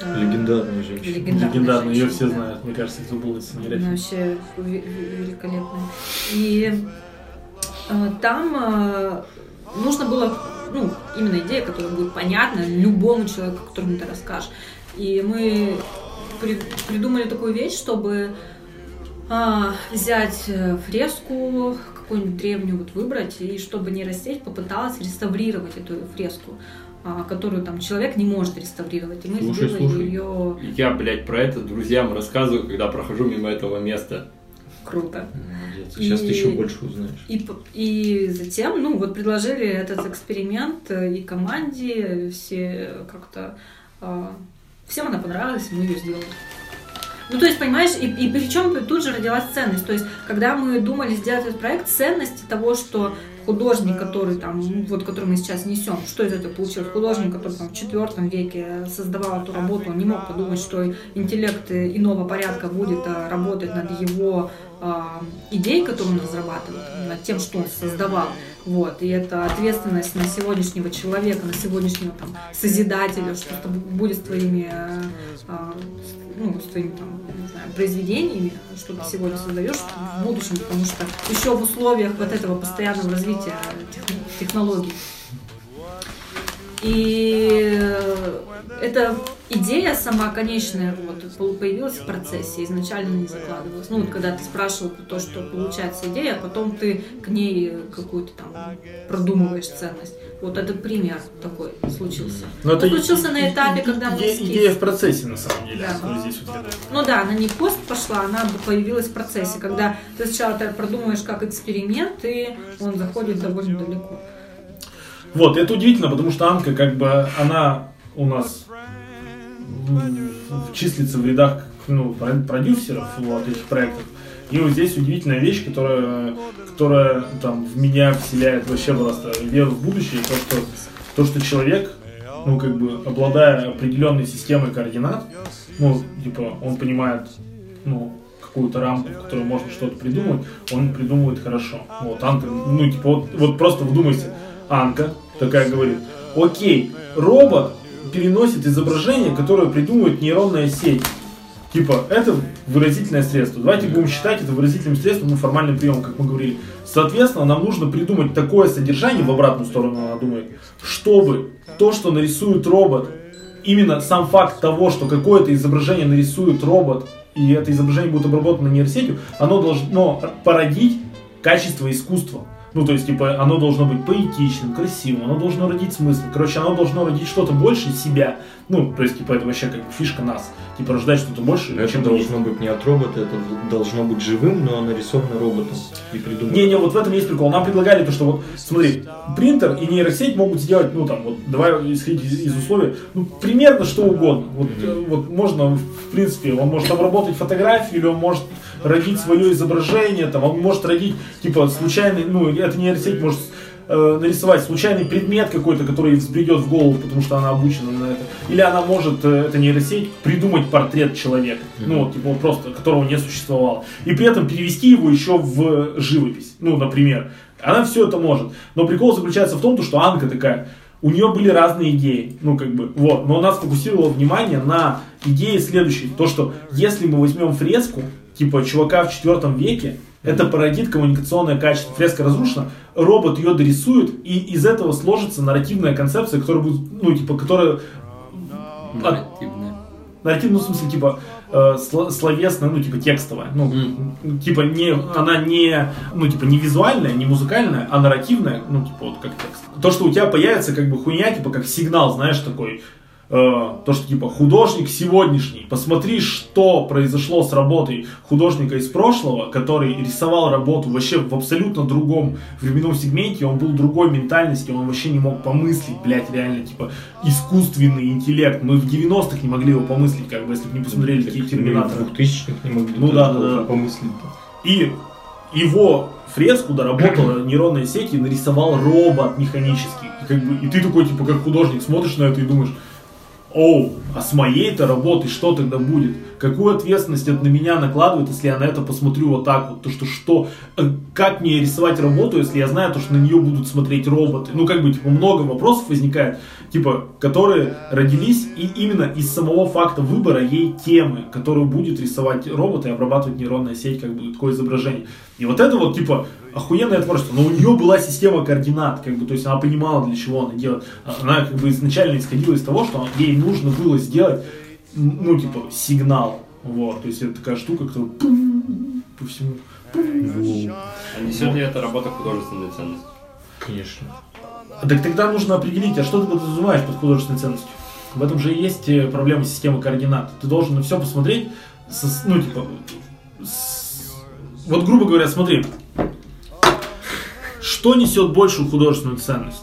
S3: Э,
S4: Легендарная женщина.
S3: Легендарная
S1: Легендарно, ее
S3: женщина,
S1: все
S3: да.
S1: знают. Мне кажется, кто был из
S3: вообще ве- ве- великолепная. И там э, нужно было, ну, именно идея, которая будет понятна любому человеку, которому ты расскажешь. И мы при- придумали такую вещь, чтобы а, взять э, фреску, какую-нибудь древнюю вот выбрать, и чтобы нейросеть попыталась реставрировать эту фреску, а, которую там человек не может реставрировать. И мы
S4: Слушай,
S3: сделали
S4: слушай.
S3: ее
S2: Я, блядь, про это друзьям рассказываю, когда прохожу мимо этого места.
S3: Круто.
S4: Молодец. Сейчас ты
S3: И-
S4: еще больше узнаешь.
S3: И, и затем, ну, вот предложили этот эксперимент э, и команде, все как-то... а, всем она понравилась, мы ее сделали. Ну, то есть, понимаешь, и, и причем тут же родилась ценность. То есть, когда мы думали сделать этот проект, ценность того, что художник, который там, вот который мы сейчас несем, что из этого получилось? Художник, который там в четвертом веке создавал эту работу, он не мог подумать, что интеллект иного порядка будет а, работать над его а, идеей, которую он разрабатывает, над тем, что он создавал. Вот. И это ответственность на сегодняшнего человека, на сегодняшнего там, созидателя, что это будет с твоими, а, с- ну, с твоими там, знаю, произведениями, что ты сегодня создаешь в будущем, потому что еще в условиях вот этого постоянного развития тех- технологий. И э, эта идея сама конечная вот, появилась в процессе, изначально не закладывалась. Ну, вот когда ты спрашивал про то, что получается идея, а потом ты к ней какую-то там продумываешь ценность. Вот этот пример такой случился.
S1: Но
S3: Он случился на этапе, когда мы эскиз.
S1: Идея в процессе, на самом деле.
S3: Да.
S1: Вот здесь вот
S3: Ну да, она не пост пошла, она появилась в процессе, когда ты сначала это продумаешь как эксперимент, и он заходит довольно далеко.
S1: Вот, это удивительно, потому что Анка, как бы, она у нас числится в рядах ну, про- продюсеров вот, этих проектов. И вот здесь удивительная вещь, которая, которая там, в меня вселяет вообще просто веру в будущее, то, что, то, что человек, ну, как бы, обладая определенной системой координат, ну, типа, он понимает, ну, какую-то рамку, в которой можно что-то придумать, он придумывает хорошо. Вот, Анка, ну, типа, вот, вот просто вдумайся, Анка такая говорит, окей, робот переносит изображение, которое придумывает нейронная сеть. Типа, это выразительное средство. Давайте будем считать это выразительным средством, ну, формальным приемом, как мы говорили. Соответственно, нам нужно придумать такое содержание, в обратную сторону она думает, чтобы то, что нарисует робот, именно сам факт того, что какое-то изображение нарисует робот, и это изображение будет обработано нейросетью, оно должно породить качество искусства. Ну, то есть, типа, оно должно быть поэтичным, красивым, оно должно родить смысл. Короче, оно должно родить что-то больше себя. Ну, то есть, типа, это вообще как фишка нас. Типа, рождать что-то больше,
S4: Это
S1: чем
S4: должно быть не от робота, это должно быть живым, но нарисовано роботом и придумано.
S1: Не-не, вот в этом есть прикол. Нам предлагали то, что вот, смотри, принтер и нейросеть могут сделать, ну там, вот, давай исходить из, из условий, ну, примерно что угодно. Вот, э, вот можно, в принципе, он может обработать фотографию, или он может родить свое изображение, там, он может родить, типа, случайный, ну, эта нейросеть может э, нарисовать случайный предмет какой-то, который взбредет в голову, потому что она обучена на это. Или она может, э, эта нейросеть, придумать портрет человека, ну, вот, типа, вот просто, которого не существовало. И при этом перевести его еще в живопись, ну, например. Она все это может. Но прикол заключается в том, то, что Анка такая, у нее были разные идеи, ну, как бы, вот, но она сфокусировала внимание на идее следующей, то, что если мы возьмем фреску, типа, чувака в четвертом веке, это породит коммуникационное качество. Фреска разрушена, робот ее дорисует, и из этого сложится нарративная концепция, которая будет, ну, типа, которая... от-
S2: Нарративная.
S1: Нарратив, ну, в смысле, типа, э, сло- словесная, ну, типа, текстовая. Ну, типа, не, она не, ну, типа, не визуальная, не музыкальная, а нарративная, ну, типа, вот как текст. То, что у тебя появится, как бы, хуйня, типа, как сигнал, знаешь, такой, то, что типа художник сегодняшний, посмотри, что произошло с работой художника из прошлого, который рисовал работу вообще в абсолютно другом временном сегменте, он был другой ментальности, он вообще не мог помыслить, блядь, реально, типа, искусственный интеллект. Мы в 90-х не могли его помыслить, как бы, если бы не посмотрели такие терминаторы.
S4: В 2000-х не могли
S1: Ну да, да, да.
S4: помыслить-то.
S1: И его фреску доработала нейронная сеть и нарисовал робот механический. И, как бы, и ты такой, типа, как художник, смотришь на это и думаешь, оу, а с моей-то работой что тогда будет? Какую ответственность это на меня накладывает, если я на это посмотрю вот так вот? То, что что, э, как мне рисовать работу, если я знаю, то, что на нее будут смотреть роботы? Ну, как бы, типа, много вопросов возникает, типа, которые родились и именно из самого факта выбора ей темы, которую будет рисовать робот и обрабатывать нейронная сеть, как бы, такое изображение. И вот это вот, типа, охуенное творчество. Но у нее была система координат, как бы, то есть она понимала, для чего она делает. Она, как бы, изначально исходила из того, что ей нужно было сделать, ну, типа, сигнал. Вот, то есть это такая штука, которая пум, по всему.
S2: А несет ли эта работа художественную ценность?
S4: Конечно.
S1: Так тогда нужно определить, а что ты подразумеваешь под художественной ценностью? В этом же и есть э, проблема системы координат. Ты должен на все посмотреть, со- ну, типа, с- вот, грубо говоря, смотри, что несет большую художественную ценность?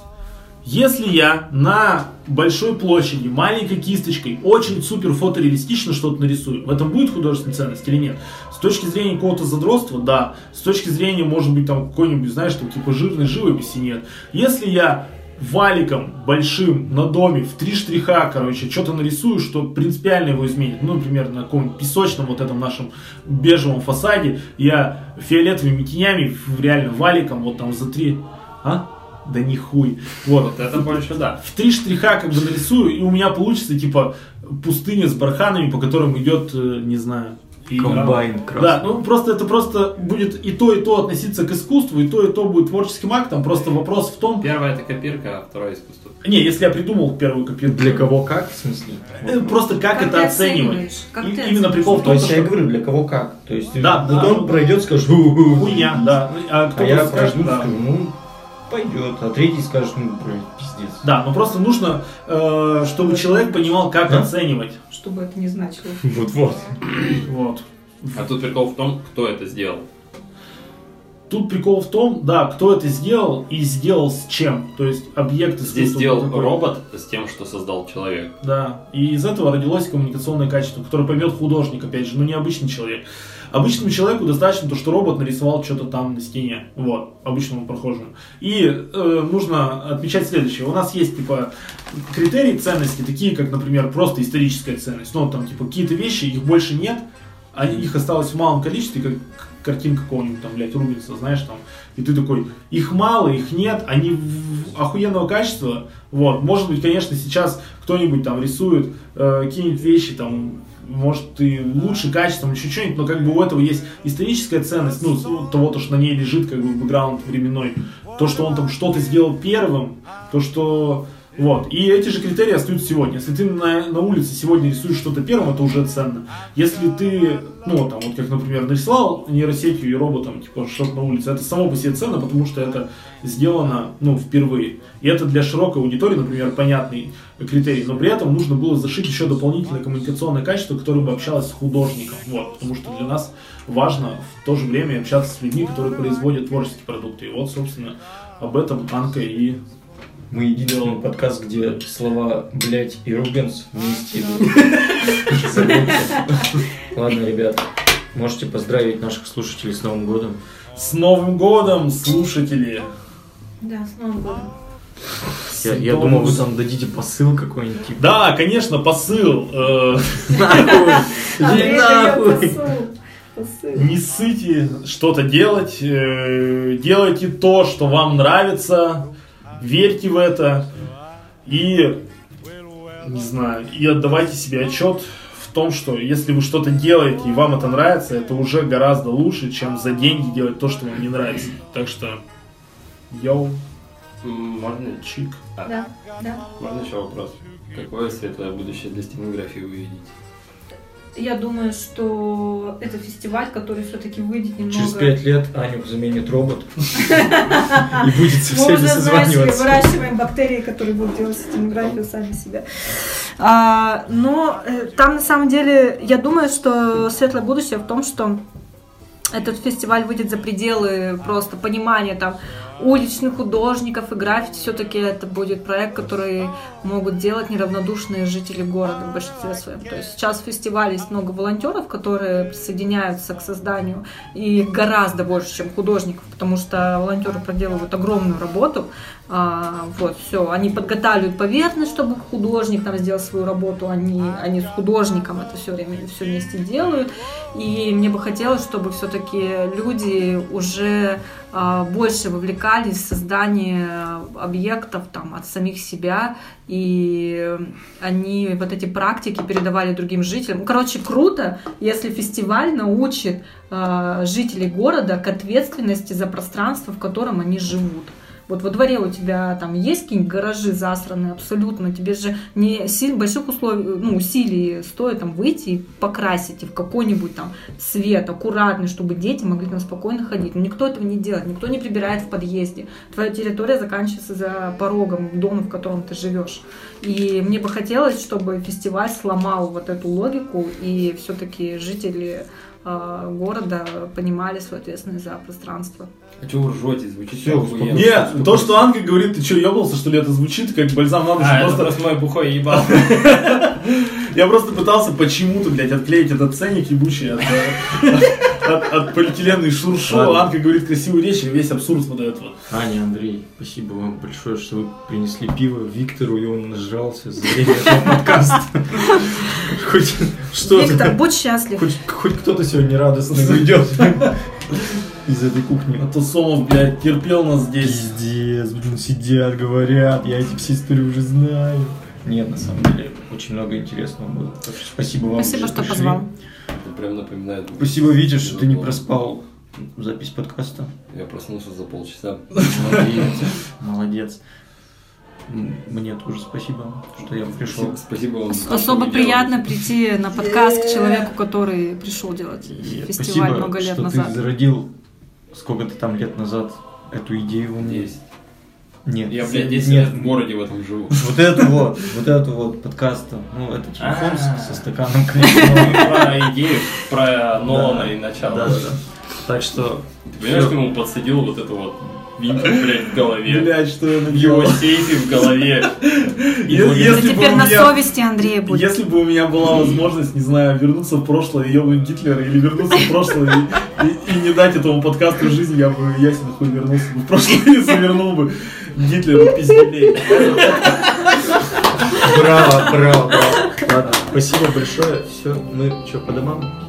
S1: Если я на большой площади маленькой кисточкой очень супер фотореалистично что-то нарисую, в этом будет художественная ценность или нет? С точки зрения какого-то задротства, да. С точки зрения, может быть, там какой-нибудь, знаешь, там типа жирной живописи нет. Если я валиком большим на доме в три штриха, короче, что-то нарисую, что принципиально его изменит. Ну, например, на каком-нибудь песочном вот этом нашем бежевом фасаде я фиолетовыми тенями реально валиком вот там за три... А? Да не хуй. Вот.
S2: Вот это больше да.
S1: В три штриха как бы нарисую, и у меня получится типа пустыня с барханами, по которым идет, э, не знаю, и-
S4: Комбайн красный.
S1: да, ну просто это просто будет и то, и то относиться к искусству, и то, и то будет творческим актом. Просто вопрос в том,
S2: Первая это копирка, а второе искусство.
S1: не, если я придумал первую копирку.
S4: Для кого как, в смысле?
S1: Э, Просто как,
S3: Как
S1: это оценивать.
S3: Как
S1: И-
S3: ты
S1: именно прикол в
S4: То
S1: том,
S4: есть
S1: что
S4: я говорю, для кого как. То есть
S1: Да,
S4: вот
S1: да.
S4: он пройдет, скажет,
S1: хуйня, да. А
S4: А
S1: кто
S4: я
S1: скажет,
S4: пройду,
S1: да.
S4: скажу, ну, пойдет. А третий скажет, ну, блядь, пиздец.
S1: Да, но просто нужно, э, чтобы человек понимал, как
S4: Да?
S1: оценивать.
S3: Что бы это ни значило.
S4: Вот-вот.
S1: Вот.
S2: А тут прикол в том, кто это сделал.
S1: Тут прикол в том, да, кто это сделал и сделал с чем. То есть объект
S2: Здесь сделал
S1: такой.
S2: робот с тем, что создал человек.
S1: Да, и из этого родилось коммуникационное качество, которое поймет художник, опять же, но не обычный человек. Обычному человеку достаточно то, что робот нарисовал что-то там на стене, вот, обычному прохожему. И э, нужно отмечать следующее. У нас есть, типа, критерии ценности, такие, как, например, просто историческая ценность. Ну, там, типа, какие-то вещи, их больше нет, они, их осталось в малом количестве, как картинка какого-нибудь там, блядь, Рубинса, знаешь, там, и ты такой, их мало, их нет, они охуенного качества, вот, может быть, конечно, сейчас кто-нибудь там рисует э, какие-нибудь вещи, там, может, и лучше качеством, еще что-нибудь, но как бы у этого есть историческая ценность, ну, того, то, что на ней лежит, как бы, бэкграунд временной, то, что он там что-то сделал первым, то, что вот. И эти же критерии остаются сегодня. Если ты на, на улице сегодня рисуешь что-то первым, это уже ценно. Если ты, ну, там, вот как, например, нарисовал нейросетью и роботом, типа, что-то на улице, это само по себе ценно, потому что это сделано, ну, впервые. И это для широкой аудитории, например, понятный критерий. Но при этом нужно было зашить еще дополнительное коммуникационное качество, которое бы общалось с художником. Вот. Потому что для нас важно в то же время общаться с людьми, которые производят творческие продукты. И вот, собственно, об этом Анка и
S4: Мы единственный подкаст, где слова «блять» и «Рубенс» вместе идут. Ладно, ребят, можете поздравить наших слушателей с Новым годом.
S1: С Новым годом, слушатели!
S3: Да, с Новым годом.
S4: Я, я думал, вы там дадите посыл какой-нибудь. Типа,
S1: Да, конечно, посыл. э,
S4: нахуй!
S1: Не ссыте что-то делать. э, Делайте то, что вам нравится. Верьте в это. И, не знаю, и отдавайте себе отчет в том, что если вы что-то делаете и вам это нравится, это уже гораздо лучше, чем за деньги делать то, что вам не нравится. Так что, йоу,
S2: Можно,
S1: чик.
S3: Да, да.
S2: можно еще вопрос? Какое светлое будущее для стенографии вы видите?
S3: Я думаю, что это фестиваль, который все-таки выйдет немного...
S4: Через пять лет Аню заменит робот и будет со
S3: Мы
S4: всеми созваниваться.
S3: выращиваем бактерии, которые будут делать стенографию сами себя. А, но э, там на самом деле, я думаю, что светлое будущее в том, что этот фестиваль выйдет за пределы просто понимания там уличных художников и граффити. Все-таки это будет проект, который могут делать неравнодушные жители города в большинстве своем. То есть сейчас в фестивале есть много волонтеров, которые присоединяются к созданию, и гораздо больше, чем художников, потому что волонтеры проделывают огромную работу. А, вот, все, они подготавливают поверхность, чтобы художник там сделал свою работу, они, они с художником это все время все вместе делают. И мне бы хотелось, чтобы все-таки люди уже больше вовлекались в создание объектов там, от самих себя, и они вот эти практики передавали другим жителям. Короче, круто, если фестиваль научит а, жителей города к ответственности за пространство, в котором они живут. Вот во дворе у тебя там есть какие-нибудь гаражи засранные абсолютно, тебе же не сильно больших условий, ну, усилий стоит там выйти и покрасить и в какой-нибудь там цвет аккуратный, чтобы дети могли там спокойно ходить. Но никто этого не делает, никто не прибирает в подъезде. Твоя территория заканчивается за порогом дома, в котором ты живешь. И мне бы хотелось, чтобы фестиваль сломал вот эту логику, и все-таки жители э, города понимали свою ответственность за пространство.
S2: А что вы ржете? Звучит
S4: Всё,
S2: охуенно.
S1: Нет, то, что Анка говорит, ты что, ебался, что ли, это звучит как бальзам на душу.
S2: А,
S1: Просто
S2: просто мой бухой ебал.
S1: Я просто пытался почему-то, блядь, отклеить этот ценник ебучий от, от, от, от полиэтиленной шуршу.
S4: Ладно.
S1: Анка говорит красивую речь, и весь абсурд вот этого.
S4: Аня, Андрей, спасибо вам большое, что вы принесли пиво Виктору, и он нажрался за время этого подкаста. Хоть что-то.
S3: Виктор, будь счастлив.
S4: Хоть, хоть кто-то сегодня радостно уйдет из этой кухни.
S1: А то Сомов, блядь, терпел нас здесь.
S4: Пиздец, блин, сидят, говорят, я эти все истории уже знаю. Нет, на самом деле, очень много интересного было. Спасибо вам.
S3: Спасибо,
S4: что
S3: что
S4: пришли.
S3: позвал.
S2: Это прям напоминает.
S4: Спасибо, Витя, что ты не проспал запись подкаста.
S2: Я проснулся за полчаса.
S4: Молодец. Мне тоже спасибо, что я пришел.
S2: Спасибо, спасибо вам.
S3: Особо приятно прийти на подкаст к человеку, который пришел делать фестиваль
S4: спасибо,
S3: много лет
S4: что
S3: назад.
S4: ты зародил сколько-то там лет назад эту идею у меня.
S2: Есть.
S4: Нет.
S2: Я, блядь, 10
S4: нет.
S2: лет в городе в этом живу.
S4: Вот это вот, вот это вот подкаста. Ну, это телефон
S2: А.
S4: с- со стаканом.
S2: Про идею, про Нолана и начало.
S4: Да, да, да. Так что
S2: Ты понимаешь, что ему подсадил вот это вот винтик, блядь, в голове?
S1: Блядь, что я
S2: В его
S1: наделал.
S2: сейфе в голове.
S1: Если бы
S3: теперь
S1: у
S3: на
S1: меня-
S3: совести Андрея будет.
S1: Если бы у меня была возможность, не знаю, вернуться в прошлое и ебнуть Гитлера, или вернуться в прошлое и, и- не дать этому подкасту жизнь, я бы ясен хуй вернулся бы в прошлое и завернул бы Гитлеру пизделей.
S4: браво, браво, браво. Ладно, спасибо большое. Все, мы что? По домам.